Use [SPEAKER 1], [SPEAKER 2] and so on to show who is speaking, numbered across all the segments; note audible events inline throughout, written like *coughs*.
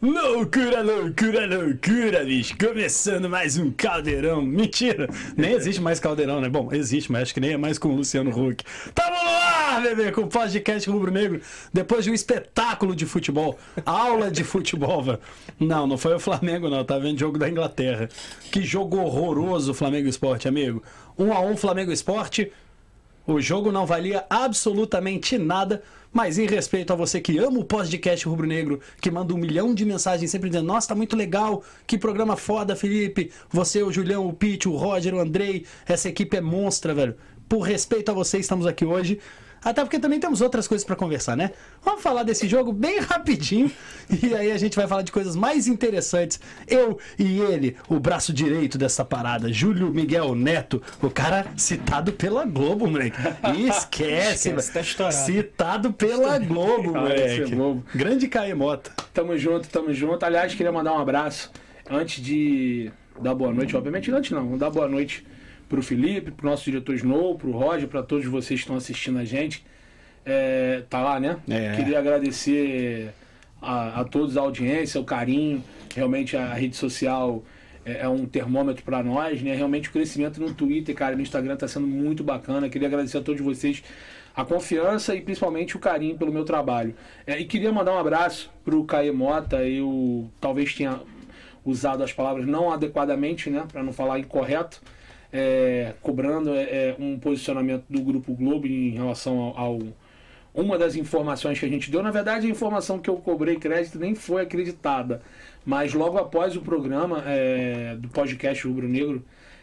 [SPEAKER 1] Loucura, loucura, loucura, bicho. Começando mais um caldeirão. Mentira, nem existe mais caldeirão, né? Bom, existe, mas acho que nem é mais com o Luciano Huck. Tamo no ar, bebê, com o podcast Rubro Negro. Depois de um espetáculo de futebol, aula de futebol, velho. Não, não foi o Flamengo, não. Tá vendo jogo da Inglaterra. Que jogo horroroso Flamengo Esporte, amigo. Um a um Flamengo Esporte. O jogo não valia absolutamente nada, mas em respeito a você que ama o podcast Rubro Negro, que manda um milhão de mensagens sempre dizendo: Nossa, tá muito legal, que programa foda, Felipe. Você, o Julião, o Pete, o Roger, o Andrei, essa equipe é monstra, velho. Por respeito a você, estamos aqui hoje. Até porque também temos outras coisas para conversar, né? Vamos falar desse jogo bem *laughs* rapidinho e aí a gente vai falar de coisas mais interessantes. Eu e ele, o braço direito dessa parada, Júlio Miguel Neto, o cara citado pela Globo, moleque. *laughs* Esquece,
[SPEAKER 2] Esquece, tá.
[SPEAKER 1] Citado pela Globo, moleque.
[SPEAKER 3] Globo.
[SPEAKER 1] Grande Caemota.
[SPEAKER 3] Tamo junto, tamo junto. Aliás, queria mandar um abraço antes de dar boa noite, obviamente antes não, vou dar boa noite pro Felipe, pro nosso diretor Snow, pro Roger, pra todos vocês que estão assistindo a gente. É, tá lá, né?
[SPEAKER 1] É.
[SPEAKER 3] Queria agradecer a, a todos a audiência, o carinho. Realmente a rede social é, é um termômetro para nós, né? Realmente o crescimento no Twitter, cara, no Instagram tá sendo muito bacana. Queria agradecer a todos vocês a confiança e principalmente o carinho pelo meu trabalho. É, e queria mandar um abraço pro Caê Mota. Eu talvez tenha usado as palavras não adequadamente, né? Para não falar incorreto. É, cobrando é, é, um posicionamento do Grupo Globo em relação ao, ao uma das informações que a gente deu, na verdade, a informação que eu cobrei crédito nem foi acreditada. Mas logo após o programa é, do podcast Rubro Negro,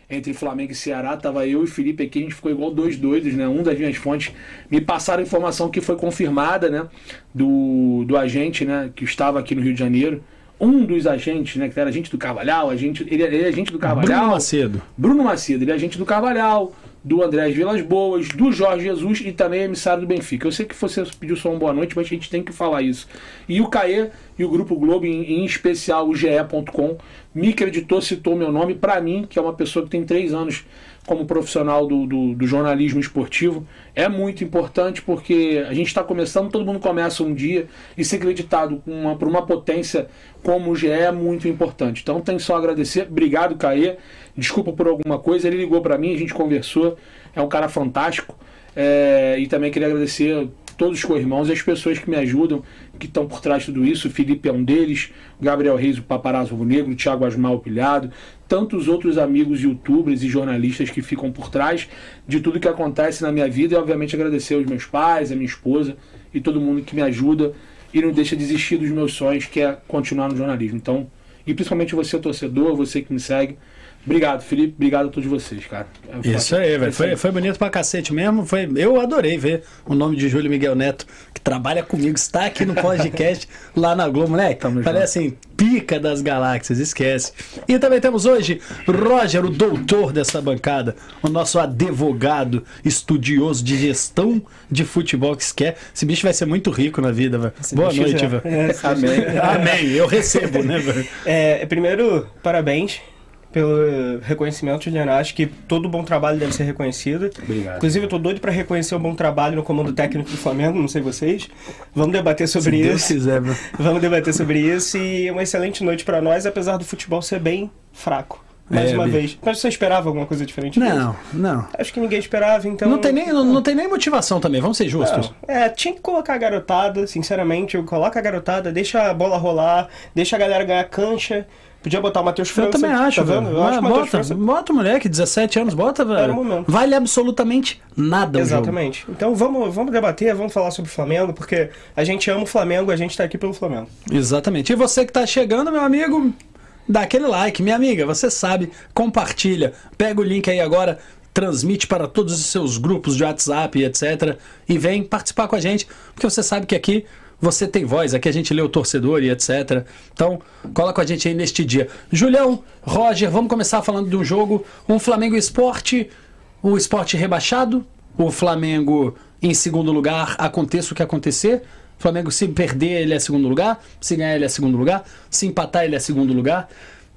[SPEAKER 3] entre Flamengo e Ceará, tava eu e Felipe aqui, a gente ficou igual dois doidos, né? Um das minhas fontes me passaram a informação que foi confirmada, né? Do, do agente, né? Que estava aqui no Rio de Janeiro. Um dos agentes, né? Que era agente do Carvalhal, agente, ele, ele é agente do Carvalhal.
[SPEAKER 1] Bruno Macedo.
[SPEAKER 3] Bruno Macedo, ele é agente do Carvalhal, do Andrés Vilas Boas, do Jorge Jesus e também é emissário do Benfica. Eu sei que você pediu só uma boa noite, mas a gente tem que falar isso. E o Caê e o Grupo Globo, em, em especial o GE.com, me acreditou, citou meu nome para mim, que é uma pessoa que tem três anos como profissional do, do, do jornalismo esportivo. É muito importante porque a gente está começando, todo mundo começa um dia e ser acreditado uma, por uma potência como o GE é muito importante. Então tem só agradecer. Obrigado, Caê. Desculpa por alguma coisa. Ele ligou para mim, a gente conversou. É um cara fantástico. É, e também queria agradecer todos os co-irmãos e as pessoas que me ajudam, que estão por trás de tudo isso. O Felipe é um deles, o Gabriel Reis, o Paparazzo Negro, o Thiago Asmal Pilhado, tantos outros amigos youtubers e jornalistas que ficam por trás de tudo que acontece na minha vida. E, obviamente, agradecer aos meus pais, a minha esposa e todo mundo que me ajuda e não deixa desistir dos meus sonhos, que é continuar no jornalismo. Então, e principalmente você, torcedor, você que me segue. Obrigado, Felipe. Obrigado a todos vocês, cara. É
[SPEAKER 1] Isso aí, velho. Foi, foi bonito pra cacete mesmo. Foi, eu adorei ver o nome de Júlio Miguel Neto, que trabalha comigo, está aqui no podcast *laughs* lá na Globo, moleque.
[SPEAKER 3] Tamo
[SPEAKER 1] Parece assim, pica das galáxias, esquece. E também temos hoje Roger, o doutor dessa bancada, o nosso advogado, estudioso de gestão de futebol que se quer. Esse bicho vai ser muito rico na vida, velho. Boa noite, velho.
[SPEAKER 2] É,
[SPEAKER 3] Amém.
[SPEAKER 1] Amém. Eu recebo, né, velho?
[SPEAKER 2] É, primeiro, parabéns pelo reconhecimento, Juliano. Acho que todo bom trabalho deve ser reconhecido.
[SPEAKER 3] Obrigado.
[SPEAKER 2] Inclusive, eu tô doido pra reconhecer o bom trabalho no comando técnico do Flamengo, não sei vocês. Vamos debater sobre
[SPEAKER 1] Se Deus
[SPEAKER 2] isso.
[SPEAKER 1] quiser, velho.
[SPEAKER 2] Vamos debater sobre isso e uma excelente noite pra nós, apesar do futebol ser bem fraco. Mais
[SPEAKER 1] É,
[SPEAKER 2] uma
[SPEAKER 1] bicho.
[SPEAKER 2] vez. Mas você esperava alguma coisa diferente? disso?
[SPEAKER 1] Não, não.
[SPEAKER 2] Acho que ninguém esperava, então.
[SPEAKER 1] Não tem, nem, não, não tem nem motivação também, vamos ser justos.
[SPEAKER 2] Não, é, tinha que colocar a garotada, sinceramente. Eu coloco a garotada, deixa a bola rolar, deixa a galera ganhar cancha. Podia botar o Matheus
[SPEAKER 1] Eu
[SPEAKER 2] França.
[SPEAKER 1] também acho,
[SPEAKER 2] tá
[SPEAKER 1] velho.
[SPEAKER 2] Eu acho
[SPEAKER 1] bota,
[SPEAKER 2] Matheus França.
[SPEAKER 1] bota o moleque, 17 anos, bota,
[SPEAKER 2] Era o
[SPEAKER 1] velho.
[SPEAKER 2] momento.
[SPEAKER 1] Vale absolutamente nada o jogo.
[SPEAKER 2] Exatamente. Então vamos, vamos debater, vamos falar sobre o Flamengo, porque a gente ama o Flamengo, a gente tá aqui pelo Flamengo.
[SPEAKER 1] Exatamente. E você que tá chegando, meu amigo, dá aquele like. Minha amiga, você sabe, compartilha. Pega o link aí agora, transmite para todos os seus grupos de WhatsApp etc. E vem participar com a gente, porque você sabe que aqui você tem voz, aqui a gente lê o torcedor e etc. Então, cola com a gente aí neste dia. Julião, Roger, vamos começar falando de um jogo, um Flamengo Esporte, o esporte rebaixado, o Flamengo em segundo lugar, aconteça o que acontecer. O Flamengo, se perder, ele é segundo lugar. Se ganhar, ele é segundo lugar. Se empatar, ele é segundo lugar.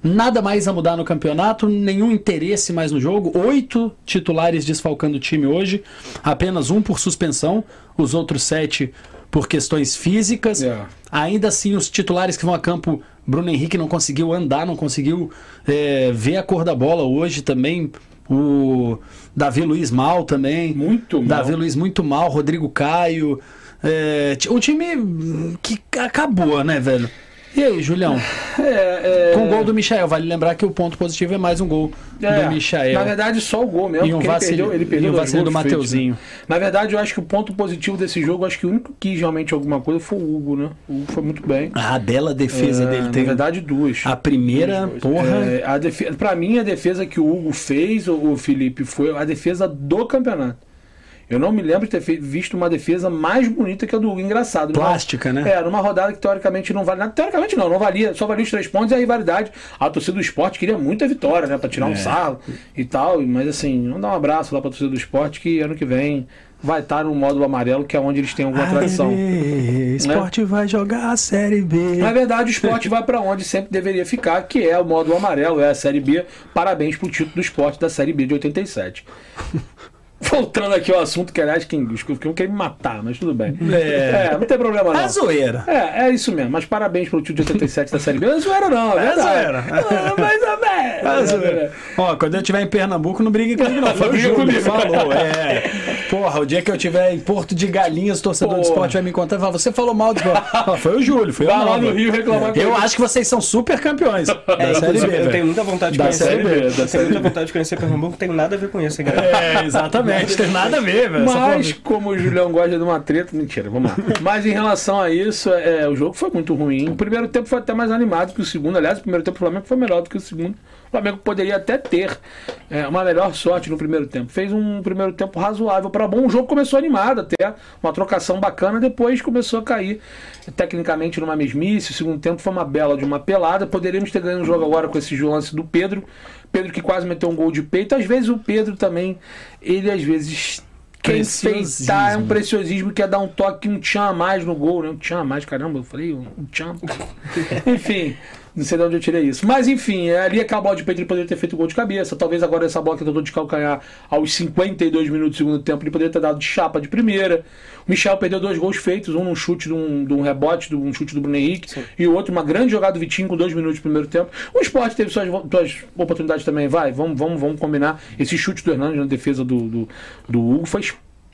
[SPEAKER 1] Nada mais a mudar no campeonato, nenhum interesse mais no jogo. Oito titulares desfalcando o time hoje, apenas um por suspensão, os outros sete por questões físicas.
[SPEAKER 3] É.
[SPEAKER 1] Ainda assim, os titulares que vão a campo, Bruno Henrique não conseguiu andar, não conseguiu é, ver a cor da bola hoje também. O Davi Luiz mal também.
[SPEAKER 3] Muito mal.
[SPEAKER 1] Davi Luiz muito mal, Rodrigo Caio. É, um time que acabou, né, velho? E aí, Julião?
[SPEAKER 3] É, é,
[SPEAKER 1] Com o gol do Michael. Vale lembrar que o ponto positivo é mais um gol
[SPEAKER 3] é,
[SPEAKER 1] do Michael.
[SPEAKER 3] Na verdade, só o gol mesmo.
[SPEAKER 1] E um vacilo-
[SPEAKER 3] ele perdeu, ele perdeu
[SPEAKER 1] e um vacilo do Mateuzinho.
[SPEAKER 3] né? Na verdade, eu acho que o ponto positivo desse jogo, acho que o único que quis realmente alguma coisa foi o Hugo, né? O Hugo foi muito bem.
[SPEAKER 1] A bela defesa
[SPEAKER 3] É,
[SPEAKER 1] dele
[SPEAKER 3] Na
[SPEAKER 1] tem.
[SPEAKER 3] verdade, duas.
[SPEAKER 1] A primeira, porra.
[SPEAKER 3] É, a defe... Pra mim, a defesa que o Hugo fez, o Felipe, foi a defesa do campeonato. Eu não me lembro de ter visto uma defesa mais bonita que a do Hugo. Engraçado. numa-
[SPEAKER 1] Plástica, né?
[SPEAKER 3] É, numa rodada que teoricamente não vale nada. Teoricamente não, não valia. Só valia os três pontos e a rivalidade. A torcida do esporte queria muita vitória, né? Pra tirar um
[SPEAKER 1] É.
[SPEAKER 3] sarro e tal. Mas assim, vamos dar um abraço lá pra torcida do esporte que ano que vem vai estar no módulo amarelo, que é onde eles têm alguma tradição.
[SPEAKER 1] B, Esporte vai jogar a Série B.
[SPEAKER 3] Na verdade, o esporte vai para onde sempre deveria ficar, que é o módulo amarelo, é a Série B. Parabéns pro título do esporte da Série B de 87. Voltando aqui ao assunto, que aliás, quem quem quer me matar, mas tudo bem.
[SPEAKER 1] É.
[SPEAKER 3] não tem problema não.
[SPEAKER 1] É zoeira.
[SPEAKER 3] É, é isso mesmo, mas parabéns pelo título de 87 da Série B. Não é zoeira não, é
[SPEAKER 1] É zoeira.
[SPEAKER 3] Ah, Mais ou menos.
[SPEAKER 1] É zoeira. Ó, quando eu estiver em Pernambuco, não brigue comigo, não. Foi
[SPEAKER 3] Não
[SPEAKER 1] o Júlio que
[SPEAKER 3] comigo.
[SPEAKER 1] falou. É. Porra, o dia que eu estiver em Porto de Galinhas, o torcedor do
[SPEAKER 3] Porra.
[SPEAKER 1] esporte vai me contar e falar: você falou mal do esporte. Ah, foi o Júlio, foi
[SPEAKER 3] Vai
[SPEAKER 1] eu
[SPEAKER 3] lá
[SPEAKER 1] não,
[SPEAKER 3] no Rio reclamar com
[SPEAKER 1] Eu
[SPEAKER 3] ele.
[SPEAKER 1] acho que vocês são super campeões.
[SPEAKER 2] É,
[SPEAKER 1] da Série B,
[SPEAKER 2] eu tenho muita vontade de
[SPEAKER 1] Da
[SPEAKER 2] conhecer.
[SPEAKER 1] Série B, da
[SPEAKER 2] eu tenho muita vontade de conhecer Pernambuco, tem nada a ver com isso, cara.
[SPEAKER 1] É, exatamente. Tem nada a ver, velho.
[SPEAKER 3] Mas, como o Julião gosta de uma treta, mentira, vamos lá. Mas em relação a isso, é, o jogo foi muito ruim. O primeiro tempo foi até mais animado que o segundo. Aliás, o primeiro tempo do Flamengo foi melhor do que o segundo. O Flamengo poderia até ter é, uma melhor sorte no primeiro tempo. Fez um primeiro tempo razoável para bom. O jogo começou animado até, uma trocação bacana. Depois começou a cair tecnicamente numa mesmice. O segundo tempo foi uma bela de uma pelada. Poderíamos ter ganho o jogo agora com esse lance do Pedro. Pedro que quase meteu um gol de peito. Às vezes o Pedro também, ele às vezes quer enfeitar, é um preciosismo que é dar um toque, um tchan a mais no gol, né? Um tchan a mais, caramba, eu falei um tchan. *laughs* enfim, não sei de onde eu tirei isso. Mas enfim, é, ali aquela bola de ele poderia ter feito gol de cabeça. Talvez agora essa bola que tentou de calcanhar aos 52 minutos do segundo tempo, ele poderia ter dado de chapa de primeira. O Michel perdeu dois gols feitos, um num chute de um, de um rebote, de um chute do Bruno Henrique, e o outro uma grande jogada do Vitinho com dois minutos do primeiro tempo. O esporte teve suas, suas oportunidades também, vai, vamos, vamos, vamos combinar. Esse chute do Hernandes na defesa do, do, do Hugo foi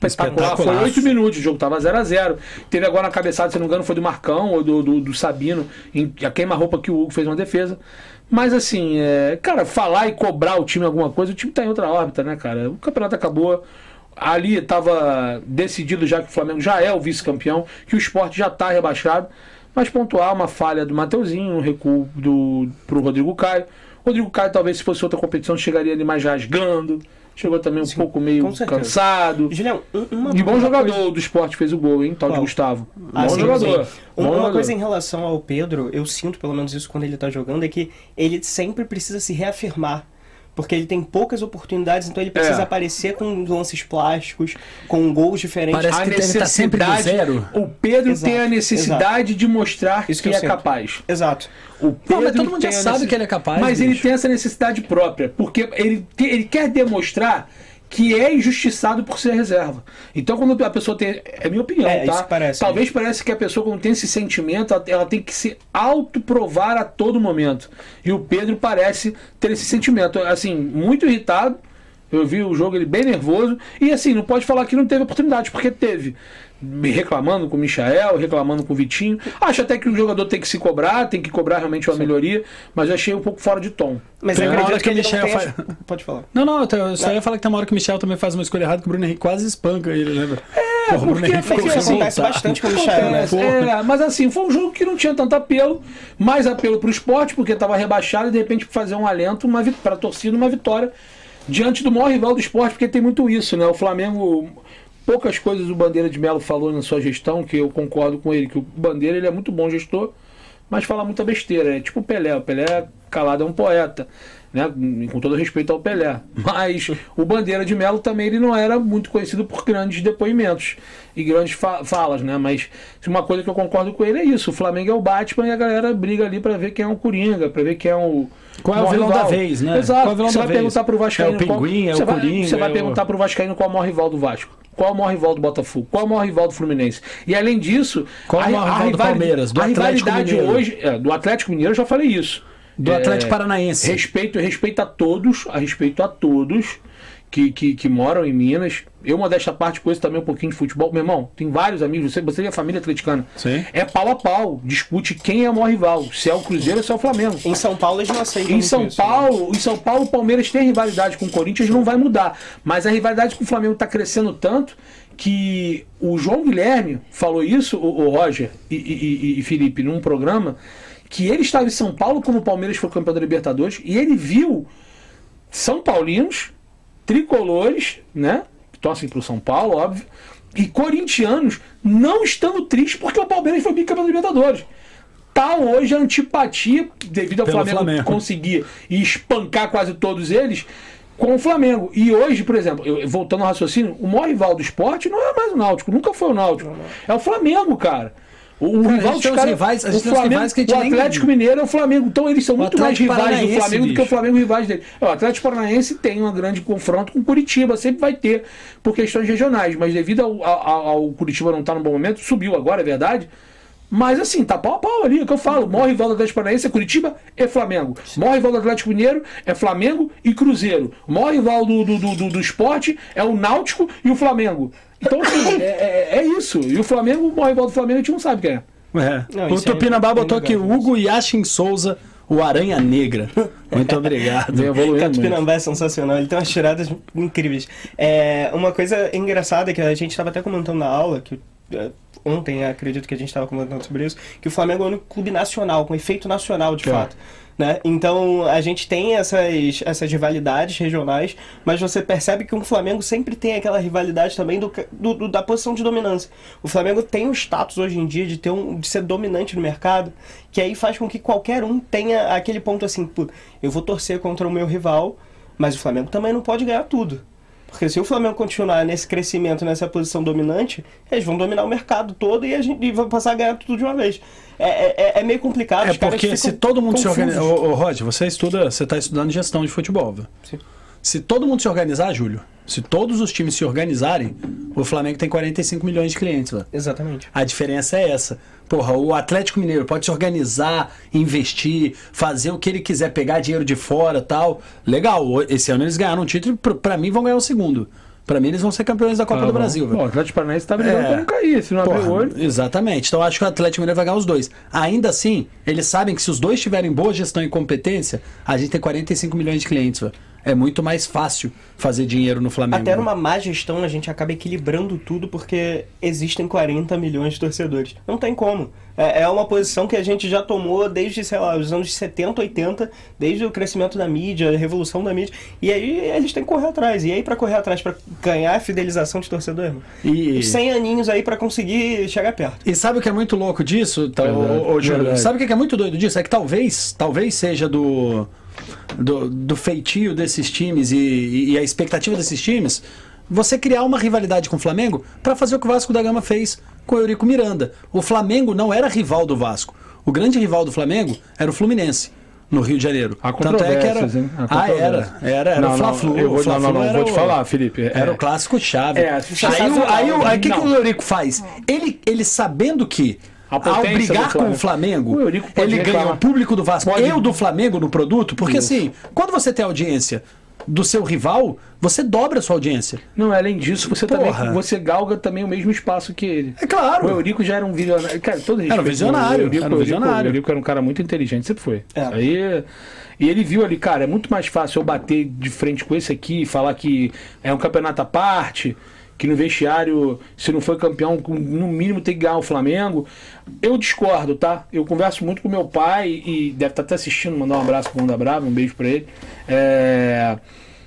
[SPEAKER 3] espetacular. Foi oito minutos, o jogo tava 0 a 0 Teve agora na cabeçada, se não me engano, foi do Marcão ou do, do, do Sabino, em, a queima-roupa que o Hugo fez uma defesa. Mas assim, é, cara, falar e cobrar o time alguma coisa, o time tá em outra órbita, né, cara? O campeonato acabou. Ali estava decidido já que o Flamengo já é o vice-campeão, que o esporte já está rebaixado. Mas pontuar uma falha do Mateuzinho, um recuo do, pro Rodrigo Caio. Rodrigo Caio, talvez se fosse outra competição, chegaria ali mais rasgando. Chegou também um pouco meio cansado.
[SPEAKER 2] Julião, um- uma,
[SPEAKER 3] E bom jogador
[SPEAKER 2] coisa-
[SPEAKER 3] do esporte fez o gol, hein? Tal de
[SPEAKER 2] Qual?
[SPEAKER 3] Gustavo.
[SPEAKER 2] Ah,
[SPEAKER 3] bom
[SPEAKER 2] sim,
[SPEAKER 3] jogador.
[SPEAKER 2] sim.
[SPEAKER 3] Bom
[SPEAKER 2] Uma
[SPEAKER 3] jogador.
[SPEAKER 2] coisa em relação ao Pedro, eu sinto pelo menos isso quando ele tá jogando, é que ele sempre precisa se reafirmar. Porque ele tem poucas oportunidades, então ele precisa
[SPEAKER 3] É.
[SPEAKER 2] aparecer com lances plásticos, com gols diferentes.
[SPEAKER 1] Parece
[SPEAKER 3] a
[SPEAKER 1] que deve estar sempre do
[SPEAKER 3] necessidade.
[SPEAKER 1] zero.
[SPEAKER 3] O Pedro
[SPEAKER 2] Exato,
[SPEAKER 3] tem a necessidade de mostrar
[SPEAKER 2] Isso
[SPEAKER 3] que,
[SPEAKER 2] que eu
[SPEAKER 3] é
[SPEAKER 2] sinto.
[SPEAKER 3] capaz.
[SPEAKER 2] Exato.
[SPEAKER 3] O Pedro
[SPEAKER 1] mas todo mundo já sabe
[SPEAKER 3] necess-
[SPEAKER 1] que ele é capaz,
[SPEAKER 3] Mas ele
[SPEAKER 1] bicho.
[SPEAKER 3] tem essa necessidade própria, porque ele, ele quer demonstrar que é injustiçado por ser reserva. Então, quando a pessoa tem. É minha opinião,
[SPEAKER 2] É,
[SPEAKER 3] tá?
[SPEAKER 2] isso parece,
[SPEAKER 3] Talvez parece que a pessoa, quando tem esse sentimento, ela, ela tem que se autoprovar a todo momento. E o Pedro parece ter esse sentimento. Assim, muito irritado. Eu vi o jogo ele bem nervoso. E assim, não pode falar que não teve oportunidade, porque teve. Me reclamando com o Michael, reclamando com o Vitinho. Acho até que o jogador tem que se cobrar, tem que cobrar realmente uma melhoria, mas eu achei um pouco fora de tom.
[SPEAKER 2] Mas
[SPEAKER 1] Tem uma hora que
[SPEAKER 2] que
[SPEAKER 1] o Michel
[SPEAKER 2] tenha...
[SPEAKER 1] faz-
[SPEAKER 2] Pode falar.
[SPEAKER 1] Não, não, eu só ia falar que tem uma hora que o Michel também faz uma escolha errada, que o Bruno Henrique quase espanca ele, né? velho? É, Porra,
[SPEAKER 3] porque-
[SPEAKER 1] Henrique ficou
[SPEAKER 2] Isso
[SPEAKER 3] assim,
[SPEAKER 2] acontece bastante com o Michel, né?
[SPEAKER 3] É, mas assim, foi um jogo que não tinha tanto apelo, mais apelo pro esporte, porque estava rebaixado e de repente fazer um alento uma para a torcida, uma vitória diante do maior rival do esporte, porque tem muito isso, né? O Flamengo, poucas coisas o Bandeira de Melo falou na sua gestão, que eu concordo com ele, que o Bandeira ele é muito bom gestor, mas fala muita besteira. É tipo o Pelé, o Pelé calado é um poeta. Né? Com todo respeito ao Pelé. Mas o Bandeira de Melo também ele não era muito conhecido por grandes depoimentos e grandes fa- falas, né? Mas uma coisa que eu concordo com ele é isso: o Flamengo é o Batman e a galera briga ali pra ver quem é o Coringa, pra ver quem é o.
[SPEAKER 1] Qual é o vilão
[SPEAKER 3] rival.
[SPEAKER 1] da vez, né?
[SPEAKER 3] Exato.
[SPEAKER 1] É o vilão
[SPEAKER 3] você vai
[SPEAKER 1] vez?
[SPEAKER 3] perguntar pro Vascaíno.
[SPEAKER 1] É o Pinguim,
[SPEAKER 3] qual...
[SPEAKER 1] é o
[SPEAKER 3] você vai-
[SPEAKER 1] Coringa,
[SPEAKER 3] Você vai
[SPEAKER 1] é o-
[SPEAKER 3] perguntar pro Vascaíno qual é o maior rival do Vasco. Qual é o maior rival do Botafogo? Qual é o maior rival do Fluminense? E além disso,
[SPEAKER 1] Qual é o maior rival do Palmeiras? Do
[SPEAKER 3] a
[SPEAKER 1] Atlético
[SPEAKER 3] rivalidade
[SPEAKER 1] Mineiro?
[SPEAKER 3] hoje, é, do Atlético Mineiro, eu já falei isso.
[SPEAKER 1] Do
[SPEAKER 3] É,
[SPEAKER 1] Atlético Paranaense.
[SPEAKER 3] Respeito, respeito a todos, a respeito a todos que, que, que moram em Minas. Eu, modesta parte, conheço também um pouquinho de futebol. Meu irmão, tem vários amigos, você, você e a família atleticana.
[SPEAKER 1] Sim.
[SPEAKER 3] É pau a pau. Discute quem é o maior rival, se é o Cruzeiro ou se é o Flamengo.
[SPEAKER 2] Em São Paulo eles não aceitam
[SPEAKER 3] Em São
[SPEAKER 2] isso, né?
[SPEAKER 3] Paulo, em São Paulo, o Palmeiras tem rivalidade com o Corinthians, não vai mudar. Mas a rivalidade com o Flamengo está crescendo tanto que o João Guilherme falou isso, o, o Roger e, e- e- e Felipe, num programa, que ele estava em São Paulo quando o Palmeiras foi campeão da Libertadores e ele viu São Paulinos, tricolores, né? Que torcem pro São Paulo, óbvio, e corintianos não estando tristes porque o Palmeiras foi bicampeão da Libertadores. Tá hoje a antipatia, devido ao Flamengo,
[SPEAKER 1] Flamengo.
[SPEAKER 3] conseguir espancar quase todos eles, com o Flamengo. E hoje, por exemplo, eu- voltando ao raciocínio, o maior rival do esporte não é mais o Náutico, nunca foi o Náutico. É o Flamengo, cara. O, o rival dos caras.
[SPEAKER 1] rivais-
[SPEAKER 3] o Flamengo,
[SPEAKER 1] que
[SPEAKER 3] o
[SPEAKER 1] nem-
[SPEAKER 3] Atlético Mineiro é o Flamengo. Então eles são muito mais rivais do Flamengo do que o
[SPEAKER 1] bicho.
[SPEAKER 3] Flamengo rivais dele. É, O Atlético Paranaense tem um grande confronto com o Curitiba, sempre vai ter, por questões regionais, mas devido ao, ao, ao Curitiba não estar no bom momento, subiu agora, é verdade. Mas assim, tá pau a pau ali, é o que eu falo. Maior rival do Atlético Paranaense é Curitiba e Flamengo. Maior rival do Atlético Mineiro é Flamengo e Cruzeiro. Maior rival do, do, do, do- do esporte é o Náutico e o Flamengo. Então, assim, é, é- é isso. E o Flamengo, o maior rival do Flamengo, a gente não sabe quem é.
[SPEAKER 1] É.
[SPEAKER 2] Não,
[SPEAKER 1] o
[SPEAKER 2] isso é
[SPEAKER 1] Tupinambá botou aqui. Hugo Yashin Souza, o Aranha Negra. Muito *laughs* obrigado.
[SPEAKER 3] Muito.
[SPEAKER 2] Catupinambá é sensacional, ele tem umas tiradas incríveis. É, uma coisa engraçada que a gente estava até comentando na aula, que é, ontem acredito que a gente estava comentando sobre isso, que o Flamengo é o único clube nacional, com efeito nacional de
[SPEAKER 3] É.
[SPEAKER 2] fato. Né? Então a gente tem essas, essas rivalidades regionais, mas você percebe que o Flamengo sempre tem aquela rivalidade também do, do- do- da posição de dominância. O Flamengo tem o status hoje em dia de, ter um, de ser dominante no mercado, que aí faz com que qualquer um tenha aquele ponto assim, "Pô, eu vou torcer contra o meu rival, mas o Flamengo também não pode ganhar tudo. Porque se o Flamengo continuar nesse crescimento, nessa posição dominante, eles vão dominar o mercado todo e a gente e vai passar a ganhar tudo de uma vez. É, é- é meio complicado.
[SPEAKER 1] É porque se todo mundo se organizar. Ô, ô, Rod, você estuda, você está estudando gestão de futebol, viu?
[SPEAKER 2] Sim.
[SPEAKER 1] Se todo mundo se organizar, Júlio, se todos os times se organizarem, o Flamengo tem 45 milhões de clientes, velho.
[SPEAKER 2] Exatamente.
[SPEAKER 1] A diferença é essa. Porra, o Atlético Mineiro pode se organizar, investir, fazer o que ele quiser, pegar dinheiro de fora tal. Legal, esse ano eles ganharam um título, pr- pra mim vão ganhar o segundo. Pra mim eles vão ser campeões da Copa do Brasil, velho.
[SPEAKER 3] Bom, o Atlético Paranaense tá brigando
[SPEAKER 1] É.
[SPEAKER 3] pra não cair. Se não abrir
[SPEAKER 1] Porra,
[SPEAKER 3] o olho.
[SPEAKER 1] Exatamente. Então eu acho que o Atlético Mineiro vai ganhar os dois. Ainda assim, eles sabem que se os dois tiverem boa gestão e competência, a gente tem 45 milhões de clientes, velho. É muito mais fácil fazer dinheiro no Flamengo.
[SPEAKER 2] Até
[SPEAKER 1] velho.
[SPEAKER 2] numa má gestão a gente acaba equilibrando tudo porque existem 40 milhões de torcedores. Não tem como. É, é uma posição que a gente já tomou desde, sei lá, os anos 70, 80, desde o crescimento da mídia, a revolução da mídia. E aí eles têm que correr atrás. E aí pra correr atrás, pra ganhar a fidelização de torcedor, irmão,
[SPEAKER 1] E-
[SPEAKER 2] uns 100 aninhos aí pra conseguir chegar perto.
[SPEAKER 1] E sabe o que é muito louco disso, tá,
[SPEAKER 3] Verdade,
[SPEAKER 1] ô, ô, Júlio?
[SPEAKER 3] verdade.
[SPEAKER 1] Sabe o que é muito doido disso? É que talvez, talvez seja do, do, do feitio desses times e, e a expectativa desses times você criar uma rivalidade com o Flamengo pra fazer o que o Vasco da Gama fez com o Eurico Miranda. O Flamengo não era rival do Vasco. O grande rival do Flamengo era o Fluminense. No Rio de Janeiro.
[SPEAKER 3] Há
[SPEAKER 1] Tanto é que era.
[SPEAKER 3] hein?
[SPEAKER 1] Ah, era. Era, era
[SPEAKER 3] Não,
[SPEAKER 1] o Fla-Flu.
[SPEAKER 3] eu vou-
[SPEAKER 1] o Fla-Flu
[SPEAKER 3] não, não, não,
[SPEAKER 1] era
[SPEAKER 3] vou te
[SPEAKER 1] o-
[SPEAKER 3] falar, Felipe.
[SPEAKER 1] Era
[SPEAKER 3] É.
[SPEAKER 1] o clássico chave.
[SPEAKER 3] É,
[SPEAKER 1] aí,
[SPEAKER 3] sensacional.
[SPEAKER 1] aí, aí o que, que o Eurico faz? Ele, ele sabendo que ao brigar com o
[SPEAKER 3] Flamengo. O
[SPEAKER 1] ele ganha o público do Vasco
[SPEAKER 3] Pode.
[SPEAKER 1] e o do Flamengo no produto, porque
[SPEAKER 3] Isso.
[SPEAKER 1] assim, quando você tem audiência do seu rival, você dobra a sua audiência.
[SPEAKER 3] Não, além disso, você
[SPEAKER 1] Porra.
[SPEAKER 3] também você galga também o mesmo espaço que ele.
[SPEAKER 1] É claro.
[SPEAKER 3] O Eurico já era um visionário. Cara, todo
[SPEAKER 1] Era um visionário,
[SPEAKER 3] o Eurico,
[SPEAKER 1] era um visionário.
[SPEAKER 3] O Eurico era um cara muito inteligente, sempre foi.
[SPEAKER 2] É.
[SPEAKER 3] Aí, e ele viu ali, cara, é muito mais fácil eu bater de frente com esse aqui e falar que é um campeonato à parte, que no vestiário, se não for campeão, no mínimo tem que ganhar o Flamengo. Eu discordo, tá? Eu converso muito com meu pai e deve estar até assistindo, mandar um abraço pro Onda Brava, um beijo pra ele. É.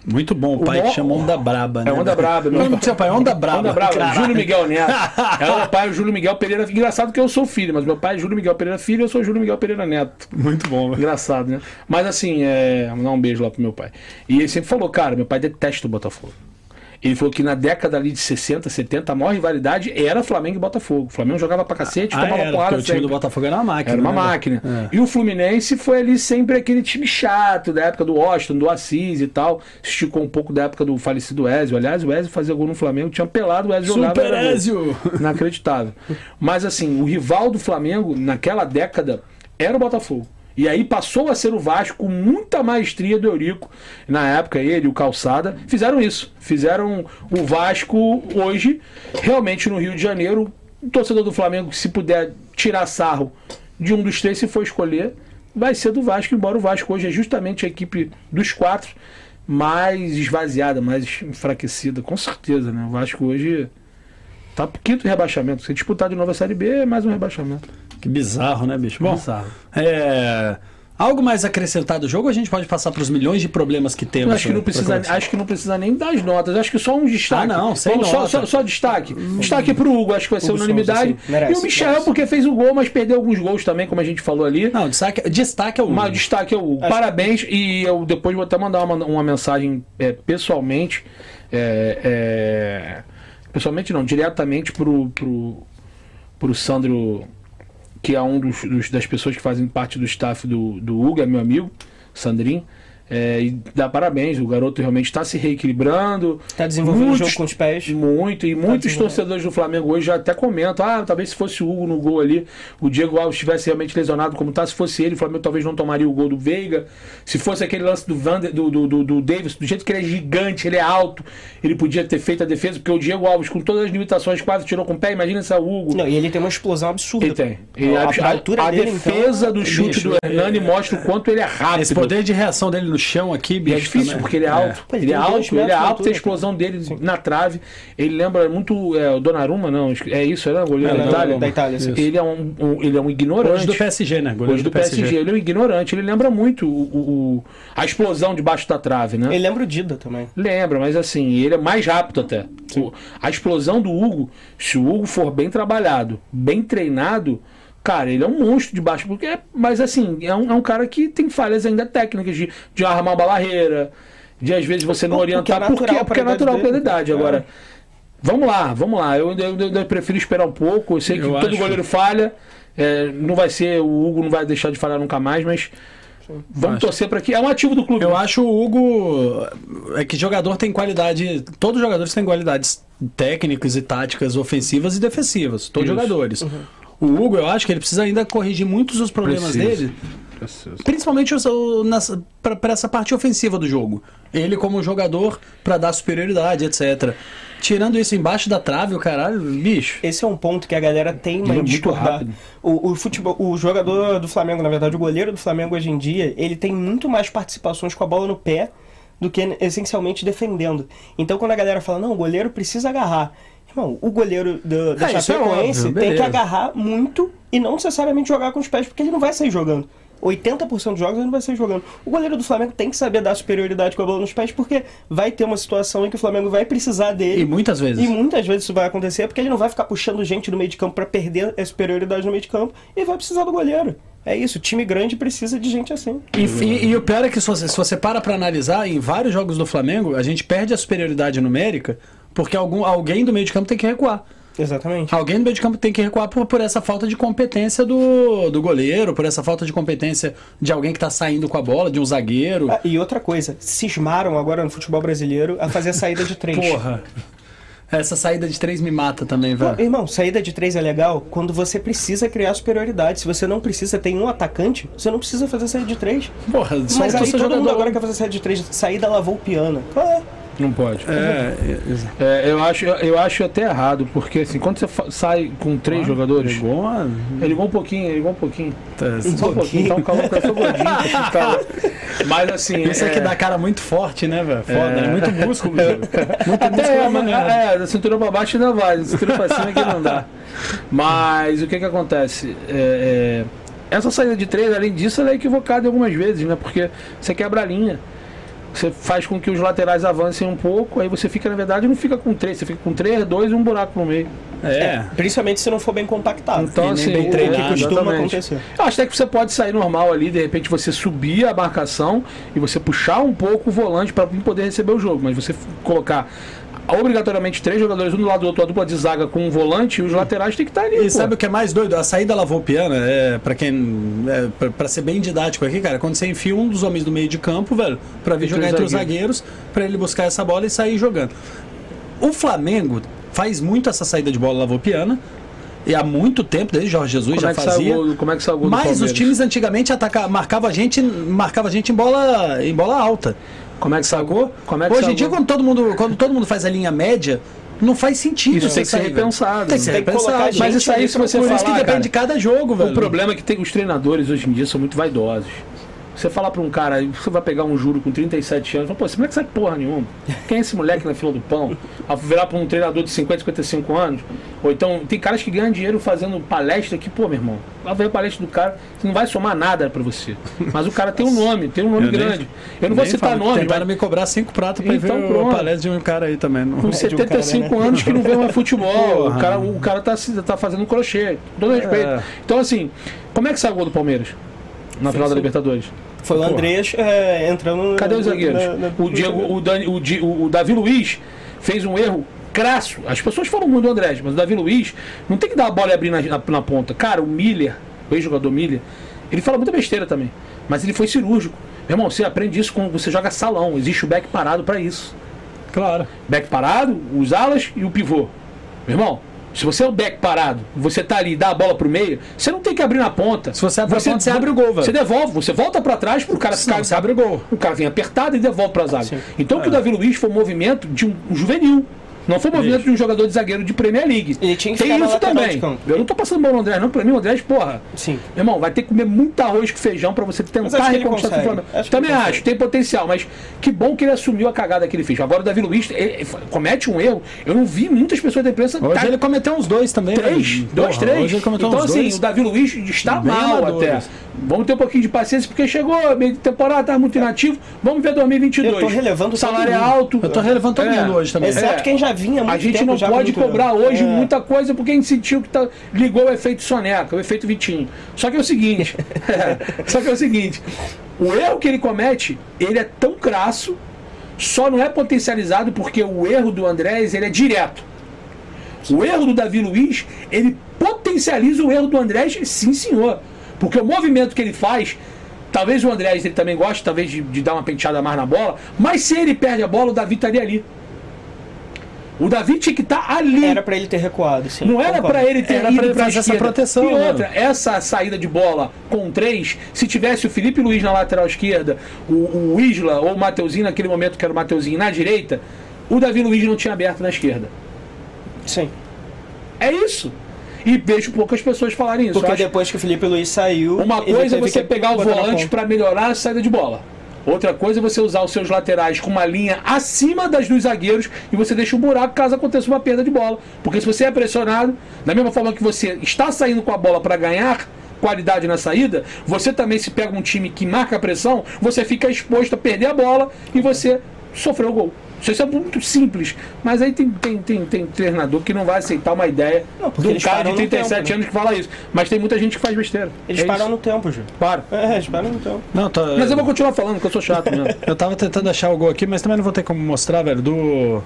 [SPEAKER 1] Muito bom, o pai
[SPEAKER 3] O
[SPEAKER 1] que chama Onda Braba, né?
[SPEAKER 3] É Onda Braba,
[SPEAKER 1] O nome do seu pai é Onda Braba.
[SPEAKER 3] Onda Braba,
[SPEAKER 1] Caralho.
[SPEAKER 3] Júlio Miguel Neto. *laughs* É o meu pai, o Júlio Miguel Pereira. Engraçado que eu sou filho, mas meu pai é Júlio Miguel Pereira Filho eu sou Júlio Miguel Pereira Neto.
[SPEAKER 1] Muito bom, velho.
[SPEAKER 3] Engraçado, né? Mas assim, é... vou dar um beijo lá pro meu pai. E ele sempre falou, cara, meu pai detesta o Botafogo. Ele falou que na década ali de 60, 70, a maior rivalidade era Flamengo e Botafogo. O Flamengo jogava pra cacete,
[SPEAKER 1] Ah,
[SPEAKER 3] tomava
[SPEAKER 1] era,
[SPEAKER 3] porrada
[SPEAKER 1] o time do Botafogo era uma máquina.
[SPEAKER 3] Era uma
[SPEAKER 1] né?
[SPEAKER 3] máquina.
[SPEAKER 1] É.
[SPEAKER 3] E o Fluminense foi ali sempre aquele time chato, da época do Washington, do Assis e tal. Esticou um pouco da época do falecido Ezio. Aliás, o Ezio fazia gol no Flamengo, tinha pelado, o Ezio jogava.
[SPEAKER 1] Super
[SPEAKER 3] era gol.
[SPEAKER 1] Ezio! *laughs*
[SPEAKER 3] Inacreditável. Mas assim, o rival do Flamengo naquela década era o Botafogo. E aí passou a ser o Vasco com muita maestria do Eurico. Na época, ele o Calçada fizeram isso. Fizeram o Vasco hoje, realmente no Rio de Janeiro. O torcedor do Flamengo, se puder tirar sarro de um dos três, se for escolher, vai ser do Vasco, embora o Vasco hoje é justamente a equipe dos quatro mais esvaziada, mais enfraquecida, com certeza, né? O Vasco hoje tá pro quinto rebaixamento. Se disputar de novo a Série B, é mais um rebaixamento.
[SPEAKER 1] Que bizarro, né, bicho? Bom,
[SPEAKER 3] Bizarro.
[SPEAKER 1] é... Algo mais acrescentado do jogo a gente pode passar para os milhões de problemas que
[SPEAKER 3] Eu
[SPEAKER 1] temos?
[SPEAKER 3] acho que, não precisa, acho que não precisa nem das notas. Acho que só um destaque.
[SPEAKER 1] Ah, não, sem
[SPEAKER 3] Vamos só, só, só destaque. Destaque pro Hugo, acho que vai ser
[SPEAKER 2] Hugo
[SPEAKER 3] unanimidade.
[SPEAKER 2] sim. Merece,
[SPEAKER 3] e o Michel,
[SPEAKER 2] merece.
[SPEAKER 3] porque fez o gol, mas perdeu alguns gols também, como a gente falou ali.
[SPEAKER 1] Não, destaque, destaque é o.
[SPEAKER 3] Mas o destaque é o Hugo.
[SPEAKER 2] Acho-
[SPEAKER 3] Parabéns. E eu depois vou até mandar uma, uma mensagem é, pessoalmente. é, é, pessoalmente não, diretamente pro, pro, pro Sandro, que é um dos, dos- das pessoas que fazem parte do staff do, do Hugo, é meu amigo, Sandrinho. É, e dá parabéns, o garoto realmente está se reequilibrando.
[SPEAKER 2] Tá desenvolvendo o
[SPEAKER 3] Muitos-
[SPEAKER 2] jogo com os pés.
[SPEAKER 3] Muito, e muitos
[SPEAKER 2] desenvolvendo.
[SPEAKER 3] torcedores do Flamengo hoje já até comentam: ah, talvez se fosse o Hugo no gol ali, o Diego Alves estivesse realmente lesionado como tá. Se fosse ele, o Flamengo talvez não tomaria o gol do Veiga. Se fosse aquele lance do, Vander, do, do, do, do Davis, do jeito que ele é gigante, ele é alto, ele podia ter feito a defesa, porque o Diego Alves, com todas as limitações, quase tirou com o pé. Imagina se é o Hugo.
[SPEAKER 2] Não, e ele tem uma explosão absurda.
[SPEAKER 3] Ele tem. Ele-
[SPEAKER 2] a,
[SPEAKER 3] a,
[SPEAKER 2] a altura
[SPEAKER 3] a
[SPEAKER 2] dele,
[SPEAKER 3] defesa
[SPEAKER 2] então,
[SPEAKER 3] do chute
[SPEAKER 1] bicho,
[SPEAKER 3] do Hernani
[SPEAKER 1] é-
[SPEAKER 3] mostra o quanto ele é rápido.
[SPEAKER 1] Esse poder de reação dele no chão aqui,
[SPEAKER 3] E
[SPEAKER 1] bicho.
[SPEAKER 3] é difícil,
[SPEAKER 1] também.
[SPEAKER 3] porque ele é alto.
[SPEAKER 2] Pô, ele
[SPEAKER 3] ele é alto, ele é alto, tem a explosão dele na trave. Ele lembra muito é, o Donnarumma, não? É isso, era o goleiro
[SPEAKER 1] É,
[SPEAKER 3] da Itália?
[SPEAKER 2] da Itália, sim.
[SPEAKER 3] Ele é um, um- ele é um ignorante.
[SPEAKER 1] Hoje do PSG, né? Goleiro
[SPEAKER 3] Hoje do PSG. Ele é um ignorante. Ele lembra muito o, o- o- a explosão debaixo da trave, né?
[SPEAKER 2] Ele lembra o Dida também.
[SPEAKER 3] Lembra, mas assim, ele é mais rápido até. O- a explosão do Hugo, se o Hugo for bem trabalhado, bem treinado, cara, ele é um monstro de baixo. Porque é- mas assim, é um, é um cara que tem falhas ainda técnicas de, de armar uma barreira, de às vezes você não
[SPEAKER 2] Porque é
[SPEAKER 3] orientar.
[SPEAKER 2] natural
[SPEAKER 3] porque,
[SPEAKER 2] pra
[SPEAKER 3] porque é
[SPEAKER 2] idade
[SPEAKER 3] natural pela idade.
[SPEAKER 2] É.
[SPEAKER 3] Agora, vamos lá, vamos lá. Eu, eu, eu- eu prefiro esperar um pouco. Eu sei que
[SPEAKER 1] Eu
[SPEAKER 3] todo
[SPEAKER 1] acho-
[SPEAKER 3] goleiro falha. é, não vai ser, o Hugo não vai deixar de falhar nunca mais, mas. Vamos
[SPEAKER 1] Acho.
[SPEAKER 3] torcer para que. É um ativo do clube.
[SPEAKER 1] Eu acho o Hugo. É que jogador tem qualidade. Todos os jogadores têm qualidades técnicas e táticas ofensivas e defensivas. Todos os jogadores. O Hugo, eu acho que ele precisa ainda corrigir muitos dos problemas
[SPEAKER 3] Precisa.
[SPEAKER 1] dele. Principalmente para essa parte ofensiva do jogo. Ele, como jogador, para dar superioridade, etc. Tirando isso embaixo da trave, o caralho, bicho.
[SPEAKER 2] Esse é um ponto que a galera
[SPEAKER 3] Ele é muito rápido.
[SPEAKER 2] O, o futebol, o jogador do Flamengo, na verdade, o goleiro do Flamengo hoje em dia, ele tem muito mais participações com a bola no pé do que essencialmente defendendo. Então, quando a galera fala, não, o goleiro precisa agarrar. Irmão, o goleiro do, da
[SPEAKER 1] É, isso é
[SPEAKER 2] Chapecoense
[SPEAKER 1] óbvio,
[SPEAKER 2] tem que agarrar muito e não necessariamente jogar com os pés, porque ele não vai sair jogando. 80% dos jogos ele não vai sair jogando. O goleiro do Flamengo tem que saber dar superioridade com a bola nos pés, porque vai ter uma situação em que o Flamengo vai precisar dele.
[SPEAKER 1] E muitas vezes.
[SPEAKER 2] E muitas vezes isso vai acontecer porque ele não vai ficar puxando gente no meio de campo pra perder a superioridade no meio de campo e vai precisar do goleiro. É isso, time grande precisa de gente assim.
[SPEAKER 1] E, e- e o pior é que se você, se você para pra analisar, em vários jogos do Flamengo, a gente perde a superioridade numérica porque algum, alguém do meio de campo tem que recuar.
[SPEAKER 2] Exatamente.
[SPEAKER 1] Alguém do meio de campo tem que recuar por, por essa falta de competência do, do goleiro, por essa falta de competência de alguém que tá saindo com a bola, de um zagueiro.
[SPEAKER 2] Ah, e outra coisa, cismaram agora no futebol brasileiro a fazer a saída de três. *laughs*
[SPEAKER 1] Porra. Essa saída de três me mata também, velho.
[SPEAKER 2] irmão, saída de três é legal quando você precisa criar superioridade. Se você não precisa, tem um atacante, você não precisa fazer saída de três.
[SPEAKER 1] Porra,
[SPEAKER 2] Mas aí todo mundo
[SPEAKER 1] jogador.
[SPEAKER 2] agora quer fazer saída de três. Saída lavou o piano. Ah,
[SPEAKER 3] Não pode.
[SPEAKER 1] É, é,
[SPEAKER 3] É, eu, acho, eu acho até errado, porque assim, quando você sai com três jogadores.
[SPEAKER 1] Pegou uma...
[SPEAKER 3] Ele ligou um pouquinho, ele ligou um pouquinho.
[SPEAKER 1] tá-
[SPEAKER 3] Só um pouquinho, tá um calor, porque eu sou gordinho. *laughs* tá esse calor. Mas assim.
[SPEAKER 1] Isso aqui
[SPEAKER 3] é,
[SPEAKER 1] dá cara muito forte, né, velho? Foda, né? Muito músculo. *laughs* Muito
[SPEAKER 3] Até
[SPEAKER 1] músculo
[SPEAKER 3] é,
[SPEAKER 1] é
[SPEAKER 3] mas, é, da cintura pra baixo ainda vai, da cintura pra cima que não dá. Mas o que que acontece? É, é, essa saída de três, além disso, ela é equivocada algumas vezes, né? Porque você quebra a linha. Você faz com que os laterais avancem um pouco, aí você fica, na verdade, não fica com três, você fica com três, dois e um buraco no meio.
[SPEAKER 1] É.
[SPEAKER 2] principalmente se não for bem compactado.
[SPEAKER 3] Então, assim,
[SPEAKER 1] bem
[SPEAKER 3] o- o
[SPEAKER 1] treinado,
[SPEAKER 3] que costuma
[SPEAKER 2] exatamente.
[SPEAKER 3] acontecer. Eu acho até que você pode sair normal ali, de repente você subir a marcação e você puxar um pouco o volante para poder receber o jogo, mas você colocar obrigatoriamente três jogadores, um do lado do outro, a dupla de zaga com um volante, e os laterais tem que estar ali.
[SPEAKER 1] E
[SPEAKER 3] pô.
[SPEAKER 1] sabe o que é mais doido? A saída lavopiana, é, pra quem. É, pra ser bem didático aqui, cara, quando você enfia um dos homens do meio de campo, velho, pra vir
[SPEAKER 3] Entre
[SPEAKER 1] jogar
[SPEAKER 3] os
[SPEAKER 1] entre os
[SPEAKER 3] zagueiros.
[SPEAKER 1] pra ele buscar essa bola e sair jogando. O Flamengo faz muito essa saída de bola lavopiana. E há muito tempo, desde Jorge Jesus
[SPEAKER 3] como
[SPEAKER 1] já
[SPEAKER 3] é
[SPEAKER 1] fazia.
[SPEAKER 3] gol, como é que saiu o gol
[SPEAKER 1] Mas os times antigamente ataca, marcava a gente, marcava a gente em bola, em bola alta.
[SPEAKER 3] Como é que
[SPEAKER 1] Sacou?
[SPEAKER 3] gol? Como é que
[SPEAKER 1] Hoje em dia, quando todo mundo, quando todo mundo faz a linha média, não faz sentido.
[SPEAKER 3] Isso tem que ser repensado,
[SPEAKER 1] Tem que ser repensado.
[SPEAKER 3] Mas isso aí, se você
[SPEAKER 1] Por
[SPEAKER 3] falar,
[SPEAKER 1] isso que depende
[SPEAKER 3] cara,
[SPEAKER 1] de cada jogo, velho.
[SPEAKER 3] O problema é que tem, os treinadores hoje em dia são muito vaidosos. Você falar pra um cara, você vai pegar um juro com 37 anos, fala, pô, esse moleque sabe porra nenhuma. Quem é esse moleque na fila do pão? A virar pra um treinador de 50, 55 anos? Ou então, tem caras que ganham dinheiro fazendo palestra que, pô, meu irmão, lá ver a palestra do cara, que não vai somar nada pra você. Mas o cara tem um *laughs* nome, tem um nome
[SPEAKER 1] Eu nem-
[SPEAKER 3] grande. Eu não vou
[SPEAKER 1] Nem
[SPEAKER 3] citar nome,
[SPEAKER 1] Tentaram
[SPEAKER 3] mas
[SPEAKER 1] me cobrar cinco pratos pra
[SPEAKER 3] Então,
[SPEAKER 1] ver
[SPEAKER 3] pronto.
[SPEAKER 1] o palestra de um cara aí também. Não...
[SPEAKER 3] com
[SPEAKER 2] de um cara,
[SPEAKER 3] 75
[SPEAKER 2] né?
[SPEAKER 3] anos que não vê mais futebol. O cara, o cara tá, tá fazendo crochê. Com todo respeito.
[SPEAKER 1] É.
[SPEAKER 3] Então, assim, como é que saiu o gol do Palmeiras? Na final da Libertadores.
[SPEAKER 2] Foi o. Andreas é, entrando.
[SPEAKER 3] Cadê os zagueiros?
[SPEAKER 2] na- na-
[SPEAKER 3] O, Diego, o, Dani- o, Di- o- Davi Luiz fez um erro crasso. As pessoas falam muito do André, mas o Davi Luiz não tem que dar a bola e abrir na, na, na ponta. Cara, o Miller, o ex-jogador Miller, ele fala muita besteira também. Mas ele foi cirúrgico. Meu irmão, você aprende isso quando você joga salão. Existe o back parado pra isso.
[SPEAKER 1] Claro.
[SPEAKER 3] Back parado, os alas e o pivô. Meu irmão, se você é o back parado, você tá ali e dá a bola pro meio, você não tem que abrir na ponta.
[SPEAKER 1] Se você abre a ponta, você abre o gol, velho.
[SPEAKER 3] Você devolve, você volta pra trás pro cara ficar.
[SPEAKER 1] você abre o gol.
[SPEAKER 3] O cara vem apertado e devolve pra zaga.
[SPEAKER 2] Sim.
[SPEAKER 3] Então o que o Davi Luiz foi um movimento de um, um juvenil. Não foi um movimento de um jogador de zagueiro de Premier League.
[SPEAKER 2] Ele tinha que
[SPEAKER 3] Tem isso também.
[SPEAKER 2] de campo.
[SPEAKER 3] Eu não tô passando mal no André, não. Pra mim, o André, porra.
[SPEAKER 2] Sim.
[SPEAKER 3] Meu irmão, vai ter que comer muito arroz com feijão pra você tentar reconquistar o Flamengo.
[SPEAKER 2] Acho que
[SPEAKER 3] Também acho, tem potencial, mas que bom que ele assumiu a cagada que ele fez. Agora o Davi Luiz ele- ele comete um erro. Eu não vi muitas pessoas da imprensa.
[SPEAKER 1] Hoje
[SPEAKER 3] tá-
[SPEAKER 1] ele cometeu uns dois também.
[SPEAKER 3] Três,
[SPEAKER 1] velho.
[SPEAKER 3] dois,
[SPEAKER 1] Porra,
[SPEAKER 3] três.
[SPEAKER 1] Hoje ele cometeu
[SPEAKER 3] então,
[SPEAKER 1] uns
[SPEAKER 3] assim,
[SPEAKER 1] dois.
[SPEAKER 3] o Davi Luiz está
[SPEAKER 1] Bem
[SPEAKER 3] mal
[SPEAKER 1] amadores.
[SPEAKER 3] até. Vamos ter um pouquinho de paciência, porque chegou meio de temporada, tá muito inativo. Vamos ver 2022.
[SPEAKER 2] Eu tô relevando
[SPEAKER 3] O salário é alto.
[SPEAKER 1] Eu tô relevando todo
[SPEAKER 3] É.
[SPEAKER 1] mundo hoje também.
[SPEAKER 2] Exceto
[SPEAKER 3] É.
[SPEAKER 2] quem já vinha muito
[SPEAKER 3] A gente não pode cobrar hoje
[SPEAKER 2] É.
[SPEAKER 3] muita coisa porque a gente sentiu que tá, ligou o efeito soneca, o efeito Vitinho. Só que é o seguinte, *laughs* *laughs* só que é o seguinte, o erro que ele comete, ele é tão crasso, só não é potencializado porque o erro do Andrés, ele é direto. O erro do Davi Luiz, ele potencializa o erro do Andrés, sim senhor. Porque o movimento que ele faz, talvez o Andrés ele também goste, talvez de, de dar uma penteada mais na bola, mas se ele perde a bola, o Davi estaria ali. O Davi tinha que estar ali.
[SPEAKER 2] Era pra ele ter recuado, sim.
[SPEAKER 3] Não era pra ele ter
[SPEAKER 1] Era
[SPEAKER 3] ido
[SPEAKER 1] fazer essa proteção,
[SPEAKER 3] E
[SPEAKER 1] né?
[SPEAKER 3] outra, essa saída de bola com três, se tivesse o Felipe Luiz na lateral esquerda, o, o Isla ou o Mateuzinho naquele momento que era o Mateuzinho na direita, o Davi Luiz não tinha aberto na esquerda.
[SPEAKER 2] Sim.
[SPEAKER 3] É isso. E vejo poucas pessoas falarem isso.
[SPEAKER 2] Porque depois que o Felipe Luiz saiu.
[SPEAKER 3] Uma coisa é você pegar o volante para melhorar a saída de bola. Outra coisa é você usar os seus laterais com uma linha acima das dos zagueiros e você deixa um buraco caso aconteça uma perda de bola. Porque se você é pressionado, da mesma forma que você está saindo com a bola para ganhar qualidade na saída, você também se pega um time que marca a pressão, você fica exposto a perder a bola e você sofreu o gol. Isso é muito simples, mas aí tem, tem, tem, tem treinador que não vai aceitar uma ideia
[SPEAKER 2] Não, porque
[SPEAKER 3] um cara de
[SPEAKER 2] no
[SPEAKER 3] 37
[SPEAKER 2] tempo, né?
[SPEAKER 3] anos que fala isso. Mas tem muita gente que faz besteira.
[SPEAKER 2] Eles
[SPEAKER 3] É
[SPEAKER 2] param
[SPEAKER 3] isso.
[SPEAKER 2] no tempo, Ju.
[SPEAKER 3] Para.
[SPEAKER 2] É, eles param no tempo.
[SPEAKER 1] Não, tô...
[SPEAKER 3] Mas eu vou continuar falando, porque eu sou chato mesmo. *laughs*
[SPEAKER 1] Eu tava tentando achar o gol aqui, mas também não vou ter como mostrar, velho, do,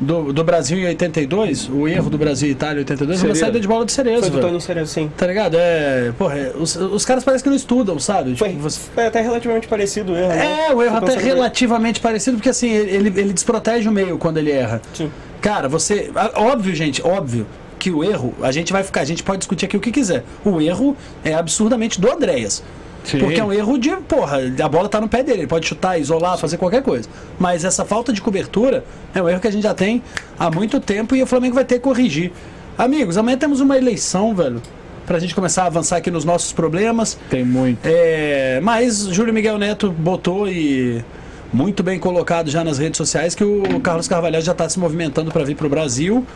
[SPEAKER 1] do, do Brasil em 82, o erro do Brasil e Itália em 82, uma
[SPEAKER 3] Cerezo.
[SPEAKER 1] saída de bola de cerezo,
[SPEAKER 2] Foi do
[SPEAKER 1] velho.
[SPEAKER 2] Tony Cerezo, sim.
[SPEAKER 1] Tá ligado? É. Porra, é, os, os caras parecem que não estudam, sabe?
[SPEAKER 2] Foi,
[SPEAKER 1] Tipo, você-
[SPEAKER 2] foi até relativamente parecido o erro, né?
[SPEAKER 1] É, o erro até relativamente parecido, porque assim, ele, ele desprotege o meio quando ele erra.
[SPEAKER 2] Sim.
[SPEAKER 1] Cara, você. Óbvio, gente, óbvio que o erro, a gente vai ficar, a gente pode discutir aqui o que quiser. O erro é absurdamente do Andréas.
[SPEAKER 3] Sim.
[SPEAKER 1] Porque é um erro de, porra, a bola tá no pé dele, ele pode chutar, isolar, fazer qualquer coisa. Mas essa falta de cobertura é um erro que a gente já tem há muito tempo e o Flamengo vai ter que corrigir. Amigos, amanhã temos uma eleição, velho, pra gente começar a avançar aqui nos nossos problemas.
[SPEAKER 3] Tem muito.
[SPEAKER 1] É, mas Júlio Miguel Neto botou e muito bem colocado já nas redes sociais que o Carlos Carvalhal já está se movimentando para vir para o Brasil.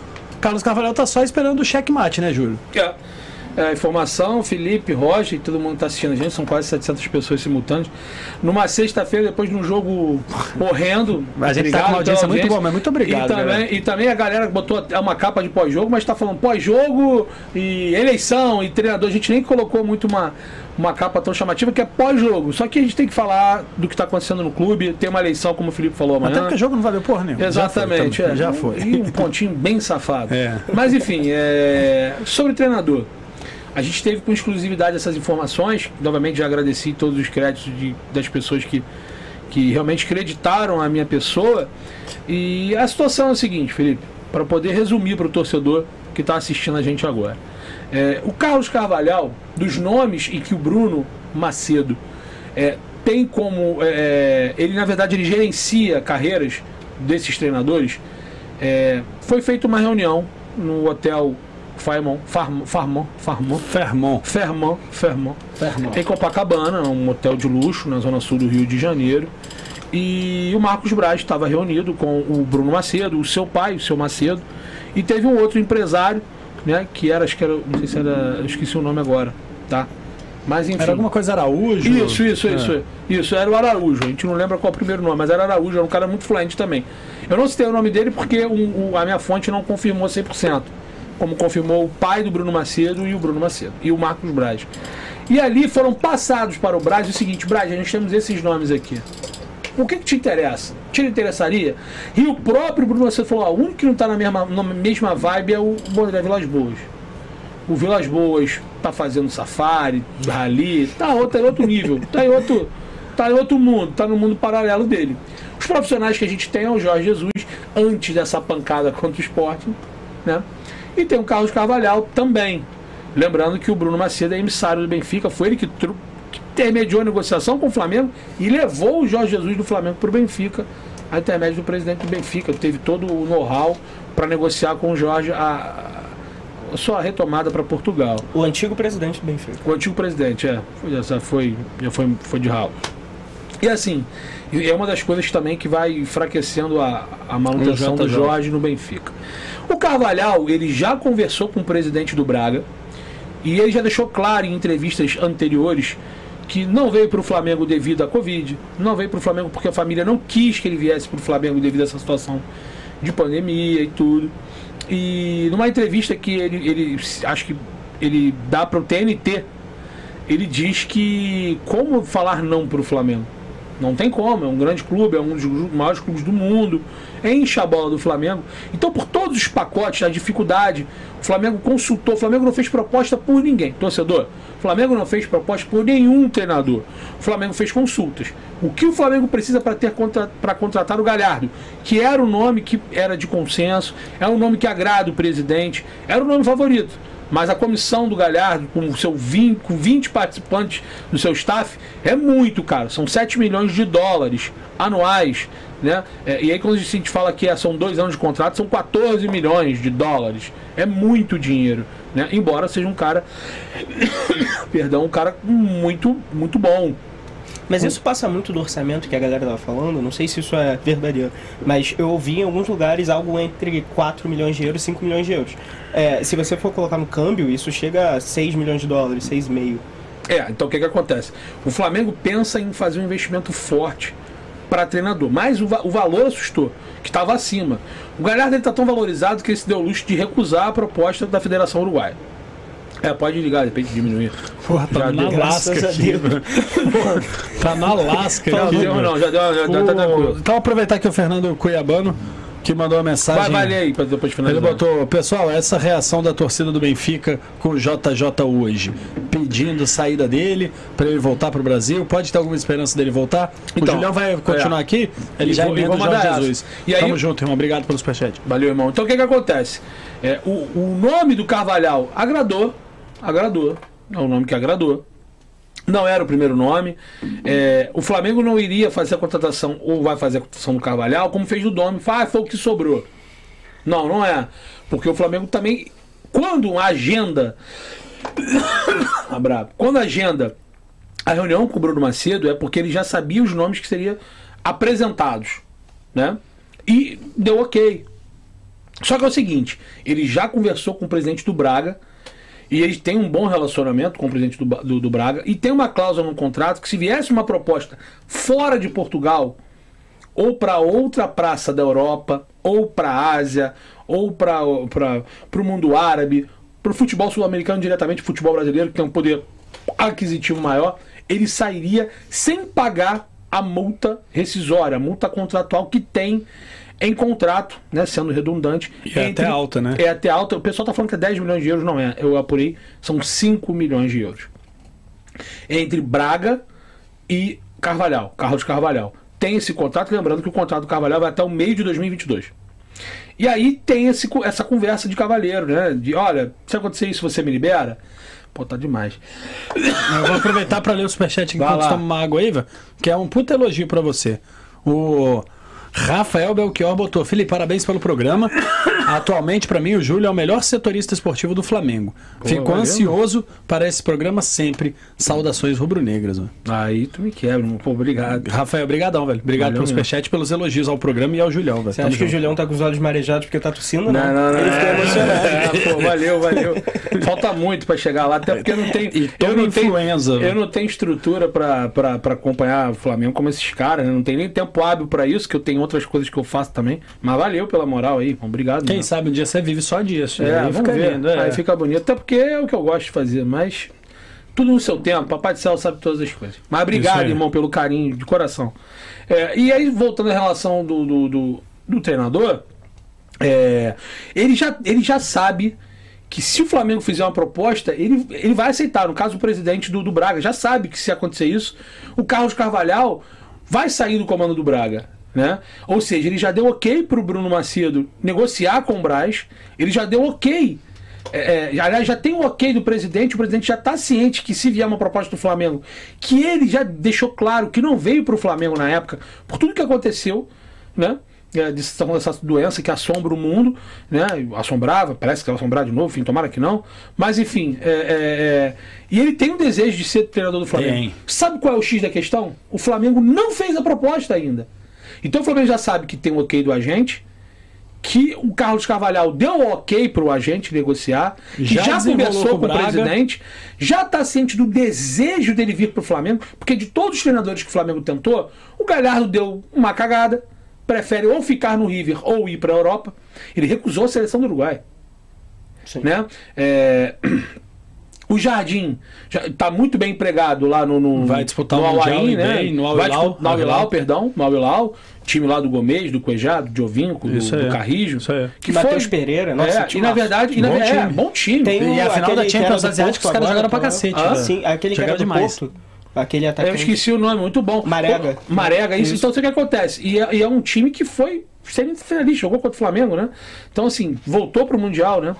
[SPEAKER 1] Carlos Carvalhal tá só esperando o checkmate, né, Júlio?
[SPEAKER 3] É. é, informação, Felipe, Roger e todo mundo está assistindo a gente, são quase 700 pessoas simultâneas. Numa sexta-feira, depois de um jogo horrendo. *laughs*
[SPEAKER 1] A gente tá com uma audiência muito boa, mas muito obrigado,
[SPEAKER 3] E também,
[SPEAKER 1] galera.
[SPEAKER 3] e também a galera botou uma capa de pós-jogo, mas está falando pós-jogo e eleição e treinador. A gente nem colocou muito uma, uma capa tão chamativa que é pós-jogo. Só que a gente tem que falar do que está acontecendo no clube. Tem uma eleição, como o Felipe falou amanhã.
[SPEAKER 1] Até porque o jogo não valeu porra nenhuma.
[SPEAKER 3] Exatamente,
[SPEAKER 1] já foi.
[SPEAKER 3] é.
[SPEAKER 1] Já foi.
[SPEAKER 3] E um pontinho bem safado. *laughs*
[SPEAKER 1] É.
[SPEAKER 3] Mas enfim, é, sobre treinador. A gente teve com exclusividade essas informações. Novamente já agradeci todos os créditos de- das pessoas que, que realmente acreditaram a minha pessoa. E a situação é a seguinte, Felipe, para poder resumir para o torcedor que está assistindo a gente agora. É, o Carlos Carvalhal, dos nomes e que o Bruno Macedo é, tem como. é, ele, na verdade, ele gerencia carreiras desses treinadores. É, foi feita uma reunião no hotel Fairmont, Farmont, Farmont, Farmont,
[SPEAKER 1] Fermon.
[SPEAKER 3] Fermont, Fermont,
[SPEAKER 1] Fermont.
[SPEAKER 3] em Copacabana, um hotel de luxo na zona sul do Rio de Janeiro. E o Marcos Braz estava reunido com o Bruno Macedo, o seu pai, o seu Macedo, e teve um outro empresário, né, que era, acho que era, não sei se era, eu esqueci o nome agora, tá? Mas enfim.
[SPEAKER 1] Era alguma coisa Araújo?
[SPEAKER 3] Isso, isso,
[SPEAKER 1] É.
[SPEAKER 3] isso. Isso, era o Araújo. A gente não lembra qual é o primeiro nome, mas era Araújo, era um cara muito fluente também. Eu não citei o nome dele porque o- o- a minha fonte não confirmou 100%. Como confirmou o pai do Bruno Macedo e o Bruno Macedo. E o Marcos Braz. E ali foram passados para o Braz o seguinte: Braz, a gente temos esses nomes aqui. O que, que te interessa? Te interessaria? E o próprio Bruno Macedo falou: ó, o único que não está na mesma, na mesma vibe é o André Vilas Boas o Vilas Boas tá fazendo safari, rally, tá outro, é outro nível, tá em outro, tá em outro mundo, tá no mundo paralelo dele. Os profissionais que a gente tem é o Jorge Jesus, antes dessa pancada contra o esporte, né? E tem o Carlos Carvalhal também. Lembrando que o Bruno Macedo é emissário do Benfica, foi ele que, tru- que intermediou a negociação com o Flamengo e levou o Jorge Jesus do Flamengo para o Benfica, a intermédio do presidente do Benfica. Teve todo o know-how para negociar com o Jorge a, a sua retomada para Portugal.
[SPEAKER 2] O antigo presidente do Benfica.
[SPEAKER 3] O antigo presidente, é. Foi, já foi, já foi, foi de ralo. E assim, é uma das coisas também que vai enfraquecendo a, a manutenção do. Jorge no Benfica. O Carvalhal, ele já conversou com o presidente do Braga e ele já deixou claro em entrevistas anteriores que não veio para o Flamengo devido à Covid, não veio para o Flamengo porque a família não quis que ele viesse para o Flamengo devido a essa situação de pandemia e tudo. E numa entrevista que ele, ele acho que ele dá para o TNT, ele diz que como falar não para o Flamengo? Não tem como, é um grande clube, é um dos maiores clubes do mundo, enche a bola do Flamengo. Então, por todos os pacotes, a dificuldade, o Flamengo consultou, o Flamengo não fez proposta por ninguém, torcedor. O Flamengo não fez proposta por nenhum treinador. O Flamengo fez consultas. O que o Flamengo precisa para ter para contratar o Galhardo, que era o nome que era de consenso, é um nome que agrada o presidente, era o nome favorito. Mas a comissão do Galhardo, com, seu 20, com 20 participantes do seu staff, é muito, cara. São 7 milhões de dólares anuais. Né? É, e aí, quando a gente fala que é- são dois anos de contrato, são 14 milhões de dólares. É muito dinheiro. Né? Embora seja um cara. *coughs* perdão, um cara muito, muito bom.
[SPEAKER 2] Mas isso passa muito do orçamento que a galera tava falando, não sei se isso é verdadeiro, mas eu ouvi em alguns lugares algo entre 4 milhões de euros e 5 milhões de euros. É, se você for colocar no câmbio, isso chega a 6 milhões de dólares, 6,5.
[SPEAKER 3] É, então o que, que acontece? O Flamengo pensa em fazer um investimento forte para treinador, mas o, va- o valor assustou, que estava acima. O Galhardo está tão valorizado que ele se deu o luxo de recusar a proposta da Federação Uruguaia. É, pode ligar, de repente diminuir.
[SPEAKER 1] Porra, tá
[SPEAKER 3] Já
[SPEAKER 1] na
[SPEAKER 3] deu.
[SPEAKER 1] Lasca aqui. Tá na lasca
[SPEAKER 3] Não,
[SPEAKER 1] aqui.
[SPEAKER 3] deu, não, já deu, já, já tá
[SPEAKER 1] O-
[SPEAKER 3] tranquilo.
[SPEAKER 1] Então aproveitar que o Fernando Cuiabano que mandou uma mensagem.
[SPEAKER 3] Vai, vai ler aí, para depois
[SPEAKER 1] Ele
[SPEAKER 3] finalizar.
[SPEAKER 1] botou, pessoal, essa reação da torcida do Benfica com o JJ hoje, pedindo saída dele para ele voltar para o Brasil. Pode ter alguma esperança dele voltar?
[SPEAKER 3] Então,
[SPEAKER 1] o Julião vai continuar
[SPEAKER 3] é.
[SPEAKER 1] aqui, ele já emenda o Jorge. Jesus.
[SPEAKER 3] E aí-
[SPEAKER 1] Tamo junto, irmão. Obrigado pelo superchat.
[SPEAKER 3] Valeu, irmão. Então o que que acontece? É, o, o nome do Carvalhal agradou, agradou, é o nome que agradou. Não era o primeiro nome. É, o Flamengo não iria fazer a contratação, ou vai fazer a contratação do Carvalhal, como fez do Domi. Ah, foi o que sobrou. Não, não é. Porque o Flamengo também, quando a agenda. *coughs* brabo. Quando a agenda a reunião com o Bruno Macedo é porque ele já sabia os nomes que seriam apresentados, né? E deu ok. Só que é o seguinte, ele já conversou com o presidente do Braga E eles têm um bom relacionamento com o presidente do, do, do Braga. E tem uma cláusula no contrato que se viesse uma proposta fora de Portugal, ou para outra praça da Europa, ou para a Ásia, ou para o mundo árabe, para o futebol sul-americano diretamente, futebol brasileiro, que tem um poder aquisitivo maior, ele sairia sem pagar a multa rescisória, a multa contratual que tem em contrato, né, sendo redundante.
[SPEAKER 1] E é até alta, né?
[SPEAKER 3] É até alta. O pessoal está falando que é 10 milhões de euros, não é. Eu apurei, são 5 milhões de euros. Entre Braga e Carvalhal, Carlos Carvalhal. Tem esse contrato, lembrando que o contrato do Carvalhal vai até o meio de 2022. E aí tem esse, essa conversa de cavaleiro, né? De olha, se acontecer isso, você me libera? Pô, tá demais. *coughs*
[SPEAKER 1] Eu vou aproveitar pra ler o superchat enquanto toma uma água aí, que é um puta elogio pra você. O Rafael Belchior botou, Felipe, parabéns pelo programa. Atualmente, pra mim, o Júlio é o melhor setorista esportivo do Flamengo. Fico
[SPEAKER 3] valeu,
[SPEAKER 1] ansioso para esse programa sempre. Saudações rubro-negras.
[SPEAKER 3] Aí tu me quebra, mano. pô, obrigado.
[SPEAKER 1] Rafael, obrigadão, velho. Obrigado
[SPEAKER 3] Valeu
[SPEAKER 1] pelo superchat e pelos elogios ao programa e ao Julião, velho.
[SPEAKER 2] Você acha que o. Julião tá com os olhos marejados porque tá tossindo?
[SPEAKER 3] Não, não, não.
[SPEAKER 2] Ele ficou
[SPEAKER 3] é,
[SPEAKER 2] emocionado.
[SPEAKER 3] é, pô, valeu, valeu. Falta muito pra chegar lá, até porque eu não tenho.
[SPEAKER 1] E toma
[SPEAKER 3] eu não tenho,
[SPEAKER 1] influenza,
[SPEAKER 3] eu
[SPEAKER 1] velho.
[SPEAKER 3] não tenho estrutura pra acompanhar o Flamengo como esses caras, né? Não tem nem tempo hábil pra isso, que eu tenho outras coisas que eu faço também. Mas valeu pela moral aí, obrigado.
[SPEAKER 1] Quem sabe um dia você vive só disso.
[SPEAKER 3] É,
[SPEAKER 1] aí fica
[SPEAKER 3] ver.
[SPEAKER 1] lindo. É.
[SPEAKER 3] Aí fica bonito. Até porque é o que eu gosto de fazer, mas tudo no seu tempo. Papai do céu sabe todas as coisas. Mas obrigado, irmão, pelo carinho de coração. É, e aí, voltando à relação do, do, do, do treinador, é, ele, já, ele já sabe que se o Flamengo fizer uma proposta, ele, ele vai aceitar. No caso, o presidente do, do Braga já sabe que se acontecer isso, o Carlos Carvalhal vai sair do comando do Braga. Né? Ou seja, ele já deu ok para o Bruno Macedo negociar com o Braz, ele já deu ok. É, é, aliás, já tem o ok do presidente, o presidente já está ciente que se vier uma proposta do Flamengo, que ele já deixou claro que não veio para o Flamengo na época, por tudo que aconteceu, né? É, dessa dessa doença que assombra o mundo, né? Assombrava, parece que vai assombrar de novo, enfim, tomara que não. Mas enfim, é, é, é, e ele tem o desejo de ser treinador do Flamengo.
[SPEAKER 1] Tem.
[SPEAKER 3] Sabe qual é o X da questão? O Flamengo não fez a proposta ainda. Então o Flamengo já sabe que tem o ok do agente, que o Carlos Carvalhal deu o ok para o agente negociar, que
[SPEAKER 1] Já
[SPEAKER 3] já, conversou
[SPEAKER 1] com
[SPEAKER 3] com
[SPEAKER 1] o
[SPEAKER 3] o
[SPEAKER 1] Braga.
[SPEAKER 3] presidente, já está ciente do desejo dele vir para o Flamengo, porque de todos os treinadores que o Flamengo tentou, o Galhardo deu uma cagada, prefere ou ficar no River ou ir para a Europa. Ele recusou a seleção do Uruguai.
[SPEAKER 2] Sim.
[SPEAKER 3] Né? É, O Jardim está muito bem empregado lá no, no
[SPEAKER 1] Vai disputar
[SPEAKER 3] no
[SPEAKER 1] o Mundial
[SPEAKER 3] Al-Ain,
[SPEAKER 1] e bem, no Al
[SPEAKER 3] Vai
[SPEAKER 1] Hilal,
[SPEAKER 3] disputar- no Al perdão, no Al Hilal, time lá do Gomes, do Cuejá, do Giovinco, do,
[SPEAKER 1] Isso aí.
[SPEAKER 3] do Carrijo.
[SPEAKER 1] Isso aí.
[SPEAKER 3] Que
[SPEAKER 2] Matheus
[SPEAKER 3] foi-
[SPEAKER 2] Pereira, nossa,
[SPEAKER 3] é, e
[SPEAKER 2] time
[SPEAKER 3] na verdade, e na
[SPEAKER 1] Bom
[SPEAKER 3] é,
[SPEAKER 1] time.
[SPEAKER 3] bom time.
[SPEAKER 2] Tem
[SPEAKER 1] E a final da Champions Asiática, os caras jogaram pra
[SPEAKER 2] tá?
[SPEAKER 1] cacete,
[SPEAKER 3] Ah.
[SPEAKER 2] Sim, aquele que
[SPEAKER 1] Jogaram
[SPEAKER 2] era do
[SPEAKER 1] demais.
[SPEAKER 2] Porto. Aquele
[SPEAKER 3] Eu
[SPEAKER 2] atacante.
[SPEAKER 3] esqueci o nome, muito bom.
[SPEAKER 2] Marega.
[SPEAKER 3] Marega, isso. Então, o que acontece? E é, e é um time que foi semifinalista, jogou contra o Flamengo, né? Então, assim, voltou pro Mundial, né?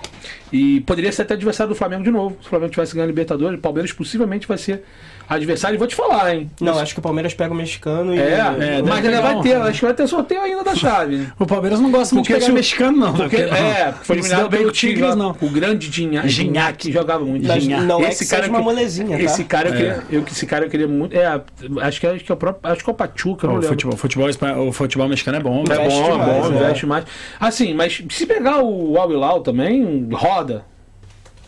[SPEAKER 3] E poderia ser até adversário do Flamengo de novo. Se o Flamengo tivesse ganhando a Libertadores, o Palmeiras possivelmente vai ser adversário. E vou te falar, hein?
[SPEAKER 2] Não, acho que o Palmeiras pega o mexicano e.
[SPEAKER 3] É,
[SPEAKER 1] É,
[SPEAKER 3] mas ainda vai ter, acho que vai ter sorteio ainda da chave.
[SPEAKER 1] O Palmeiras não gosta muito de
[SPEAKER 3] Porque
[SPEAKER 1] pegar
[SPEAKER 3] o-
[SPEAKER 1] mexicano, não.
[SPEAKER 3] Porque,
[SPEAKER 1] velho.
[SPEAKER 3] é, foi
[SPEAKER 1] Não se deu
[SPEAKER 3] eliminado pelo
[SPEAKER 1] o Tigres,
[SPEAKER 3] lá.
[SPEAKER 1] não.
[SPEAKER 3] O grande Dinha-
[SPEAKER 1] Gignac.
[SPEAKER 3] Gignac jogava muito. Gignac.
[SPEAKER 2] não é que seja
[SPEAKER 3] eu
[SPEAKER 2] uma
[SPEAKER 3] que-
[SPEAKER 2] molezinha, tá?
[SPEAKER 3] Esse cara eu
[SPEAKER 1] É.
[SPEAKER 3] queria, eu, esse cara eu queria muito. É, acho que, acho que é o próprio. Acho que é o Pachuca,
[SPEAKER 1] O
[SPEAKER 3] lembro.
[SPEAKER 1] futebol, futebol, espanhol- o futebol mexicano é bom.
[SPEAKER 3] É.
[SPEAKER 2] Investe
[SPEAKER 3] bom, é bom,
[SPEAKER 2] é.
[SPEAKER 3] investe mais. Assim, mas se pegar o Al Hilal também, roda.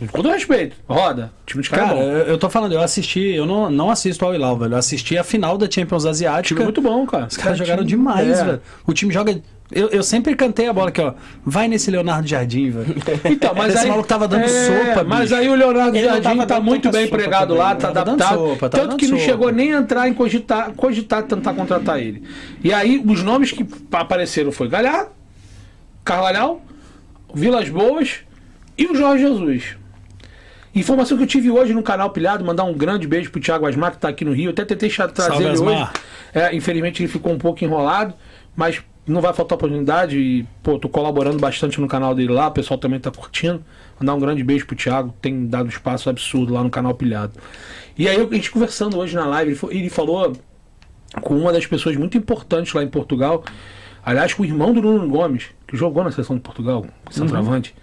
[SPEAKER 3] Com todo respeito, roda. O time de cara,
[SPEAKER 1] Cara,
[SPEAKER 3] é
[SPEAKER 1] eu, eu tô falando, eu assisti, eu não, não assisto ao Hilal, velho. Eu assisti a final da Champions
[SPEAKER 3] Time
[SPEAKER 1] Asiática.
[SPEAKER 3] muito bom, cara.
[SPEAKER 1] Os caras
[SPEAKER 3] Time-
[SPEAKER 1] jogaram demais,
[SPEAKER 3] É.
[SPEAKER 1] velho. O time joga. Eu, eu sempre cantei a bola aqui, ó. Vai nesse Leonardo Jardim, velho. *laughs*
[SPEAKER 3] Então, mas
[SPEAKER 1] Esse
[SPEAKER 3] aí,
[SPEAKER 1] maluco tava dando sopa,
[SPEAKER 3] Mas
[SPEAKER 1] bicho.
[SPEAKER 3] aí o Leonardo
[SPEAKER 2] Ele não
[SPEAKER 3] Jardim tá muito bem empregado lá,
[SPEAKER 2] né?
[SPEAKER 3] tá
[SPEAKER 1] Tava dando
[SPEAKER 3] adaptado.
[SPEAKER 1] sopa,
[SPEAKER 3] tanto que não
[SPEAKER 1] sopa.
[SPEAKER 3] chegou nem a entrar em cogitar, cogitar tentar contratar ele. E aí, os nomes que apareceram foi Galhardo, Carvalhal, Vilas Boas e o Jorge Jesus. Informação que eu tive hoje no canal Pilhado, mandar um grande beijo pro Thiago Asmar, que tá aqui no Rio. Até tentei trazer
[SPEAKER 1] Salve,
[SPEAKER 3] ele hoje.
[SPEAKER 1] Asmar.
[SPEAKER 3] É, infelizmente ele ficou um pouco enrolado, mas não vai faltar oportunidade. E, pô, tô colaborando bastante no canal dele lá, o pessoal também tá curtindo. Mandar um grande beijo pro Thiago, tem dado espaço absurdo lá no canal Pilhado. E aí a gente conversando hoje na live, ele, falou com uma das pessoas muito importantes lá em Portugal. Aliás, com o irmão do Nuno Gomes, que jogou na seleção de Portugal, centroavante.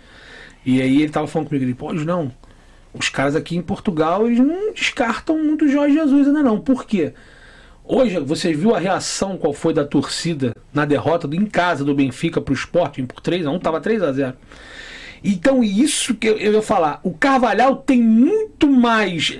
[SPEAKER 3] E aí ele tava falando comigo, ele, pô, não, os caras aqui em Portugal, eles não descartam muito o Jorge Jesus ainda não. Por quê? Hoje, você viu a reação qual foi da torcida na derrota do, em casa do Benfica pro Sporting por 3x1, tava 3x0. Então, isso que eu, eu ia falar, o Carvalhal tem muito mais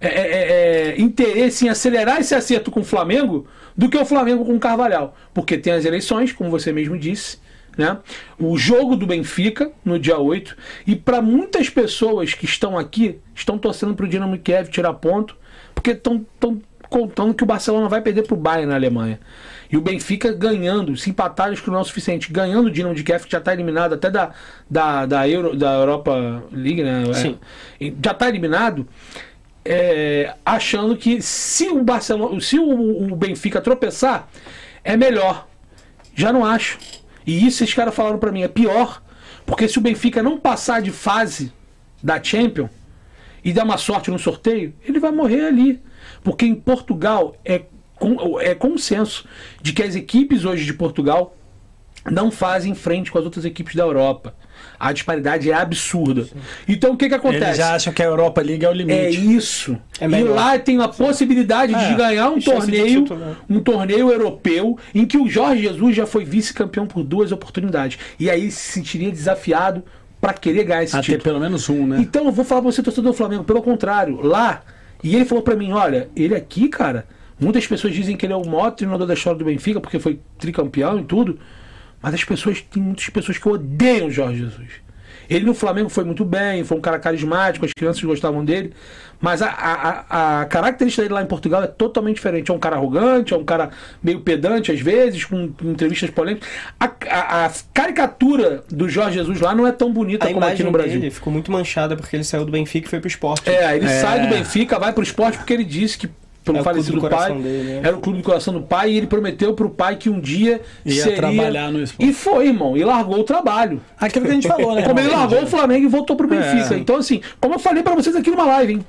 [SPEAKER 3] é, é, é, interesse em acelerar esse acerto com o Flamengo do que o Flamengo com o Carvalhal. Porque tem as eleições, como você mesmo disse, né? O jogo do Benfica no dia 8 e para muitas pessoas que estão aqui estão torcendo para o Dinamo Kiev tirar ponto, porque estão contando que o Barcelona vai perder para o Bayern na Alemanha. E o Benfica ganhando, se empatar, acho que não é o suficiente. Ganhando o Dinamo de Kiev, que já está eliminado até da, da, da, Euro, da Europa League, né? É, já está eliminado. É, achando que se o Barcelona, se o, o Benfica tropeçar, é melhor. Já não acho. E isso esses caras falaram para mim, é pior. Porque se o Benfica não passar de fase da Champions e dar uma sorte no sorteio, ele vai morrer ali. Porque em Portugal é, é consenso de que as equipes hoje de Portugal não fazem frente com as outras equipes da Europa. A disparidade é absurda. Sim. Então o que, que acontece?
[SPEAKER 1] Eles já acham que a Europa League é o limite.
[SPEAKER 3] É isso. É e lá tem a possibilidade é. de ganhar um torneio, né? um torneio europeu em que o Jorge Jesus já foi vice-campeão por duas oportunidades. E aí se sentiria desafiado para querer ganhar esse
[SPEAKER 1] Até
[SPEAKER 3] título.
[SPEAKER 1] pelo menos um, né?
[SPEAKER 3] Então eu vou falar para você, torcedor do Flamengo, pelo contrário, lá. E ele falou para mim: olha, ele aqui, cara, muitas pessoas dizem que ele é o maior treinador da história do Benfica porque foi tricampeão e tudo. Mas as pessoas, tem muitas pessoas que odeiam o Jorge Jesus. Ele no Flamengo foi muito bem, foi um cara carismático, as crianças gostavam dele. Mas a, a, a característica dele lá em Portugal é totalmente diferente. É um cara arrogante, é um cara meio pedante às vezes, com, entrevistas polêmicas. A, a, a, caricatura do Jorge Jesus lá não é tão bonita
[SPEAKER 2] a
[SPEAKER 3] como aqui no Brasil.
[SPEAKER 2] Ele ficou muito manchada porque ele saiu do Benfica e foi pro esporte.
[SPEAKER 3] É, ele é. sai do Benfica, vai pro esporte porque ele disse que pelo é falecido pai. Dele, né? Era o clube do coração do pai e ele prometeu pro pai que um dia
[SPEAKER 1] Ia
[SPEAKER 3] seria...
[SPEAKER 1] trabalhar no esporte.
[SPEAKER 3] E foi, irmão. E largou o trabalho.
[SPEAKER 1] Aquilo que a gente falou, né?
[SPEAKER 3] Como ele largou o Flamengo e voltou pro Benfica. É. Então, assim, como eu falei para vocês aqui numa live, hein?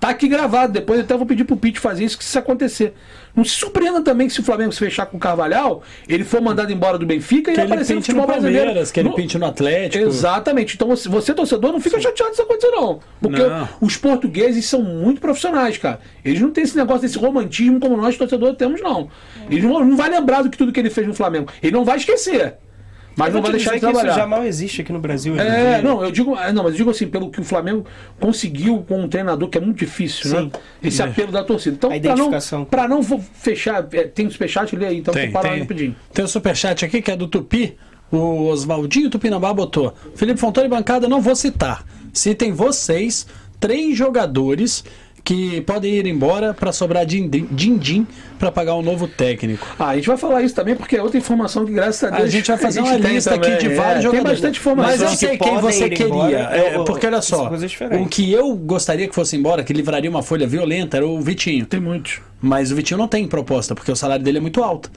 [SPEAKER 3] Tá aqui gravado. Depois eu até vou pedir pro Pete fazer isso, que se acontecer. Não se surpreenda também que se o Flamengo se fechar com o Carvalhal, ele for mandado embora do Benfica
[SPEAKER 1] que
[SPEAKER 3] e aparecer
[SPEAKER 1] no futebol brasileiro. Que ele no... pinte no Atlético.
[SPEAKER 3] Exatamente. Então você, torcedor, não fica Sim. chateado se acontecer, não. Porque não. os portugueses são muito profissionais, cara. Eles não têm esse negócio desse romantismo como nós, torcedores, temos, não. Ele não vai lembrar do que tudo que ele fez no Flamengo. Ele não vai esquecer. Mas não vai deixar de trabalhar.
[SPEAKER 2] isso já mal existe aqui no Brasil.
[SPEAKER 3] É, não, eu digo, é, não, mas eu digo assim, pelo que o Flamengo conseguiu com um treinador que é muito difícil, né? Sim. né? Esse é. apelo da torcida. Então, para não, pra não fechar, é, tem o superchat ali aí, então tem, vou parar tem, rapidinho.
[SPEAKER 1] Tem o superchat aqui que é do Tupi. O Oswaldinho Tupinambá botou. Felipe Fontana e bancada, não vou citar. Citem vocês, três jogadores que podem ir embora para sobrar din-din para pagar um novo técnico.
[SPEAKER 3] Ah, a gente vai falar isso também porque é outra informação que graças a Deus
[SPEAKER 1] a gente vai fazer gente uma lista aqui de vários é, jogadores.
[SPEAKER 3] Tem bastante informação.
[SPEAKER 1] Mas eu sei que quem você queria. Embora, é, porque olha só, o que eu gostaria que fosse embora, que livraria uma folha violenta, era o Vitinho.
[SPEAKER 3] Tem muitos.
[SPEAKER 1] Mas o Vitinho não tem proposta porque o salário dele é muito alto.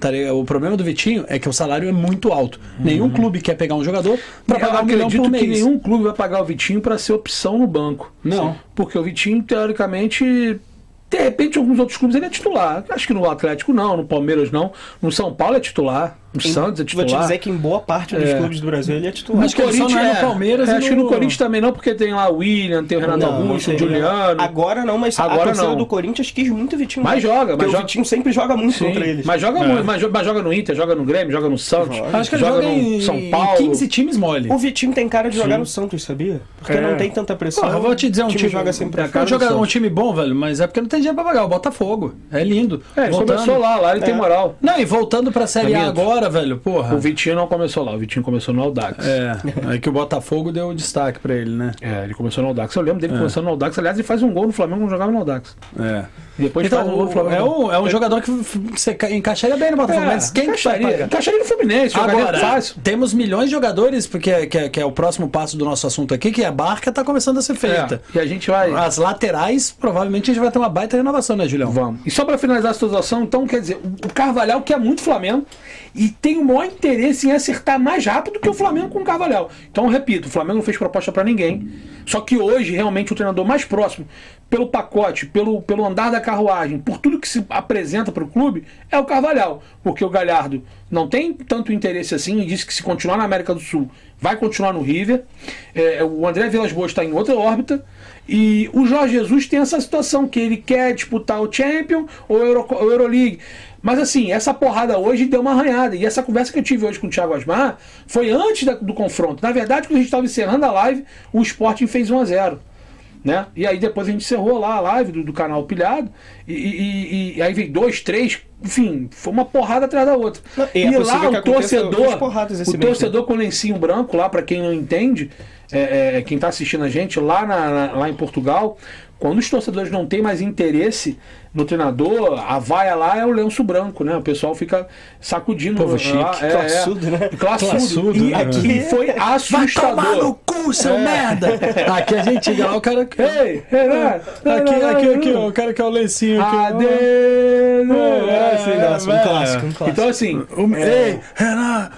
[SPEAKER 1] Tá o problema do Vitinho é que o salário é muito alto. Uhum. Nenhum clube quer pegar um jogador para pagar um milhão por mês. que
[SPEAKER 3] nenhum clube vai pagar o Vitinho para ser opção no banco.
[SPEAKER 1] Não.
[SPEAKER 3] Sim. Porque o Vitinho, teoricamente, de repente, alguns outros clubes ele é titular. Acho que no Atlético não, no Palmeiras não. No São Paulo é titular. O em, Santos é titular.
[SPEAKER 2] Vou te dizer que em boa parte dos é. clubes do Brasil ele é titular.
[SPEAKER 3] Acho que ele só não é no Palmeiras. É, acho que no Corinthians também não, porque tem lá o William, tem o Renato não, Augusto, o Juliano.
[SPEAKER 2] Agora não, mas
[SPEAKER 3] Agora
[SPEAKER 2] a
[SPEAKER 3] não.
[SPEAKER 2] do Corinthians quis muito o Vitinho.
[SPEAKER 3] Mas joga, mas
[SPEAKER 2] joga. o Vitinho sempre joga muito Sim, contra eles.
[SPEAKER 3] Mas joga
[SPEAKER 2] é.
[SPEAKER 3] muito, mas, mas, joga no Inter, joga no Grêmio, joga no Santos. Joga.
[SPEAKER 1] Acho que joga, joga no São Paulo. 15 times mole.
[SPEAKER 2] O Vitinho tem cara de jogar Sim. no Santos, sabia? Porque é. não tem tanta pressão.
[SPEAKER 1] eu vou te dizer um time, joga sempre é, cara joga um time bom, velho, mas é porque não tem dinheiro pra pagar. O Botafogo. É lindo.
[SPEAKER 3] É, ele começou lá, lá ele tem moral.
[SPEAKER 1] Não, e voltando pra Série A agora, velho, porra.
[SPEAKER 3] O Vitinho não começou lá, o Vitinho começou no Audax.
[SPEAKER 1] É, é que o Botafogo deu destaque pra ele, né?
[SPEAKER 3] É, ele começou no Audax. Eu lembro dele é. começando no Audax. Aliás, ele faz um gol no Flamengo quando jogava no Audax.
[SPEAKER 1] É.
[SPEAKER 3] Depois então, faz Flamengo.
[SPEAKER 1] É um, é um jogador que você encaixaria bem no Botafogo, é, mas quem
[SPEAKER 3] encaixaria? Encaixaria no Fluminense,
[SPEAKER 1] Agora, fácil. temos milhões de jogadores, porque é, que é, que é, o próximo passo do nosso assunto aqui, que a barca tá começando a ser feita.
[SPEAKER 3] É, e a gente vai...
[SPEAKER 1] As laterais, provavelmente a gente vai ter uma baita renovação, né, Julião?
[SPEAKER 3] Vamos. E só pra finalizar a situação, então, quer dizer, o Carvalhal, que é muito Flamengo, e tem o maior interesse em acertar mais rápido que o Flamengo com o Carvalhal. Então, repito, o Flamengo não fez proposta para ninguém. Só que hoje, realmente, o treinador mais próximo, pelo pacote, pelo, pelo andar da carruagem, por tudo que se apresenta para o clube, é o Carvalhal. Porque o Galhardo não tem tanto interesse assim e disse que se continuar na América do Sul, vai continuar no River. É, o André Vilas Boas está em outra órbita. E o Jorge Jesus tem essa situação que ele quer disputar o Champion ou o Euro, o Euroleague. Mas assim, essa porrada hoje deu uma arranhada. E essa conversa que eu tive hoje com o Thiago Asmar foi antes da, do confronto. Na verdade, quando a gente estava encerrando a live, o Sporting fez 1 a 0 né? E aí depois a gente encerrou lá a live do, do canal Pilhado. E, e, e, aí veio dois, três, enfim, foi uma porrada atrás da outra.
[SPEAKER 2] Não, e é
[SPEAKER 3] e lá o torcedor, o
[SPEAKER 2] mês,
[SPEAKER 3] torcedor com lencinho branco lá, para quem não entende, é, é, quem está assistindo a gente lá, na- na- lá em Portugal, quando os torcedores não têm mais interesse no treinador, a vaia lá é o lenço branco, né? O pessoal fica sacudindo.
[SPEAKER 1] Povo
[SPEAKER 3] lá,
[SPEAKER 1] chique,
[SPEAKER 3] é,
[SPEAKER 2] classudo,
[SPEAKER 3] é,
[SPEAKER 2] né?
[SPEAKER 3] Classudo.
[SPEAKER 1] Classudo,
[SPEAKER 3] e
[SPEAKER 1] né?
[SPEAKER 3] aqui foi
[SPEAKER 1] Vai tomar no
[SPEAKER 3] assustador.
[SPEAKER 1] cu, seu merda! *laughs* Aqui a gente chega lá, o cara.
[SPEAKER 3] Ei, Renan!
[SPEAKER 1] Aqui, aqui, aqui, ó, o cara que é o lencinho aqui.
[SPEAKER 3] Adeus!
[SPEAKER 1] É,
[SPEAKER 3] assim,
[SPEAKER 2] Nossa, um
[SPEAKER 1] é.
[SPEAKER 2] clássico, um clássico.
[SPEAKER 3] Então, assim,
[SPEAKER 1] O- Ei, Renan!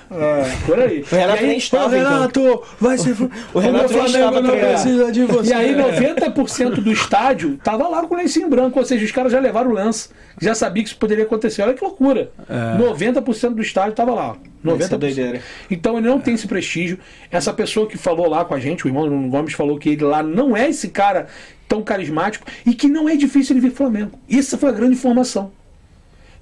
[SPEAKER 3] por aí.
[SPEAKER 2] O Renato
[SPEAKER 3] E aí,
[SPEAKER 2] estava, então.
[SPEAKER 1] Renato, vai se fu-
[SPEAKER 2] O Renato
[SPEAKER 1] Flamengo não precisa de você.
[SPEAKER 3] E aí 90% do estádio tava lá com o lencinho branco, ou seja, os caras já levaram o lance, já sabia que isso poderia acontecer. Olha que loucura. 90% do estádio tava lá. 90%.
[SPEAKER 2] Isso é.
[SPEAKER 3] Então ele não tem esse prestígio. Essa pessoa que falou lá com a gente, o irmão Nuno Gomes falou que ele lá não é esse cara tão carismático e que não é difícil ele vir Flamengo. Essa foi a grande informação.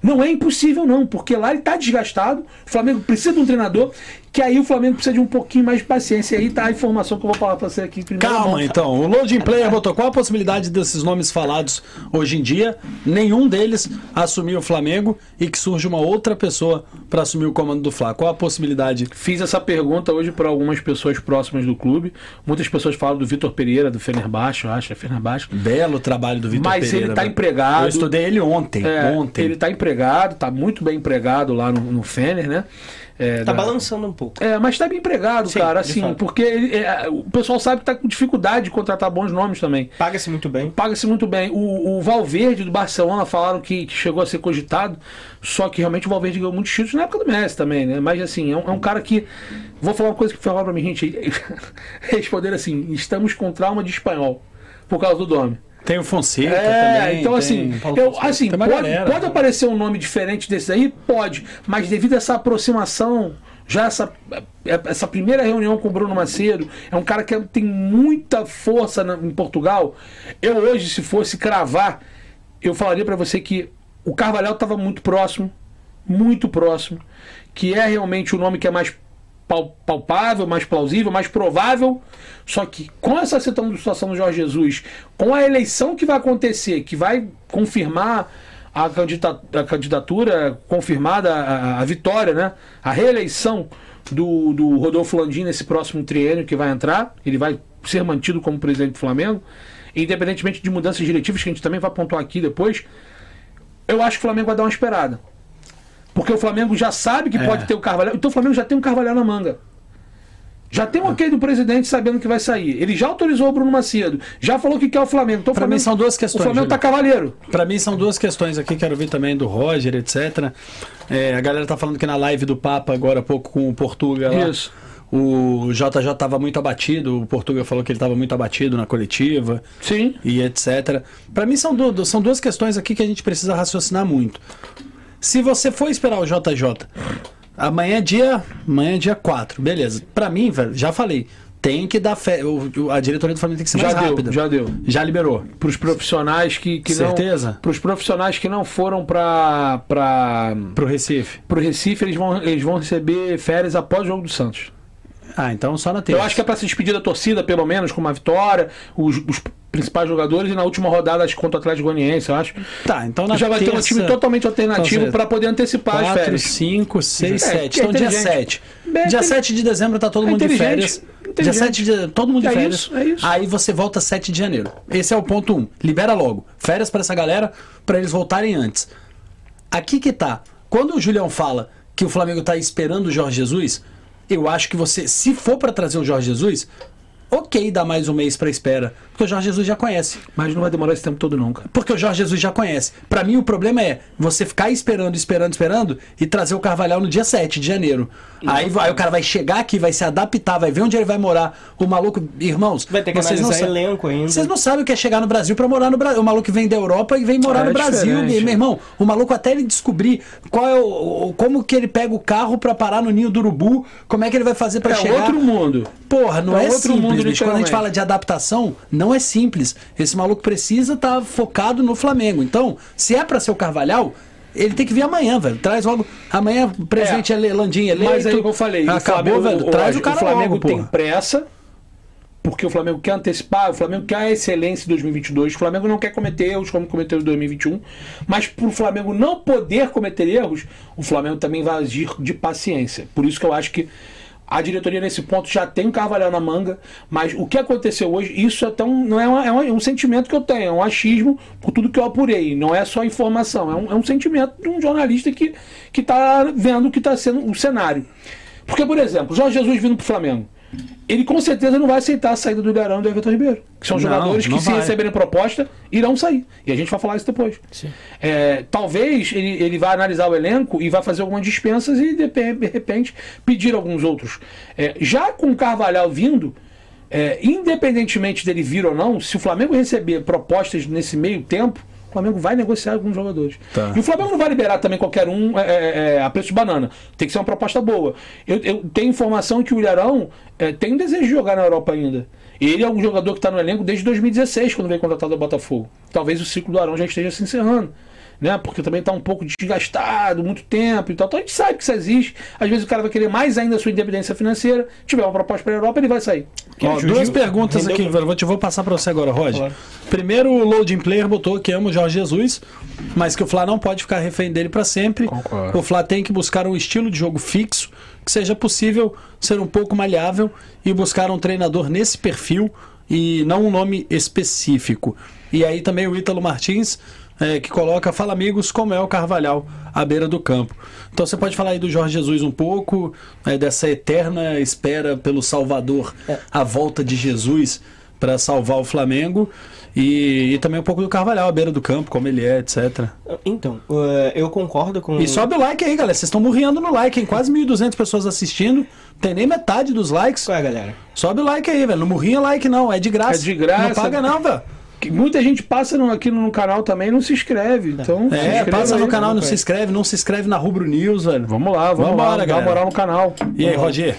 [SPEAKER 3] Não é impossível, não, porque lá ele está desgastado. O Flamengo precisa de um treinador, que aí o Flamengo precisa de um pouquinho mais de paciência. E aí tá a informação que eu vou falar para você aqui primeiro.
[SPEAKER 1] Calma, então. O Loading Player botou qual a possibilidade desses nomes falados hoje em dia, nenhum deles assumir o Flamengo e que surge uma outra pessoa para assumir o comando do Fla? Qual a possibilidade?
[SPEAKER 3] Fiz essa pergunta hoje para algumas pessoas próximas do clube. Muitas pessoas falam do Vitor Pereira, do Fenerbahçe, eu acho, é Fenerbahçe.
[SPEAKER 1] Belo trabalho do Vitor
[SPEAKER 3] Mas
[SPEAKER 1] Pereira.
[SPEAKER 3] ele tá
[SPEAKER 1] velho.
[SPEAKER 3] empregado.
[SPEAKER 1] Eu estudei ele ontem.
[SPEAKER 3] É,
[SPEAKER 1] ontem.
[SPEAKER 3] Ele tá empregado, tá muito bem empregado lá no, no Fener, né? É,
[SPEAKER 2] Tá
[SPEAKER 3] da-
[SPEAKER 2] balançando um pouco.
[SPEAKER 3] É, mas tá bem empregado,
[SPEAKER 2] Sim,
[SPEAKER 3] cara, assim, porque ele- é, o pessoal sabe que tá com dificuldade de contratar bons nomes também.
[SPEAKER 2] Paga-se muito bem.
[SPEAKER 3] Paga-se muito bem. O, o Valverde do Barcelona falaram que, que chegou a ser cogitado, só que realmente o Valverde ganhou muitos títulos na época do Messi também, né? Mas assim, é um, é um cara que. Vou falar uma coisa que falaram pra mim, gente. *laughs* Responder assim: estamos com trauma de espanhol por causa do nome.
[SPEAKER 1] Tem o Fonseca
[SPEAKER 3] É,
[SPEAKER 1] também.
[SPEAKER 3] então assim, eu, assim pode,
[SPEAKER 1] galera.
[SPEAKER 3] pode aparecer um nome diferente desse aí? Pode, mas devido a essa aproximação, já essa, essa primeira reunião com o Bruno Macedo, é um cara que tem muita força na- em Portugal. Eu hoje, se fosse cravar, eu falaria pra você que o Carvalhal estava muito próximo, muito próximo, que é realmente o nome que é mais palpável, mais plausível, mais provável. Só que com essa situação do- Jorge Jesus, com a eleição que vai acontecer, que vai confirmar a, candidata- a candidatura, confirmada a, a vitória, né? A reeleição do, do Rodolfo Landim nesse próximo triênio que vai entrar, ele vai ser mantido como presidente do Flamengo, independentemente de mudanças diretivas, que a gente também vai pontuar aqui depois, eu acho que o Flamengo vai dar uma esperada. Porque o Flamengo já sabe que
[SPEAKER 1] É.
[SPEAKER 3] pode ter o Carvalhal. Então o Flamengo já tem um Carvalhal na manga. Já tem um ok do presidente sabendo que vai sair. Ele já autorizou o Bruno Macedo. Já falou que quer o Flamengo. Então o Flamengo,
[SPEAKER 1] mim são duas questões,
[SPEAKER 3] O Flamengo tá cavaleiro.
[SPEAKER 1] Pra mim são duas questões aqui, quero ouvir também do Roger, etc. É, a galera tá falando que na live do Papa agora há pouco com o Portuga lá,
[SPEAKER 3] Isso.
[SPEAKER 1] o JJ tava muito abatido, o Portuga falou que ele tava muito abatido na coletiva
[SPEAKER 3] Sim.
[SPEAKER 1] e etc. Pra mim são, du- são duas questões aqui que a gente precisa raciocinar muito. Se você for esperar o JJ, amanhã é dia, amanhã é dia 4, beleza. Pra mim, velho, já falei, tem que dar fé, o- o- a diretoria do Flamengo tem que ser
[SPEAKER 3] Já
[SPEAKER 1] mais
[SPEAKER 3] deu,
[SPEAKER 1] rápida.
[SPEAKER 3] já deu.
[SPEAKER 1] Já liberou.
[SPEAKER 3] Para os profissionais que, que não.
[SPEAKER 1] Certeza?
[SPEAKER 3] Para os profissionais que não foram para para
[SPEAKER 1] Pro Recife.
[SPEAKER 3] o Recife, eles vão, eles vão receber férias após o jogo do Santos.
[SPEAKER 1] Ah, então só na terça.
[SPEAKER 3] Eu acho que é para se despedir da torcida, pelo menos, com uma vitória, os, os principais jogadores, e na última rodada, acho contra o Atlético Goianiense, eu acho.
[SPEAKER 1] Tá, então na
[SPEAKER 3] já vai ter um
[SPEAKER 1] terça,
[SPEAKER 3] time totalmente alternativo para poder antecipar as
[SPEAKER 1] 4,
[SPEAKER 3] férias.
[SPEAKER 1] 5, 6,
[SPEAKER 3] É,
[SPEAKER 1] 7.
[SPEAKER 3] que é
[SPEAKER 1] Então dia
[SPEAKER 3] inteligente.
[SPEAKER 1] 7.
[SPEAKER 3] É
[SPEAKER 1] Dia
[SPEAKER 3] intelig-
[SPEAKER 1] 7 de dezembro tá todo
[SPEAKER 3] É
[SPEAKER 1] mundo de férias. Dia
[SPEAKER 3] Inteligente.
[SPEAKER 1] 7 de todo mundo de
[SPEAKER 3] É
[SPEAKER 1] férias.
[SPEAKER 3] isso, é isso.
[SPEAKER 1] Aí você volta 7 de janeiro. Esse é o ponto 1. Um. Libera logo. Férias pra essa galera pra eles voltarem antes. Aqui que tá. Quando o Julião fala que o Flamengo tá esperando o Jorge Jesus, eu acho que você, se for pra trazer o Jorge Jesus, ok dar mais um mês pra espera. Porque o Jorge Jesus já conhece.
[SPEAKER 3] Mas não vai demorar esse tempo todo, não, cara.
[SPEAKER 1] Porque o Jorge Jesus já conhece. Pra mim, o problema é você ficar esperando, esperando, esperando e trazer o Carvalhal no dia 7 de janeiro. Aí, vai- aí o cara vai chegar aqui, vai se adaptar, vai ver onde ele vai morar. O maluco, irmãos,
[SPEAKER 2] Vai ter que
[SPEAKER 1] vocês não
[SPEAKER 2] elenco ainda.
[SPEAKER 1] Vocês não sabem o que é chegar no Brasil pra morar no Brasil. O maluco vem da Europa e vem morar
[SPEAKER 3] É
[SPEAKER 1] no Brasil.
[SPEAKER 3] diferente.
[SPEAKER 1] Meu irmão, o maluco até ele descobrir qual é o, o- como que ele pega o carro pra parar no ninho do urubu, como é que ele vai fazer pra
[SPEAKER 3] É
[SPEAKER 1] chegar.
[SPEAKER 3] outro mundo.
[SPEAKER 1] Porra, não
[SPEAKER 3] É
[SPEAKER 1] é,
[SPEAKER 3] outro
[SPEAKER 1] simples,
[SPEAKER 3] mundo,
[SPEAKER 1] bicho. Quando a gente fala de adaptação, não é simples. Esse maluco precisa estar focado no Flamengo. Então, se é pra ser o Carvalhal, ele tem que vir amanhã, velho. Traz logo. Amanhã, presidente é. Landim eleito.
[SPEAKER 3] Mas aí, como eu falei,
[SPEAKER 1] Acabou,
[SPEAKER 3] o Flamengo,
[SPEAKER 1] velho. Traz o, cara
[SPEAKER 3] o Flamengo
[SPEAKER 1] logo,
[SPEAKER 3] tem
[SPEAKER 1] porra.
[SPEAKER 3] pressa, porque o Flamengo quer antecipar, o Flamengo quer a excelência em 2022, o Flamengo não quer cometer erros como cometeu em 2021, mas para o Flamengo não poder cometer erros, o Flamengo também vai agir de paciência. Por isso que eu acho que a diretoria nesse ponto já tem um Carvalhal na manga, mas o que aconteceu hoje, isso é tão, não é, uma- é um, é um sentimento que eu tenho, é um achismo por tudo que eu apurei, não é só informação, é um, é um sentimento de um jornalista que que está vendo o que está sendo o cenário. Porque, por exemplo, Jorge Jesus vindo para o Flamengo, ele com certeza não vai aceitar a saída do Ilharão e do Everton Ribeiro, que são
[SPEAKER 1] Não,
[SPEAKER 3] jogadores que,
[SPEAKER 1] não
[SPEAKER 3] se
[SPEAKER 1] vai.
[SPEAKER 3] receberem proposta, irão sair. E a gente vai falar isso depois. É, talvez ele, ele vá analisar o elenco e vai fazer algumas dispensas e de, de repente pedir alguns outros. É, já com o Carvalhal vindo, é, independentemente dele vir ou não, se o Flamengo receber propostas nesse meio tempo, Flamengo vai negociar com os jogadores.
[SPEAKER 1] Tá.
[SPEAKER 3] E o Flamengo não vai liberar também qualquer um é, é, é, a preço de banana. Tem que ser uma proposta boa. Eu, eu tenho informação que o Ilharão é, tem um desejo de jogar na Europa ainda. Ele é um jogador que está no elenco desde 2016, quando veio contratado ao Botafogo. Talvez o ciclo do Arão já esteja se encerrando. Né? Porque também está um pouco desgastado, muito tempo e tal. Então a gente sabe que isso existe. Às vezes o cara vai querer mais ainda a sua independência financeira. tiver uma proposta para a Europa, ele vai sair.
[SPEAKER 1] Ó, duas perguntas
[SPEAKER 2] rendeu
[SPEAKER 1] aqui, velho. Vou, te, vou passar pra você agora, Roger.
[SPEAKER 2] Claro.
[SPEAKER 1] Primeiro, o Loading Player botou que ama o Jorge Jesus, mas que o Fla não pode ficar refém dele pra sempre.
[SPEAKER 3] Concordo.
[SPEAKER 1] O Fla tem que buscar um estilo de jogo fixo, que seja possível ser um pouco maleável e buscar um treinador nesse perfil e não um nome específico. E aí também o Ítalo Martins, é, que coloca, fala amigos, como é o Carvalhal à beira do campo. Então você pode falar aí do Jorge Jesus um pouco, é, dessa eterna espera pelo Salvador, a volta de Jesus para salvar o Flamengo. E, e também um pouco do Carvalhal à beira do campo, como ele é, etc.
[SPEAKER 2] Então, uh, eu concordo com.
[SPEAKER 1] E sobe o like aí, galera. Vocês estão morrendo no like, hein? Quase 1.200 pessoas assistindo. Não tem nem metade dos likes.
[SPEAKER 2] Qual é, galera?
[SPEAKER 1] Sobe o like aí, velho. Não morrinha like, não. É de graça.
[SPEAKER 3] É de graça.
[SPEAKER 1] Não paga, não, velho.
[SPEAKER 3] Que muita gente passa no- aqui no canal também e não se inscreve. Então, se
[SPEAKER 1] É,
[SPEAKER 3] inscreva
[SPEAKER 1] passa no
[SPEAKER 3] aí.
[SPEAKER 1] canal, não
[SPEAKER 2] aí.
[SPEAKER 1] se inscreve, não se inscreve na Rubro News, velho.
[SPEAKER 3] Vamos lá, vamos
[SPEAKER 1] Vambora,
[SPEAKER 3] lá, dá
[SPEAKER 1] galera.
[SPEAKER 3] uma moral no canal.
[SPEAKER 1] E aí, Roger?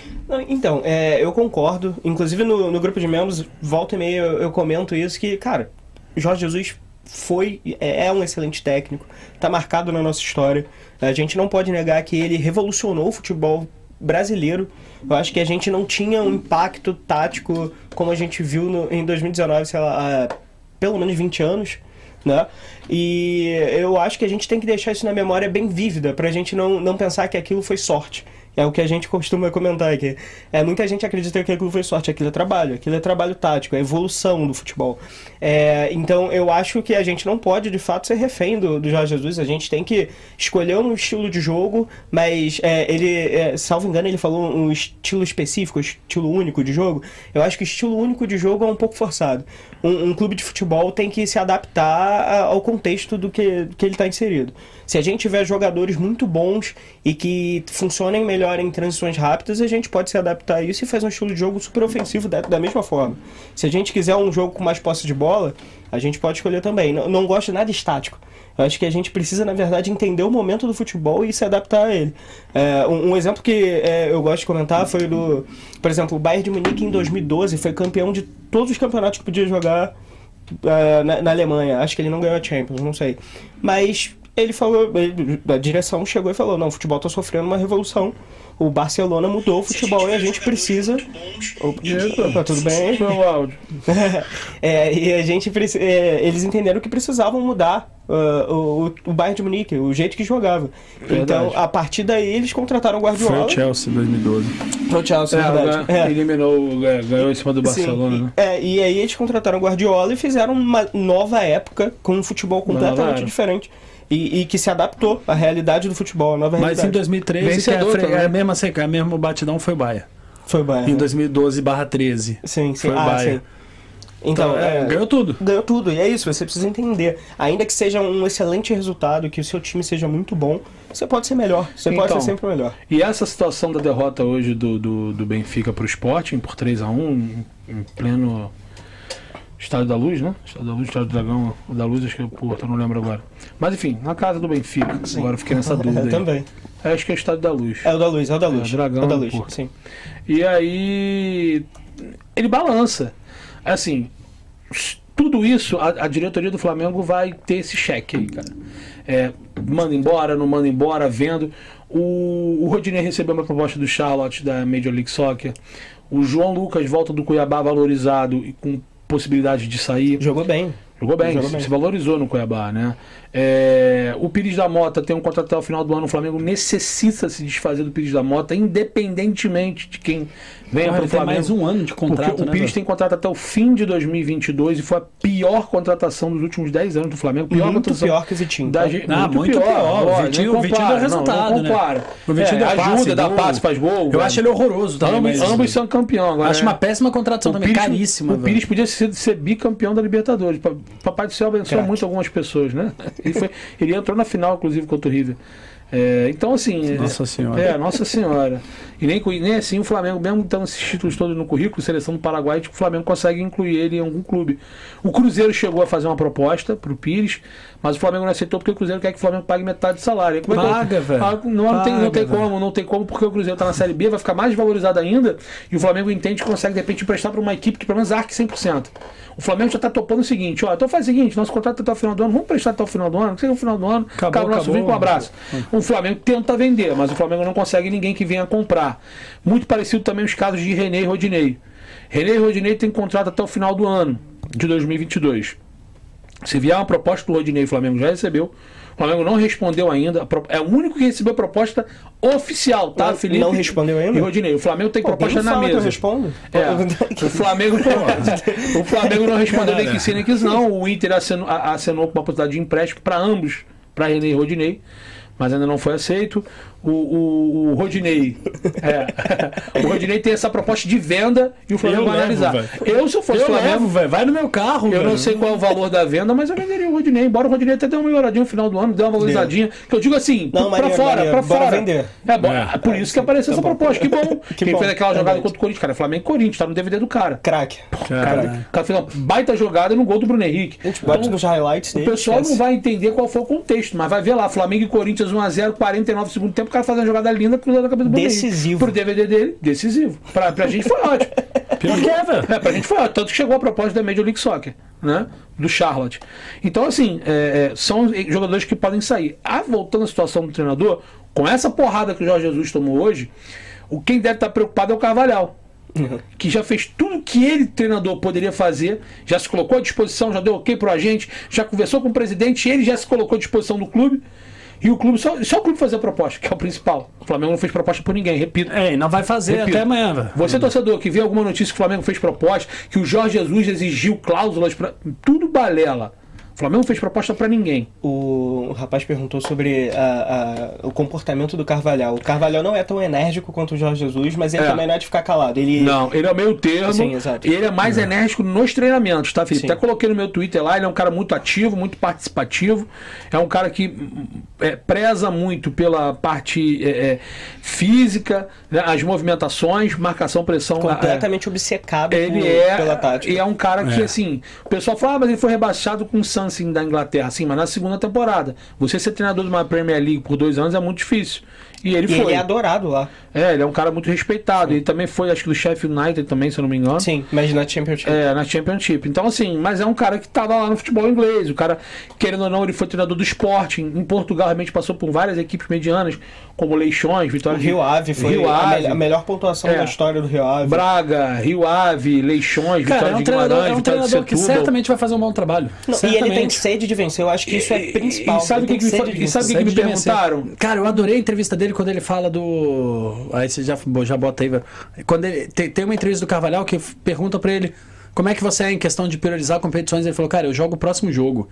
[SPEAKER 2] Então, é, eu concordo. Inclusive no, no grupo de membros, volta e meia eu, eu comento isso que, cara, Jorge Jesus foi, é, é um excelente técnico, tá marcado na nossa história. A gente não pode negar que ele revolucionou o futebol brasileiro. Eu acho que a gente não tinha um impacto tático como a gente viu no- em 2019, sei lá, há pelo menos 20 anos. Né? E eu acho que a gente tem que deixar isso na memória bem vívida, pra gente não, não pensar que aquilo foi sorte. É o que a gente costuma comentar aqui. É, muita gente acredita que aquilo foi sorte, aquilo é trabalho, aquilo é trabalho tático, é evolução do futebol. É, então eu acho que a gente não pode de fato ser refém do, do Jorge Jesus, a gente tem que escolher um estilo de jogo, mas é, ele, é, salvo engano, ele falou um estilo específico, um estilo único de jogo. Eu acho que estilo único de jogo é um pouco forçado. Um, um clube de futebol tem que se adaptar ao contexto do que, que ele está inserido. Se a gente tiver jogadores muito bons e que funcionem melhor em transições rápidas, a gente pode se adaptar a isso e fazer um estilo de jogo super ofensivo da, da mesma forma. Se a gente quiser um jogo com mais posse de bola, a gente pode escolher também. Não, não gosto de nada estático. Eu acho que a gente precisa, na verdade, entender o momento do futebol e se adaptar a ele. É, um, um exemplo que é, eu gosto de comentar foi do. Por exemplo, o Bayern de Munique em 2012 foi campeão de todos os campeonatos que podia jogar é, na, na Alemanha. Acho que ele não ganhou a Champions, não sei. Mas ele falou, ele- a direção chegou e falou: não, o futebol está sofrendo uma revolução. O Barcelona mudou o futebol e a gente precisa. Opa, tá tudo bem?
[SPEAKER 3] Foi o áudio. *laughs*
[SPEAKER 2] É, e a gente é, eles entenderam que precisavam mudar uh, o, o Bayern de Munique, o jeito que jogava. Então, a partir daí eles contrataram o
[SPEAKER 1] Foi
[SPEAKER 2] Guardiola.
[SPEAKER 1] o Chelsea 2012.
[SPEAKER 2] Foi o Chelsea,
[SPEAKER 3] É,
[SPEAKER 2] verdade.
[SPEAKER 3] ganhou-
[SPEAKER 2] É.
[SPEAKER 3] eliminou, ganhou em cima do
[SPEAKER 2] Sim,
[SPEAKER 3] Barcelona,
[SPEAKER 2] e,
[SPEAKER 3] né?
[SPEAKER 2] é, e aí eles contrataram o Guardiola e fizeram uma nova época com um futebol completamente
[SPEAKER 3] era.
[SPEAKER 2] diferente. E, e que se adaptou à realidade do futebol, à nova
[SPEAKER 1] Mas em
[SPEAKER 2] realidade.
[SPEAKER 1] 2013, que é a,
[SPEAKER 3] Vencedor
[SPEAKER 1] fre-
[SPEAKER 3] também.
[SPEAKER 1] é a mesma seca, a mesmo batidão foi o Bahia.
[SPEAKER 2] Foi o Bayern.
[SPEAKER 1] em 2012/13.
[SPEAKER 2] Sim, sim.
[SPEAKER 1] Foi o
[SPEAKER 2] ah,
[SPEAKER 1] Bayern.
[SPEAKER 2] sim. Então,
[SPEAKER 1] Então, é,
[SPEAKER 2] é,
[SPEAKER 1] ganhou tudo.
[SPEAKER 2] ganhou tudo. E é isso, você precisa entender. Ainda que seja um excelente resultado, que o seu time seja muito bom, você pode ser melhor. Você pode
[SPEAKER 3] Então,
[SPEAKER 2] ser sempre o melhor.
[SPEAKER 3] E essa situação da derrota hoje do, do, do Benfica pro Sporting por 3 a 1 em, em pleno Estádio da Luz, né? Estádio da Luz, Estádio do Dragão, o da Luz, acho que pô, eu não lembro agora. Mas enfim, na casa do Benfica. Agora eu fiquei nessa *laughs* dúvida.
[SPEAKER 2] Eu também.
[SPEAKER 3] É, Acho que é o Estádio da Luz.
[SPEAKER 2] É o da luz, é o da luz.
[SPEAKER 3] É, Dragão,
[SPEAKER 2] é o da luz,
[SPEAKER 3] pô.
[SPEAKER 2] sim.
[SPEAKER 3] E aí ele balança. Assim, tudo isso, a, a diretoria do Flamengo vai ter esse cheque aí, cara. É, manda embora, não manda embora, vendo. O, o Rodinei recebeu uma proposta do Charlotte da Major League Soccer. O João Lucas volta do Cuiabá valorizado e com possibilidade de sair.
[SPEAKER 2] Jogou bem.
[SPEAKER 3] Jogou bem,
[SPEAKER 2] Jogou
[SPEAKER 3] se,
[SPEAKER 2] bem.
[SPEAKER 3] se valorizou no Cuiabá, né? É, o Pires da Mota tem um contrato até o final do ano. O Flamengo necessita se desfazer do Pires da Mota, independentemente de quem venha para o Flamengo.
[SPEAKER 1] mais um ano de contrato,
[SPEAKER 3] Porque o
[SPEAKER 1] né,
[SPEAKER 3] Pires
[SPEAKER 1] velho?
[SPEAKER 3] tem contrato até o fim de 2022 e foi a pior contratação dos últimos 10 anos do Flamengo. Pior
[SPEAKER 2] Muito
[SPEAKER 3] contratação
[SPEAKER 2] pior que o Vitinho.
[SPEAKER 3] da
[SPEAKER 2] tá?
[SPEAKER 3] gente.
[SPEAKER 1] Ah, muito pior. O
[SPEAKER 3] ó,
[SPEAKER 1] Vitinho-
[SPEAKER 3] nem
[SPEAKER 1] o Vitinho resultado,
[SPEAKER 3] não, não
[SPEAKER 1] né?
[SPEAKER 3] compara.
[SPEAKER 1] O Vitinho
[SPEAKER 3] É,
[SPEAKER 1] deu passe,
[SPEAKER 3] ajuda, dá passe, faz gol.
[SPEAKER 1] Eu
[SPEAKER 3] velho.
[SPEAKER 1] acho ele horroroso também.
[SPEAKER 3] Ambos,
[SPEAKER 1] mas-
[SPEAKER 3] ambos são campeão agora.
[SPEAKER 1] Acho
[SPEAKER 3] né?
[SPEAKER 1] uma péssima contratação também,
[SPEAKER 3] Pires-
[SPEAKER 1] caríssima.
[SPEAKER 3] O
[SPEAKER 1] velho.
[SPEAKER 3] Pires podia ser, ser bicampeão da Libertadores. Pa- Papai do Céu abençoou
[SPEAKER 2] Craque.
[SPEAKER 3] muito algumas pessoas, né? Ele, foi, ele entrou na final, inclusive, contra o River. É, então, assim.
[SPEAKER 1] Nossa
[SPEAKER 3] é,
[SPEAKER 1] Senhora.
[SPEAKER 3] É, Nossa Senhora. E nem, nem assim o Flamengo, mesmo tendo esses títulos todos no currículo, seleção do Paraguai, tipo, o Flamengo consegue incluir ele em algum clube. O Cruzeiro chegou a fazer uma proposta pro Pires, mas o Flamengo não aceitou porque o Cruzeiro quer que o Flamengo pague metade do salário. Como é eu-
[SPEAKER 1] Paga, velho.
[SPEAKER 3] Ah, Não, não tem, não tem como, não tem como, porque o Cruzeiro tá na Série B, vai ficar mais valorizado ainda, e o Flamengo entende que consegue, de repente, emprestar para uma equipe que pelo menos arque 100%. O Flamengo já tá topando o seguinte, ó, então faz o seguinte, nosso contrato é até o final do ano, vamos prestar até o final do ano, que seja o final do ano,
[SPEAKER 1] Acabou,
[SPEAKER 3] acaba o nosso
[SPEAKER 1] acabou.
[SPEAKER 3] vínculo, um abraço. O Flamengo tenta vender, mas o Flamengo não consegue ninguém que venha comprar. Muito parecido também os casos de René e Rodinei. René e Rodinei têm contrato até o final do ano, de 2022. Se vier uma proposta do Rodinei, o Flamengo já recebeu. O Flamengo não respondeu ainda. É o único que recebeu a proposta oficial, tá,
[SPEAKER 2] Não-
[SPEAKER 3] Felipe?
[SPEAKER 2] não respondeu ainda?
[SPEAKER 3] E Rodinei. O Flamengo tem
[SPEAKER 2] Pô,
[SPEAKER 3] proposta na
[SPEAKER 2] fala que eu
[SPEAKER 3] mesa.
[SPEAKER 2] respondo.
[SPEAKER 3] É, *laughs* o Flamengo, *laughs* o Flamengo não respondeu nem que sim, nem que não. O Inter acenou, a- acenou com uma possibilidade de empréstimo para ambos, para René e Rodinei, mas ainda não foi aceito. O, o, o Rodinei, é, *laughs* o Rodinei tem essa proposta de venda e o Flamengo
[SPEAKER 1] Eu
[SPEAKER 3] vai
[SPEAKER 1] levo,
[SPEAKER 3] analisar.
[SPEAKER 1] velho.
[SPEAKER 3] Eu, se eu fosse
[SPEAKER 1] Eu
[SPEAKER 3] Flamengo,
[SPEAKER 1] levo. Vai no meu carro,
[SPEAKER 3] eu
[SPEAKER 1] velho.
[SPEAKER 3] não sei qual é o valor da venda, mas eu venderia o Rodinei. Embora o Rodinei até dê uma melhoradinha no final do ano, dê uma valorizadinha. Que eu digo assim,
[SPEAKER 2] Não,
[SPEAKER 3] pra
[SPEAKER 2] Maria,
[SPEAKER 3] fora,
[SPEAKER 2] Maria,
[SPEAKER 3] pra fora.
[SPEAKER 2] vender.
[SPEAKER 3] É, bom,
[SPEAKER 1] É.
[SPEAKER 3] por isso que apareceu essa proposta. Que bom. *laughs* Quem
[SPEAKER 2] bom,
[SPEAKER 3] fez aquela jogada contra o Corinthians, cara, é Flamengo e Corinthians, tá no DVD do cara.
[SPEAKER 2] Craque.
[SPEAKER 1] Cara,
[SPEAKER 3] O cara fez uma baita jogada no gol do Bruno Henrique.
[SPEAKER 2] A gente bate nos highlights
[SPEAKER 3] O pessoal não vai entender qual foi o contexto, mas vai ver lá, Flamengo e Corinthians 1x0, 49 segundo tempo, cara faz uma jogada linda cruzando a cabeça do
[SPEAKER 2] Decisivo.
[SPEAKER 3] Pro DVD dele, decisivo. Pra, pra gente foi ótimo. *laughs*
[SPEAKER 1] Pior que é.
[SPEAKER 3] É, pra gente foi ótimo. Tanto que chegou a proposta da Major League Soccer, né? Do Charlotte. Então, assim, é, é, são jogadores que podem sair. Ah, voltando à situação do treinador, com essa porrada que o Jorge Jesus tomou hoje, o quem deve estar preocupado é o Carvalhal. *laughs* Que já fez tudo que ele, treinador, poderia fazer, já se colocou à disposição, já deu ok pro agente, já conversou com o presidente, ele já se colocou à disposição do clube. E o clube, só, só o clube fazer a proposta, que é o principal. O Flamengo não fez proposta por ninguém, repito.
[SPEAKER 1] É, e não vai fazer
[SPEAKER 3] Repito.
[SPEAKER 1] até amanhã, velho.
[SPEAKER 3] Você, torcedor, que vê alguma notícia que o Flamengo fez proposta, que o Jorge Jesus exigiu cláusulas para. Tudo balela. O Flamengo não fez proposta para ninguém.
[SPEAKER 2] O, rapaz perguntou sobre a- a- o comportamento do Carvalhal. O Carvalhal não é tão enérgico quanto o Jorge Jesus, mas ele
[SPEAKER 3] É.
[SPEAKER 2] também não é de ficar calado. Ele,
[SPEAKER 3] Não, ele é o meio termo.
[SPEAKER 2] Sim, exato.
[SPEAKER 3] E ele é mais enérgico nos treinamentos, tá, Felipe?
[SPEAKER 2] Sim.
[SPEAKER 3] Até coloquei no meu Twitter lá, ele é um cara muito ativo, muito participativo. É um cara que é, preza muito pela parte é, é, física, né, as movimentações, marcação, pressão.
[SPEAKER 2] completamente obcecado
[SPEAKER 3] Ele
[SPEAKER 2] por-
[SPEAKER 3] é.
[SPEAKER 2] pela tática.
[SPEAKER 3] E é um cara que,
[SPEAKER 1] É.
[SPEAKER 3] assim, o pessoal fala, ah, mas ele foi rebaixado com o Sunset da Inglaterra. Sim, mas na segunda temporada. Você ser treinador de uma Premier League por dois anos é muito difícil. E ele
[SPEAKER 2] E
[SPEAKER 3] foi.
[SPEAKER 2] ele é adorado lá.
[SPEAKER 3] É, ele é um cara muito respeitado. Ele também foi, acho que do Sheffield United também, se eu não me engano.
[SPEAKER 2] Sim, mas na Championship.
[SPEAKER 3] É, na Championship. Então, assim, mas é um cara que tava lá no futebol inglês. O cara, querendo ou não, ele foi treinador do Sporting. Em Portugal, realmente passou por várias equipes medianas, como Leixões,
[SPEAKER 2] O
[SPEAKER 3] Vitória de-
[SPEAKER 2] Rio Ave foi
[SPEAKER 3] Rio
[SPEAKER 2] a,
[SPEAKER 3] Ave,
[SPEAKER 2] me- a melhor pontuação
[SPEAKER 3] É.
[SPEAKER 2] da história do Rio Ave.
[SPEAKER 3] Braga, Rio Ave, Leixões,
[SPEAKER 1] Cara,
[SPEAKER 3] Vitória
[SPEAKER 1] é um
[SPEAKER 3] de
[SPEAKER 1] treinador,
[SPEAKER 3] Guimarães,
[SPEAKER 1] é um
[SPEAKER 3] Vitória de
[SPEAKER 1] treinador que certamente vai fazer um bom trabalho.
[SPEAKER 2] Não, e ele tem sede de vencer. Eu acho que isso é
[SPEAKER 3] E-
[SPEAKER 2] principal.
[SPEAKER 3] e sabe o que que sabe o que me perguntaram?
[SPEAKER 1] Cara, eu adorei a entrevista dele quando ele fala do. Aí você já, já bota aí. Quando ele. Tem, tem uma entrevista do Carvalhal que pergunta pra ele como é que você é em questão de priorizar competições. Ele falou, cara, eu jogo o próximo jogo.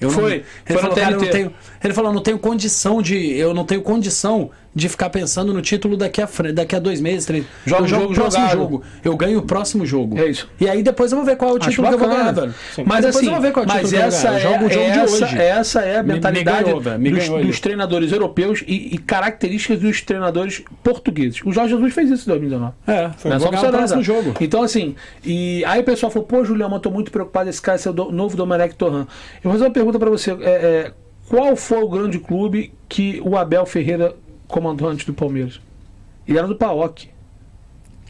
[SPEAKER 1] Eu não-
[SPEAKER 3] Foi,
[SPEAKER 1] ele
[SPEAKER 3] foi
[SPEAKER 1] falou, cara, eu não tenho, ele falou, eu não tenho condição de. Eu não tenho condição de ficar pensando no título daqui a, daqui a dois meses, três.
[SPEAKER 3] Joga
[SPEAKER 1] eu
[SPEAKER 3] o
[SPEAKER 1] jogo
[SPEAKER 3] jogo
[SPEAKER 1] próximo
[SPEAKER 3] jogado.
[SPEAKER 1] jogo. Eu ganho o próximo jogo.
[SPEAKER 3] É isso.
[SPEAKER 1] E aí depois eu vou ver qual é o título que eu vou ganhar,
[SPEAKER 3] bacana.
[SPEAKER 1] velho.
[SPEAKER 3] Mas
[SPEAKER 1] depois
[SPEAKER 3] assim,
[SPEAKER 1] eu vou ver qual é o título
[SPEAKER 3] mas
[SPEAKER 1] que eu vou
[SPEAKER 3] essa
[SPEAKER 1] ganhar.
[SPEAKER 3] é,
[SPEAKER 1] Eu jogo o jogo
[SPEAKER 3] essa,
[SPEAKER 1] de hoje.
[SPEAKER 3] essa é a
[SPEAKER 1] Me- me
[SPEAKER 3] mentalidade
[SPEAKER 1] ganhou, me
[SPEAKER 3] dos, dos treinadores europeus e, e características dos treinadores portugueses. O Jorge Jesus fez isso em 2019.
[SPEAKER 1] É, foi
[SPEAKER 3] é só
[SPEAKER 1] o próximo jogo.
[SPEAKER 3] Então, assim, e aí o pessoal falou, pô, Julião, eu tô muito preocupado esse cara ser o do- novo Domenech Torran. Eu vou fazer uma pergunta pra você. É, é, qual foi o grande clube que o Abel Ferreira comandou antes do Palmeiras? Ele era do PAOK.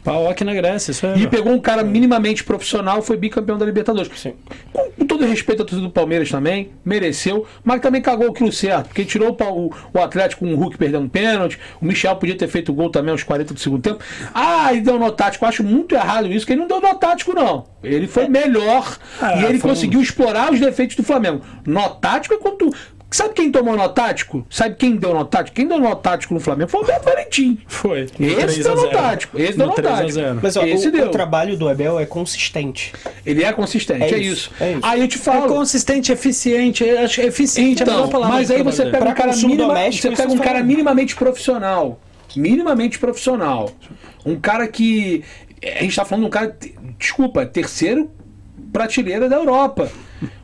[SPEAKER 1] Paok na Grécia, isso é.
[SPEAKER 3] E pegou um cara minimamente profissional, foi bicampeão da Libertadores.
[SPEAKER 2] Sim.
[SPEAKER 3] Com, com todo respeito à torcida do Palmeiras também, mereceu, mas também cagou aquilo certo, porque tirou o, o, o Atlético com o Hulk perdendo um pênalti, o Michel podia ter feito gol também aos 40 do segundo tempo. Ah, ele deu nó tático, acho muito errado isso, que ele não deu nó tático, não. Ele foi melhor
[SPEAKER 1] Ah,
[SPEAKER 3] e ele
[SPEAKER 1] foi um-
[SPEAKER 3] conseguiu explorar os defeitos do Flamengo. Nó tático é quando tu. Sabe quem tomou nó tático? Sabe quem deu nó tático? Quem deu nó tático no Flamengo foi o Alberto Valentim.
[SPEAKER 1] Foi. No
[SPEAKER 3] Esse
[SPEAKER 1] 3
[SPEAKER 3] deu nó
[SPEAKER 1] 0.
[SPEAKER 3] tático. Esse deu
[SPEAKER 1] No
[SPEAKER 3] nó
[SPEAKER 1] 3 a
[SPEAKER 3] tático.
[SPEAKER 1] 0.
[SPEAKER 2] Mas ó,
[SPEAKER 3] Esse
[SPEAKER 2] o,
[SPEAKER 3] deu.
[SPEAKER 2] o trabalho do Abel é consistente.
[SPEAKER 3] Ele é consistente, é,
[SPEAKER 2] É
[SPEAKER 3] isso.
[SPEAKER 2] é isso.
[SPEAKER 3] Aí eu te
[SPEAKER 1] É
[SPEAKER 3] falo.
[SPEAKER 1] consistente, eficiente. é- eficiente é a
[SPEAKER 3] Então,
[SPEAKER 1] melhor palavra.
[SPEAKER 3] mas aí você pega
[SPEAKER 2] Pra
[SPEAKER 3] um cara, minima- você pega um cara minimamente profissional. Minimamente profissional. Um cara que. A gente tá falando de um cara. Desculpa, terceiro prateleira da Europa.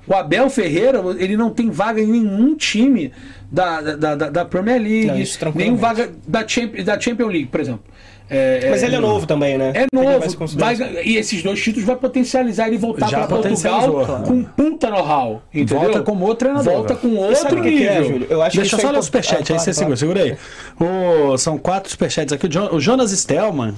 [SPEAKER 3] O Abel Ferreira, ele não tem vaga em nenhum time da, da, da, da Premier League,
[SPEAKER 2] Não, isso
[SPEAKER 3] nenhum vaga da, Champions, da Champions League, por exemplo. É,
[SPEAKER 2] Mas ele é novo também, né?
[SPEAKER 3] É
[SPEAKER 2] Ele vai
[SPEAKER 3] novo, vai- e esses dois títulos vai potencializar ele voltar para Portugal
[SPEAKER 1] claro.
[SPEAKER 3] com puta know-how. entendeu?
[SPEAKER 1] Volta como outro treinador,
[SPEAKER 3] Volta com outro
[SPEAKER 2] o que
[SPEAKER 3] nível.
[SPEAKER 2] é, Júlio? Eu acho
[SPEAKER 1] Deixa eu
[SPEAKER 2] que
[SPEAKER 1] só
[SPEAKER 2] isso
[SPEAKER 1] ler
[SPEAKER 2] é
[SPEAKER 1] os superchats
[SPEAKER 2] ah,
[SPEAKER 1] aí, você
[SPEAKER 2] claro,
[SPEAKER 1] segura, segura aí. O- são quatro superchats aqui. O, o Jonas Stelman.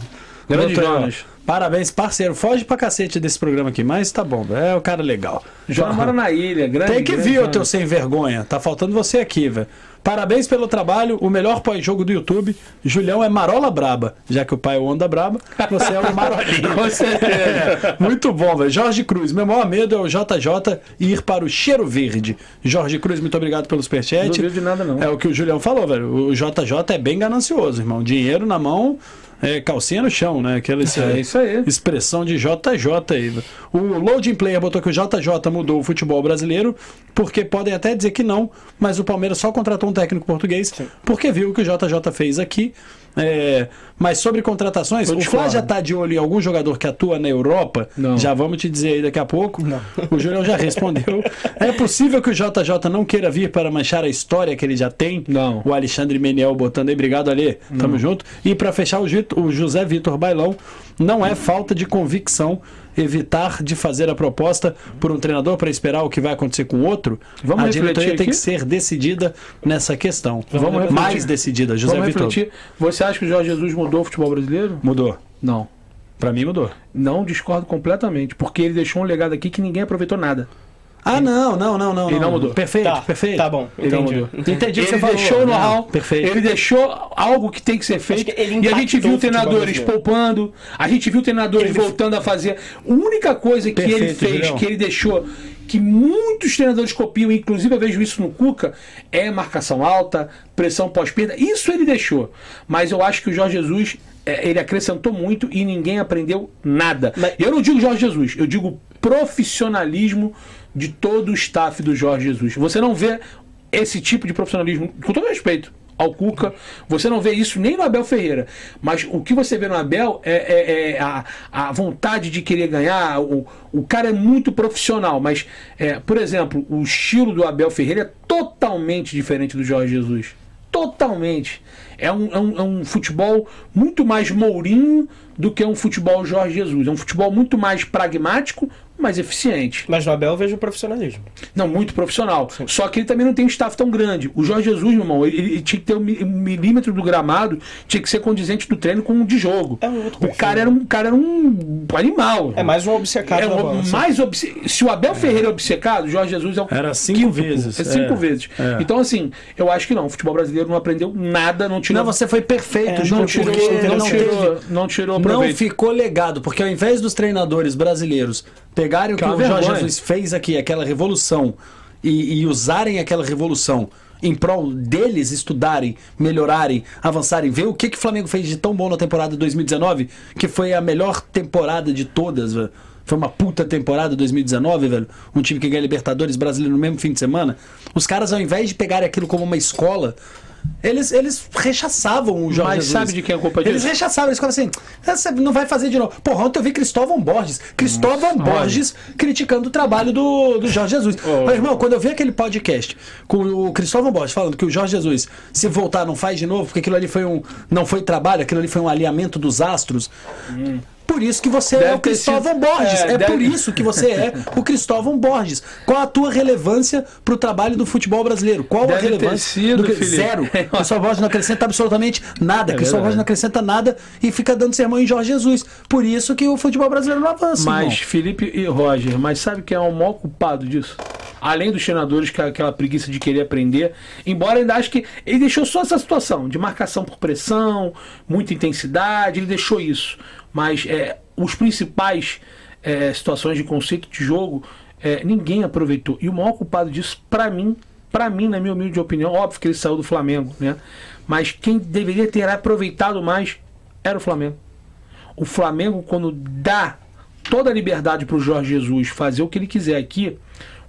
[SPEAKER 3] Grande Jonas.
[SPEAKER 1] Parabéns, parceiro. Foge pra cacete desse programa aqui, mas tá bom. É o cara legal.
[SPEAKER 3] Já mora na ilha, grande.
[SPEAKER 1] Tem que
[SPEAKER 3] grande
[SPEAKER 1] vir, ô
[SPEAKER 3] Jonas.
[SPEAKER 1] teu sem vergonha. Tá faltando você aqui, velho. Parabéns pelo trabalho, o melhor pós-jogo do YouTube. Julião é Marola Braba, já que o pai é o Onda Braba, você é o *laughs* Marolinho.
[SPEAKER 3] Com certeza.
[SPEAKER 1] É, muito bom, velho. Jorge Cruz, meu maior medo é o JJ ir para o cheiro verde. Jorge Cruz, muito obrigado pelo superchat.
[SPEAKER 3] Não duvido de nada, não.
[SPEAKER 1] É o que o Julião falou, velho. O JJ é bem ganancioso, irmão. Dinheiro na mão, é, calcinha no chão, né? Aquela
[SPEAKER 3] É isso aí.
[SPEAKER 1] expressão de JJ aí. O Loading Player botou que o JJ mudou o futebol brasileiro, porque podem até dizer que não, mas o Palmeiras só contratou um técnico português, porque viu o que o JJ fez aqui. É, mas sobre contratações, o Flá já tá de olho em algum jogador que atua na Europa?
[SPEAKER 3] Não.
[SPEAKER 1] Já vamos te dizer aí daqui a pouco. O Julião já respondeu. *laughs* É possível que o JJ não queira vir para manchar a história que ele já tem?
[SPEAKER 3] Não.
[SPEAKER 1] O Alexandre Meniel botando aí, obrigado Ali, tamo junto. E para fechar o José Vitor Bailão, não é falta de convicção evitar de fazer a proposta por um treinador para esperar o que vai acontecer com o outro.
[SPEAKER 3] Vamos
[SPEAKER 1] a diretoria tem que ser decidida nessa questão.
[SPEAKER 3] Vamos refletir.
[SPEAKER 1] mais decidida, José
[SPEAKER 3] Vamos
[SPEAKER 1] Vitor.
[SPEAKER 3] refletir. Você acha que o Jorge Jesus mudou o futebol brasileiro?
[SPEAKER 1] Mudou.
[SPEAKER 3] Não.
[SPEAKER 1] Para mim mudou.
[SPEAKER 3] Não discordo completamente, porque ele deixou um legado aqui que ninguém aproveitou nada.
[SPEAKER 1] Ah, não, não, não, não.
[SPEAKER 3] Ele não mudou.
[SPEAKER 1] Perfeito,
[SPEAKER 2] Tá,
[SPEAKER 1] perfeito.
[SPEAKER 2] tá bom,
[SPEAKER 3] Ele não
[SPEAKER 2] entendi.
[SPEAKER 3] mudou.
[SPEAKER 1] Entendi o que
[SPEAKER 3] Ele
[SPEAKER 1] você falou.
[SPEAKER 3] deixou o know-how,
[SPEAKER 1] perfeito.
[SPEAKER 3] ele deixou algo que tem que ser feito.
[SPEAKER 2] que ele
[SPEAKER 3] E a gente viu treinadores poupando, a gente viu treinadores
[SPEAKER 2] Ele-
[SPEAKER 3] voltando a fazer. A única coisa que ele
[SPEAKER 1] Perfeito,
[SPEAKER 3] fez,
[SPEAKER 1] Julião.
[SPEAKER 3] que ele deixou, que muitos treinadores copiam, inclusive eu vejo isso no Cuca, é marcação alta, pressão pós-perda. Isso ele deixou. Mas eu acho que o Jorge Jesus. é, Ele acrescentou muito e ninguém aprendeu nada.
[SPEAKER 2] Mas-
[SPEAKER 3] Eu não digo Jorge Jesus, eu digo profissionalismo de todo o staff do Jorge Jesus. Você não vê esse tipo de profissionalismo, com todo respeito ao Cuca, você não vê isso nem no Abel Ferreira. Mas o que você vê no Abel é, é- é a, a vontade de querer ganhar. O, o cara é muito profissional, mas, é, por exemplo, o estilo do Abel Ferreira é totalmente diferente do Jorge Jesus. Totalmente. É um, é um, é um futebol muito mais Mourinho do que um futebol Jorge Jesus. É um futebol muito mais pragmático, mais eficiente.
[SPEAKER 2] Mas no Abel eu vejo o profissionalismo.
[SPEAKER 3] Não, muito profissional. Só que ele também não tem um staff tão grande. O Jorge Jesus, meu irmão, ele, ele tinha que ter um, mi- um milímetro do gramado, tinha que ser condizente do treino com o de jogo.
[SPEAKER 2] É um outro
[SPEAKER 3] o cara era um cara era um animal.
[SPEAKER 2] É mais um obcecado
[SPEAKER 3] É um-
[SPEAKER 2] bola.
[SPEAKER 3] mais obce- Se o Abel Ferreira é obcecado, o Jorge Jesus é o
[SPEAKER 1] Era cinco
[SPEAKER 3] quíntuplo.
[SPEAKER 1] vezes,
[SPEAKER 3] É cinco
[SPEAKER 1] é.
[SPEAKER 3] vezes.
[SPEAKER 1] É.
[SPEAKER 3] Então, assim, eu acho que não. O futebol brasileiro não aprendeu nada, não tirou.
[SPEAKER 1] Não, você foi perfeito,
[SPEAKER 2] É,
[SPEAKER 1] Júlio,
[SPEAKER 3] não tirou, não,
[SPEAKER 1] não
[SPEAKER 3] tirou, não tirou
[SPEAKER 1] Não
[SPEAKER 3] proveito.
[SPEAKER 1] ficou legado, porque ao invés dos treinadores brasileiros pegarem o que
[SPEAKER 3] Que é
[SPEAKER 1] o
[SPEAKER 3] uma
[SPEAKER 1] Jorge
[SPEAKER 3] vergonha.
[SPEAKER 1] Jesus fez aqui, aquela revolução, e, e usarem aquela revolução em prol deles estudarem, melhorarem, avançarem, ver o que, que o Flamengo fez de tão bom na temporada de 2019, que foi a melhor temporada de todas, velho. Foi uma puta temporada 2019, velho. Um time que ganha Libertadores brasileiro no mesmo fim de semana. Os caras, ao invés de pegarem aquilo como uma escola, Eles, eles rechaçavam o Jorge
[SPEAKER 3] Mas
[SPEAKER 1] Jesus.
[SPEAKER 3] sabe de quem é a culpa
[SPEAKER 1] Eles
[SPEAKER 3] disso?
[SPEAKER 1] rechaçavam, eles falavam assim, "Ah, você não vai fazer de novo. Porra, ontem eu vi Cristóvão Borges. Cristóvão Borges criticando o trabalho do, do Jorge Jesus.
[SPEAKER 3] Oh.
[SPEAKER 1] Mas, irmão, quando eu vi aquele podcast com o Cristóvão Borges falando que o Jorge Jesus, se voltar, não faz de novo, porque aquilo ali foi um. não foi trabalho, aquilo ali foi um alinhamento dos astros. Por isso que você é
[SPEAKER 3] Deve
[SPEAKER 1] o
[SPEAKER 3] ter
[SPEAKER 1] Cristóvão
[SPEAKER 3] sido-
[SPEAKER 1] Borges.
[SPEAKER 3] é,
[SPEAKER 1] É,
[SPEAKER 3] deve-
[SPEAKER 1] por isso que você é o Cristóvão Borges. Qual a tua relevância pro trabalho do futebol brasileiro? Qual a
[SPEAKER 3] Deve ter
[SPEAKER 1] relevância?
[SPEAKER 3] sido,
[SPEAKER 1] do que... Zero. *laughs* Cristóvão Borges não acrescenta absolutamente nada.
[SPEAKER 3] É
[SPEAKER 1] Cristóvão. Borges não acrescenta nada e fica dando sermão em Jorge Jesus. Por isso que o futebol brasileiro não avança.
[SPEAKER 3] Mas
[SPEAKER 1] irmão.
[SPEAKER 3] Felipe e Roger, mas sabe quem é o maior culpado disso? Além dos treinadores, que é aquela preguiça de querer aprender, embora ainda acho que ele deixou só essa situação de marcação por pressão, muita intensidade, ele deixou isso. Mas é, os principais é, situações de conceito de jogo, é, ninguém aproveitou. E o maior culpado disso, pra mim, pra mim, na minha humilde opinião, óbvio que ele saiu do Flamengo, né? Mas quem deveria ter aproveitado mais era o Flamengo. O Flamengo, quando dá toda a liberdade para o Jorge Jesus fazer o que ele quiser aqui,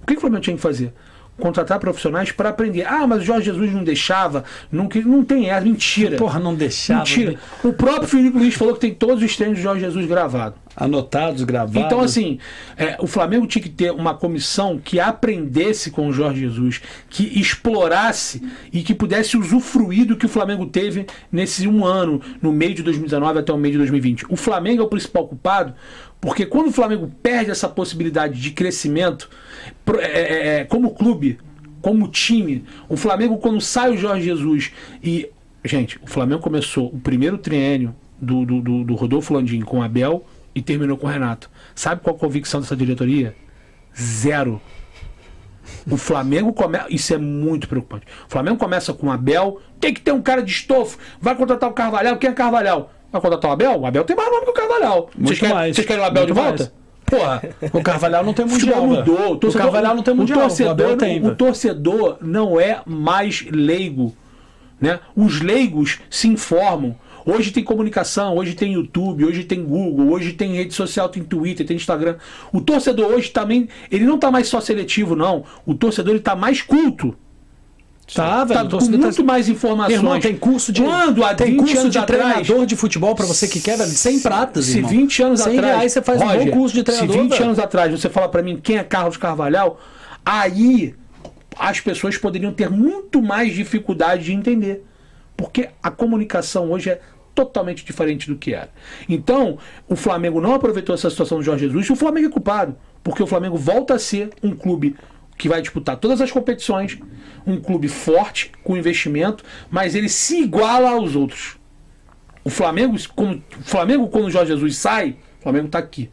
[SPEAKER 3] o que o Flamengo tinha que fazer? Contratar profissionais para aprender. Ah, mas o Jorge Jesus não deixava, não, não tem essa, mentira.
[SPEAKER 1] Porra, não deixava.
[SPEAKER 3] mentira. O próprio Felipe Luiz falou que tem todos os treinos do Jorge Jesus gravados.
[SPEAKER 1] Anotados, gravados.
[SPEAKER 3] Então, assim, é, o Flamengo tinha que ter uma comissão que aprendesse com o Jorge Jesus, que explorasse e que pudesse usufruir do que o Flamengo teve nesse um ano, no meio de 2019 até o meio de 2020. O Flamengo é o principal culpado, porque quando o Flamengo perde essa possibilidade de crescimento, é, é, é, como clube, como time, o Flamengo, quando sai o Jorge Jesus e. Gente, o Flamengo começou o primeiro triênio do, do, do, do Rodolfo Landim com Abel e terminou com o Renato. Sabe qual a convicção dessa diretoria? Zero. O Flamengo começa. Isso é muito preocupante. O Flamengo começa com Abel, tem que ter um cara de estofo. Vai contratar o Carvalhal. Quem é Carvalhal? Vai contratar o Abel? O Abel tem mais nome que o Carvalhal. Vocês querem,
[SPEAKER 1] mais.
[SPEAKER 3] vocês querem o Abel
[SPEAKER 1] Muito
[SPEAKER 3] de volta? Porra. *laughs*
[SPEAKER 1] O Carvalhal não tem
[SPEAKER 3] O
[SPEAKER 1] mundial. velho.
[SPEAKER 3] mudou. O, torcedor,
[SPEAKER 1] o Carvalhal não tem mundial.
[SPEAKER 3] O torcedor,
[SPEAKER 1] Abel tem,
[SPEAKER 3] o torcedor não é mais leigo. Né? Os leigos se informam. Hoje tem comunicação, hoje tem YouTube, hoje tem Google, hoje tem rede social, tem Twitter, tem Instagram. O torcedor hoje também, ele não tá mais só seletivo, não. O torcedor ele tá mais culto.
[SPEAKER 1] Tá, velho.
[SPEAKER 3] Tá com
[SPEAKER 1] torcedor
[SPEAKER 3] muito
[SPEAKER 1] tá-
[SPEAKER 3] mais informações.
[SPEAKER 1] Irmão, tem curso de.
[SPEAKER 3] Quando há
[SPEAKER 1] tem
[SPEAKER 3] 20
[SPEAKER 1] curso de
[SPEAKER 3] atrás,
[SPEAKER 1] treinador de futebol pra você que quer, velho. 100 pratas,
[SPEAKER 3] se
[SPEAKER 1] irmão.
[SPEAKER 3] 20 anos
[SPEAKER 1] 100
[SPEAKER 3] atrás.
[SPEAKER 1] reais você faz um
[SPEAKER 3] Roger,
[SPEAKER 1] bom curso de treinador.
[SPEAKER 3] Se 20
[SPEAKER 1] velho.
[SPEAKER 3] anos atrás você fala pra mim quem é Carlos Carvalhal, aí as pessoas poderiam ter muito mais dificuldade de entender. Porque a comunicação hoje é totalmente diferente do que era. Então, o Flamengo não aproveitou essa situação do Jorge Jesus e o Flamengo é culpado. Porque o Flamengo volta a ser um clube que vai disputar todas as competições, um clube forte, com investimento, mas ele se iguala aos outros. O Flamengo, quando, o Flamengo, quando o Jorge Jesus sai, o Flamengo está aqui.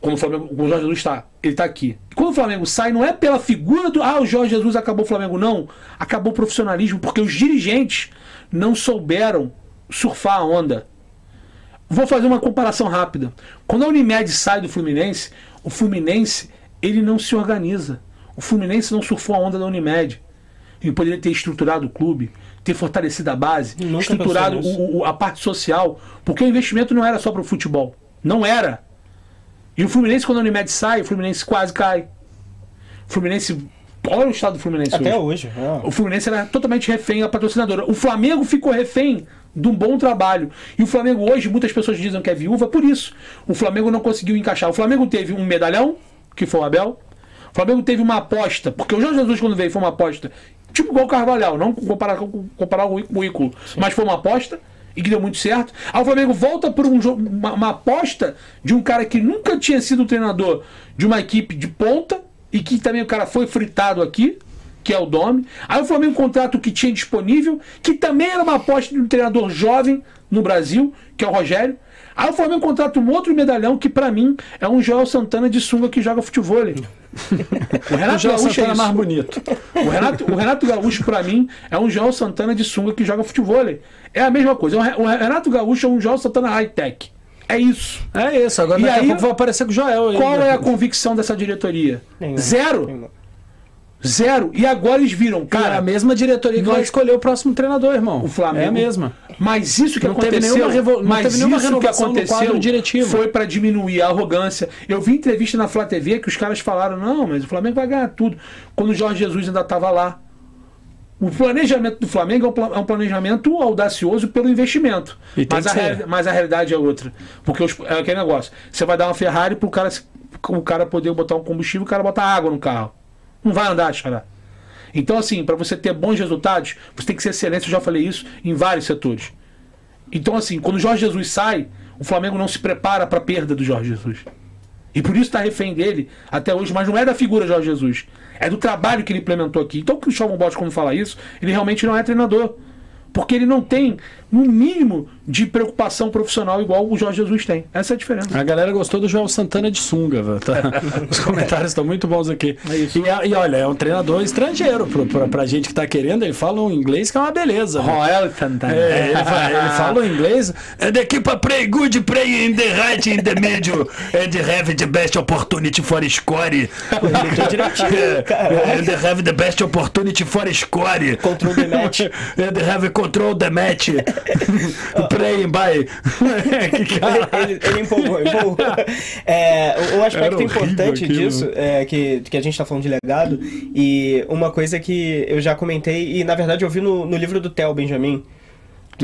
[SPEAKER 3] Quando o, Flamengo, quando o Jorge Jesus está, ele está aqui. Quando o Flamengo sai, não é pela figura do. Ah, o Jorge Jesus acabou o Flamengo. Não. Acabou o profissionalismo, porque os dirigentes não souberam surfar a onda. Vou fazer uma comparação rápida. Quando a Unimed sai do Fluminense, o Fluminense ele não se organiza. O Fluminense não surfou a onda da Unimed. Ele poderia ter estruturado o clube, ter fortalecido a base,
[SPEAKER 2] Nunca
[SPEAKER 3] estruturado
[SPEAKER 2] pensou nisso.
[SPEAKER 3] o- o- a parte social, porque o investimento não era só para o futebol. Não era. E o Fluminense, quando a Unimed sai, o Fluminense quase cai. O Fluminense. Olha o estado do Fluminense
[SPEAKER 2] Até
[SPEAKER 3] hoje.
[SPEAKER 2] hoje. é.
[SPEAKER 3] O Fluminense era totalmente refém da patrocinadora. O Flamengo ficou refém de um bom trabalho. E o Flamengo hoje, muitas pessoas dizem que é viúva por isso. O Flamengo não conseguiu encaixar. O Flamengo teve um medalhão, que foi o Abel. O Flamengo teve uma aposta, porque o Jorge Jesus, quando veio, foi uma aposta. Tipo igual o Carvalhal, não comparar, com- comparar o currículo, mas foi uma aposta e que deu muito certo. Aí o Flamengo volta por um, uma, uma aposta de um cara que nunca tinha sido treinador de uma equipe de ponta e que também o cara foi fritado aqui, que é o Domi. Aí o Flamengo contrata o que tinha disponível, que também era uma aposta de um treinador jovem no Brasil, que é o Rogério. Aí o Flamengo contrata um outro medalhão que pra mim é um Joel Santana de sunga que joga futebol. O *laughs*
[SPEAKER 1] O
[SPEAKER 3] Renato
[SPEAKER 1] João
[SPEAKER 3] Gaúcho é
[SPEAKER 1] Santana é
[SPEAKER 3] isso.
[SPEAKER 1] mais bonito.
[SPEAKER 3] O Renato, o Renato Gaúcho, pra mim, é um João Santana de sunga que joga futebol. É a mesma coisa. O Re- O Renato Gaúcho é um João Santana high-tech. É isso.
[SPEAKER 1] É isso, agora
[SPEAKER 3] E
[SPEAKER 1] daqui
[SPEAKER 3] aí,
[SPEAKER 1] a pouco vai aparecer com o Joel. aí,
[SPEAKER 3] Qual
[SPEAKER 1] né?
[SPEAKER 3] é a convicção dessa diretoria?
[SPEAKER 2] Nenhuma.
[SPEAKER 3] Zero.
[SPEAKER 2] Nenhuma.
[SPEAKER 3] Zero. E agora eles viram,
[SPEAKER 1] Cara,
[SPEAKER 3] cara.
[SPEAKER 1] é a mesma diretoria que
[SPEAKER 3] nós-
[SPEAKER 1] vai escolher o próximo treinador, irmão.
[SPEAKER 3] O Flamengo.
[SPEAKER 1] É a mesma.
[SPEAKER 3] Mas isso que
[SPEAKER 1] Não teve
[SPEAKER 3] aconteceu,
[SPEAKER 1] nenhuma revo- não
[SPEAKER 3] mas
[SPEAKER 1] teve nenhuma
[SPEAKER 3] isso que aconteceu
[SPEAKER 1] diretivo.
[SPEAKER 3] foi para diminuir a arrogância. Eu vi entrevista na Flá TV que os caras falaram: "Não, mas o Flamengo vai ganhar tudo". Quando o Jorge Jesus ainda estava lá. O planejamento do Flamengo é um é planejamento audacioso pelo investimento. Mas a, real- mas a realidade é outra. Porque os- é aquele negócio. Você vai dar uma Ferrari pro cara, se- o cara poder botar um combustível e o cara botar água no carro. Não vai andar, xará. Então, assim, para você ter bons resultados, você tem que ser excelente. Eu já falei isso em vários setores. Então, assim, quando o Jorge Jesus sai, o Flamengo não se prepara para a perda do Jorge Jesus. E por isso está refém dele até hoje, mas não é da figura Jorge Jesus. É do trabalho que ele implementou aqui. Então, o Cristóvão Botti, quando fala isso, ele realmente não é treinador. Porque ele não tem um mínimo de preocupação profissional igual o Jorge Jesus tem. Essa é a diferença.
[SPEAKER 1] A galera gostou do João Santana de sunga, velho. Tá? *laughs* Os comentários estão muito bons aqui. E, e olha, é um treinador estrangeiro. Pro, pra, pra gente que tá querendo, ele fala um inglês que é uma beleza.
[SPEAKER 3] Roel Santana.
[SPEAKER 1] É, ele, fa- ele fala o inglês. And the keeper play good, play in the right, in the middle, and have the best opportunity for score. É, and have the best opportunity for score.
[SPEAKER 2] Control the match. *laughs*
[SPEAKER 1] And have control the match. *laughs* *laughs* Que cara.
[SPEAKER 2] ele, ele empolgou, empolgou. É, um aspecto importante
[SPEAKER 1] aquilo.
[SPEAKER 2] disso é que, que a gente tá falando de legado e uma coisa que eu já comentei e na verdade eu vi no, no livro do Theo Benjamin.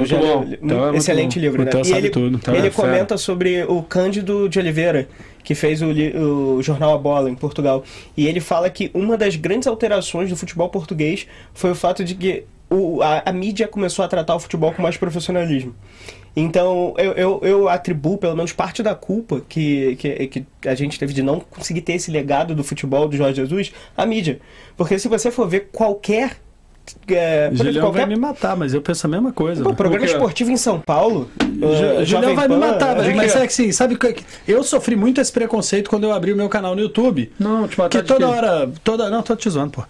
[SPEAKER 2] Já?
[SPEAKER 3] Theo é muito
[SPEAKER 2] excelente
[SPEAKER 3] bom.
[SPEAKER 2] livro,
[SPEAKER 1] O
[SPEAKER 2] né? E ele,
[SPEAKER 1] tudo. Theo
[SPEAKER 2] ele
[SPEAKER 3] é fera.
[SPEAKER 2] comenta sobre o Cândido de Oliveira, que fez o, o jornal A Bola em Portugal. E ele fala que uma das grandes alterações do futebol português foi o fato de que o- a, a mídia começou a tratar o futebol com mais profissionalismo. Então, eu, eu, eu atribuo pelo menos parte da culpa que, que, que a gente teve de não conseguir ter esse legado do futebol do Jorge Jesus à mídia. Porque se você for ver qualquer. É,
[SPEAKER 1] Julião
[SPEAKER 2] qualquer
[SPEAKER 1] vai me matar, mas eu penso a mesma coisa.
[SPEAKER 2] Pô,
[SPEAKER 1] velho.
[SPEAKER 2] programa esportivo em São Paulo. uh,
[SPEAKER 1] Ju- Julião vai me
[SPEAKER 2] Pan,
[SPEAKER 1] matar,
[SPEAKER 2] é,
[SPEAKER 1] velho. Mas
[SPEAKER 3] que-
[SPEAKER 1] é que assim, sabe que eu sofri muito esse preconceito quando eu abri o meu canal no YouTube.
[SPEAKER 3] Não, te matar
[SPEAKER 1] Que
[SPEAKER 3] de
[SPEAKER 1] toda hora. Toda, não, tô te zoando, pô.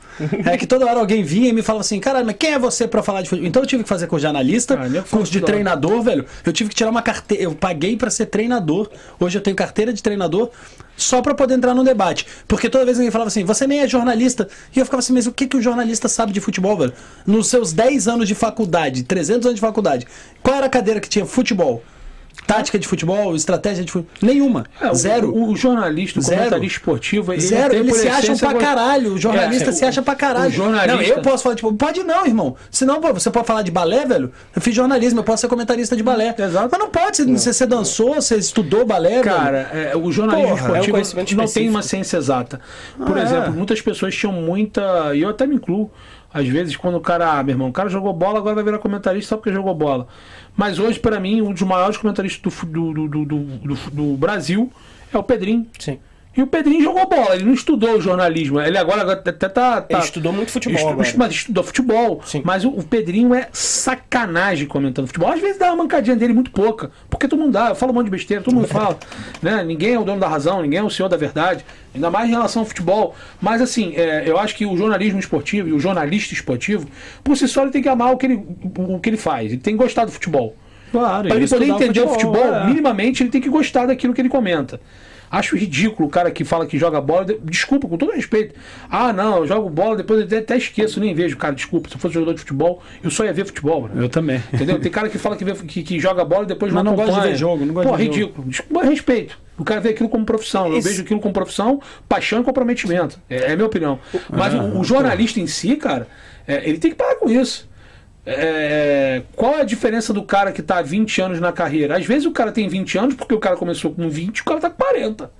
[SPEAKER 1] É que toda hora alguém vinha e me falava assim, caralho, mas quem é você pra falar de futebol? Então eu tive que fazer curso de analista,
[SPEAKER 3] Ah,
[SPEAKER 1] curso de treinador, velho. Eu tive que tirar uma carteira. Eu paguei pra ser treinador. Hoje eu tenho carteira de treinador só pra poder entrar no debate. Porque toda vez alguém falava assim, você nem é jornalista. E eu ficava assim, mas o que, que o jornalista sabe de futebol, velho? Nos seus 10 anos de faculdade, 300 anos de faculdade, qual era a cadeira que tinha futebol? Tática de futebol, estratégia de futebol? Nenhuma.
[SPEAKER 3] É,
[SPEAKER 1] Zero.
[SPEAKER 3] O, o jornalista, o
[SPEAKER 1] Zero.
[SPEAKER 3] comentarista esportivo, ele
[SPEAKER 1] Zero,
[SPEAKER 3] tem
[SPEAKER 1] eles se acham pra caralho. O jornalista
[SPEAKER 3] É,
[SPEAKER 1] se acha pra caralho.
[SPEAKER 3] O jornalista.
[SPEAKER 1] Não, eu posso falar, tipo, pode não, irmão. Senão, pô, você pode falar de balé, velho? Eu fiz jornalismo, eu posso ser comentarista de balé.
[SPEAKER 3] Exato.
[SPEAKER 1] Mas não pode, você, você dançou, você estudou balé, velho.
[SPEAKER 3] Cara, é, o jornalismo
[SPEAKER 1] Porra,
[SPEAKER 2] é um
[SPEAKER 3] esportivo não tem
[SPEAKER 2] específico.
[SPEAKER 3] uma ciência exata. Por
[SPEAKER 1] Ah,
[SPEAKER 3] exemplo,
[SPEAKER 1] é.
[SPEAKER 3] muitas pessoas tinham muita. E eu até me incluo. Às vezes, quando o cara, ah, meu irmão, o cara jogou bola, agora vai virar comentarista só porque jogou bola. Mas hoje, pra mim, um dos maiores comentaristas do, do, do, do- do Brasil é o Pedrinho.
[SPEAKER 2] Sim.
[SPEAKER 3] E o Pedrinho jogou bola, ele não estudou jornalismo. Ele agora, agora até tá. tá
[SPEAKER 2] Ele estudou muito futebol
[SPEAKER 3] estu-
[SPEAKER 2] agora.
[SPEAKER 3] Mas estudou futebol.
[SPEAKER 2] Sim.
[SPEAKER 3] Mas o, o Pedrinho é sacanagem comentando futebol. Às vezes dá uma mancadinha dele muito pouca. Porque todo mundo dá. Eu falo um monte de besteira, todo mundo fala. *laughs* né? Ninguém é o dono da razão, ninguém é o senhor da verdade. Ainda mais em relação ao futebol. Mas assim, é, eu acho que o jornalismo esportivo e o jornalista esportivo, por si só, ele tem que amar o que ele, o, o que ele faz. Ele tem que gostar do futebol.
[SPEAKER 1] Claro,
[SPEAKER 3] Para ele poder entender o futebol,
[SPEAKER 1] é.
[SPEAKER 3] minimamente ele tem que gostar daquilo que ele comenta. Acho ridículo o cara que fala que joga bola. de- Desculpa, com todo respeito. Ah, não, eu jogo bola, depois eu até, esqueço, nem vejo. Cara, desculpa, se eu fosse jogador de futebol, eu só ia ver futebol. Né?
[SPEAKER 1] Eu também.
[SPEAKER 3] Entendeu? Tem cara que fala que, vê- que, que joga bola e depois
[SPEAKER 1] Mas não
[SPEAKER 3] acompanha.
[SPEAKER 1] gosta de ver jogo, não gosta
[SPEAKER 3] Pô,
[SPEAKER 1] de ver jogo.
[SPEAKER 3] ridículo. Desculpa, respeito. O cara vê aquilo como profissão. Eu
[SPEAKER 2] Isso.
[SPEAKER 3] vejo aquilo como profissão, paixão e comprometimento. É, é a minha opinião. Mas o, o jornalista em si, cara, é, ele tem que parar com isso. É, qual é a diferença do cara que tá há 20 anos na carreira? Às vezes o cara tem 20 anos porque o cara começou com 20 e o cara tá com 40.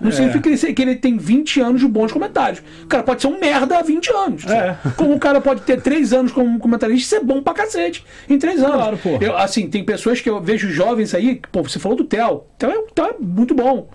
[SPEAKER 3] Não
[SPEAKER 1] É.
[SPEAKER 3] significa que ele, tem 20 anos de bons comentários. O cara pode ser um merda há 20 anos.
[SPEAKER 1] É.
[SPEAKER 3] Como o cara pode ter 3 anos como comentarista e ser bom pra cacete em 3 anos.
[SPEAKER 1] Claro.
[SPEAKER 3] Eu, assim, tem pessoas que eu vejo jovens aí, que, pô, você falou do Theo. Theo é, Theo é muito bom.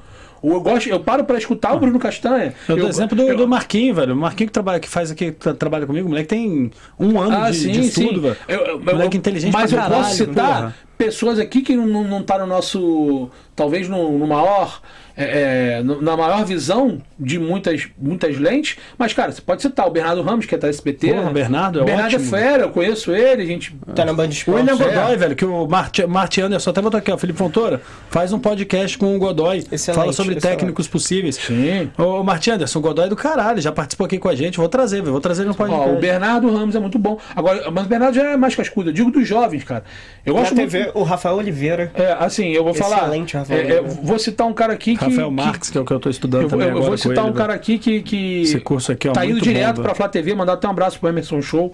[SPEAKER 3] Eu, gosto, eu paro pra escutar o Bruno Castanha.
[SPEAKER 1] Eu dou exemplo do,
[SPEAKER 3] eu-
[SPEAKER 1] do Marquinho, velho. O Marquinho que, trabalha, que faz aqui, tra- trabalha comigo, o moleque tem um ano
[SPEAKER 3] Ah,
[SPEAKER 1] de,
[SPEAKER 3] sim,
[SPEAKER 1] de estudo,
[SPEAKER 3] sim.
[SPEAKER 1] velho.
[SPEAKER 3] Eu- eu-
[SPEAKER 1] moleque
[SPEAKER 3] eu-
[SPEAKER 1] inteligente
[SPEAKER 3] Mas eu
[SPEAKER 1] caralho,
[SPEAKER 3] posso citar
[SPEAKER 1] porra.
[SPEAKER 3] Pessoas aqui que não, não, tá no nosso. Talvez no, no maior. é, é, no- na maior visão de muitas, muitas lentes. Mas, cara, você pode citar o Bernardo Ramos, que é da SBT.
[SPEAKER 1] Porra, o Bernardo é
[SPEAKER 3] Bernardo
[SPEAKER 1] ótimo.
[SPEAKER 3] é fera, eu conheço ele, a gente.
[SPEAKER 2] Tá na Band
[SPEAKER 1] O. William
[SPEAKER 3] é.
[SPEAKER 1] Godoy, velho, que o Marti, Marti Anderson, até botou aqui, ó, Felipe Fontoura, faz um podcast com o Godoy,
[SPEAKER 2] Excelente,
[SPEAKER 1] fala sobre
[SPEAKER 2] excelente.
[SPEAKER 1] técnicos possíveis.
[SPEAKER 3] Sim.
[SPEAKER 1] Ô, Marti Anderson, o Godoy é do caralho, já participou aqui com a gente, vou trazer, velho, vou trazer ele no podcast.
[SPEAKER 3] Ó, o Bernardo Ramos é muito bom. Agora, mas o Bernardo já é mais cascudo. Eu digo dos jovens, cara. Eu
[SPEAKER 2] Na
[SPEAKER 3] gosto muito.
[SPEAKER 2] TV, o Rafael Oliveira.
[SPEAKER 3] É, assim, eu vou falar.
[SPEAKER 2] Excelente, Rafael
[SPEAKER 3] é, é, vou citar um cara aqui que.
[SPEAKER 1] Rafael
[SPEAKER 3] que-
[SPEAKER 1] Marques, que é o que eu tô estudando
[SPEAKER 3] Eu, vou-
[SPEAKER 1] também
[SPEAKER 3] eu vou
[SPEAKER 1] com
[SPEAKER 3] citar
[SPEAKER 1] ele,
[SPEAKER 3] um cara
[SPEAKER 1] velho.
[SPEAKER 3] aqui que, que
[SPEAKER 1] Esse curso aqui, ó,
[SPEAKER 3] tá indo direto
[SPEAKER 1] bom,
[SPEAKER 3] pra
[SPEAKER 1] velho.
[SPEAKER 3] Flá TV, mandar até um abraço pro Emerson Show.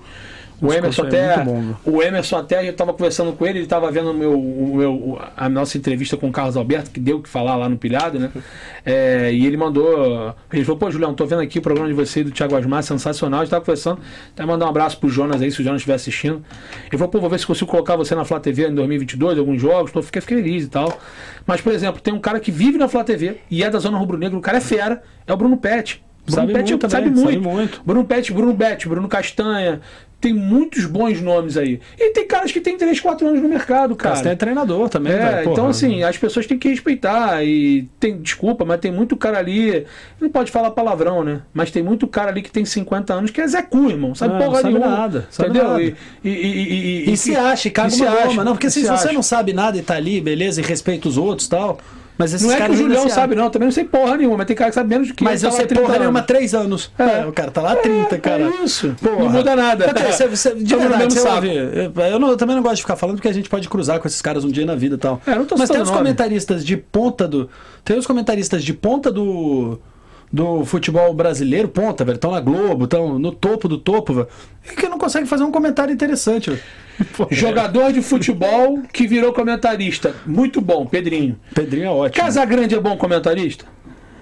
[SPEAKER 3] O Emerson
[SPEAKER 1] é
[SPEAKER 3] até,
[SPEAKER 1] bom,
[SPEAKER 3] o Emerson até, eu tava conversando com ele, ele tava vendo o meu, o meu, a nossa entrevista com o Carlos Alberto, que deu o que falar lá no Pilhado, né? *laughs* É, e ele mandou, ele falou, pô, Julião, tô vendo aqui o programa de você e do Thiago Asmar, sensacional, a gente tava conversando, até mandar um abraço pro Jonas aí, se o Jonas estiver assistindo. Ele falou, pô, vou ver se consigo colocar você na Flá TV em 2022, alguns jogos, tô, fiquei feliz e tal. Mas, por exemplo, tem um cara que vive na Flá TV e é da Zona Rubro Negro, o cara é fera, é o Bruno Pet. Bruno
[SPEAKER 1] Sabe
[SPEAKER 3] Pet
[SPEAKER 1] muito
[SPEAKER 3] sabe
[SPEAKER 1] também,
[SPEAKER 3] muito.
[SPEAKER 1] sabe muito.
[SPEAKER 3] Bruno Pet, Bruno Bet, Bruno Castanha. Tem muitos bons nomes aí. E tem caras que têm 3, 4 anos no mercado, cara.
[SPEAKER 1] Você tem treinador também,
[SPEAKER 3] É,
[SPEAKER 1] velho.
[SPEAKER 3] então assim, as pessoas têm que respeitar e tem, desculpa, mas tem muito cara ali, não pode falar palavrão, né? Mas tem muito cara ali que tem 50 anos que é Zé Cu, irmão, sabe
[SPEAKER 1] Ah,
[SPEAKER 3] porra
[SPEAKER 1] não sabe
[SPEAKER 3] nenhuma.
[SPEAKER 1] nada, sabe
[SPEAKER 3] entendeu?
[SPEAKER 1] nada.
[SPEAKER 3] E, e, e, e,
[SPEAKER 1] se acha, caga
[SPEAKER 3] e se
[SPEAKER 1] uma
[SPEAKER 3] acha.
[SPEAKER 1] Não, porque
[SPEAKER 3] e
[SPEAKER 1] se,
[SPEAKER 3] se
[SPEAKER 1] você
[SPEAKER 3] acha.
[SPEAKER 1] não sabe nada e tá ali, beleza, e respeita os outros e tal. Mas esses
[SPEAKER 3] Não é que o Julião sabe, não, também não sei porra nenhuma, mas tem cara que sabe menos do que
[SPEAKER 1] Mas
[SPEAKER 3] ele,
[SPEAKER 1] eu
[SPEAKER 3] tá
[SPEAKER 1] sei
[SPEAKER 3] lá 30
[SPEAKER 1] porra nenhuma há três anos. É, o cara tá lá há 30, cara.
[SPEAKER 3] É isso.
[SPEAKER 1] Porra.
[SPEAKER 3] Não muda nada.
[SPEAKER 1] Até, você, você, de
[SPEAKER 3] Tamo no
[SPEAKER 1] verdade, você ouve, eu, eu não- eu também não gosto de ficar falando porque a gente pode cruzar com esses caras um dia na vida e tal.
[SPEAKER 3] É, eu não tô
[SPEAKER 1] Mas tem os comentaristas de ponta do. Tem os comentaristas de ponta do. Do futebol brasileiro, ponta, velho. Estão na Globo, estão no topo do topo, velho. E que não consegue fazer um comentário interessante, velho. *laughs* Pô,
[SPEAKER 3] Jogador de futebol que virou comentarista. Muito bom, Pedrinho.
[SPEAKER 1] Pedrinho é ótimo.
[SPEAKER 3] Casagrande é bom comentarista?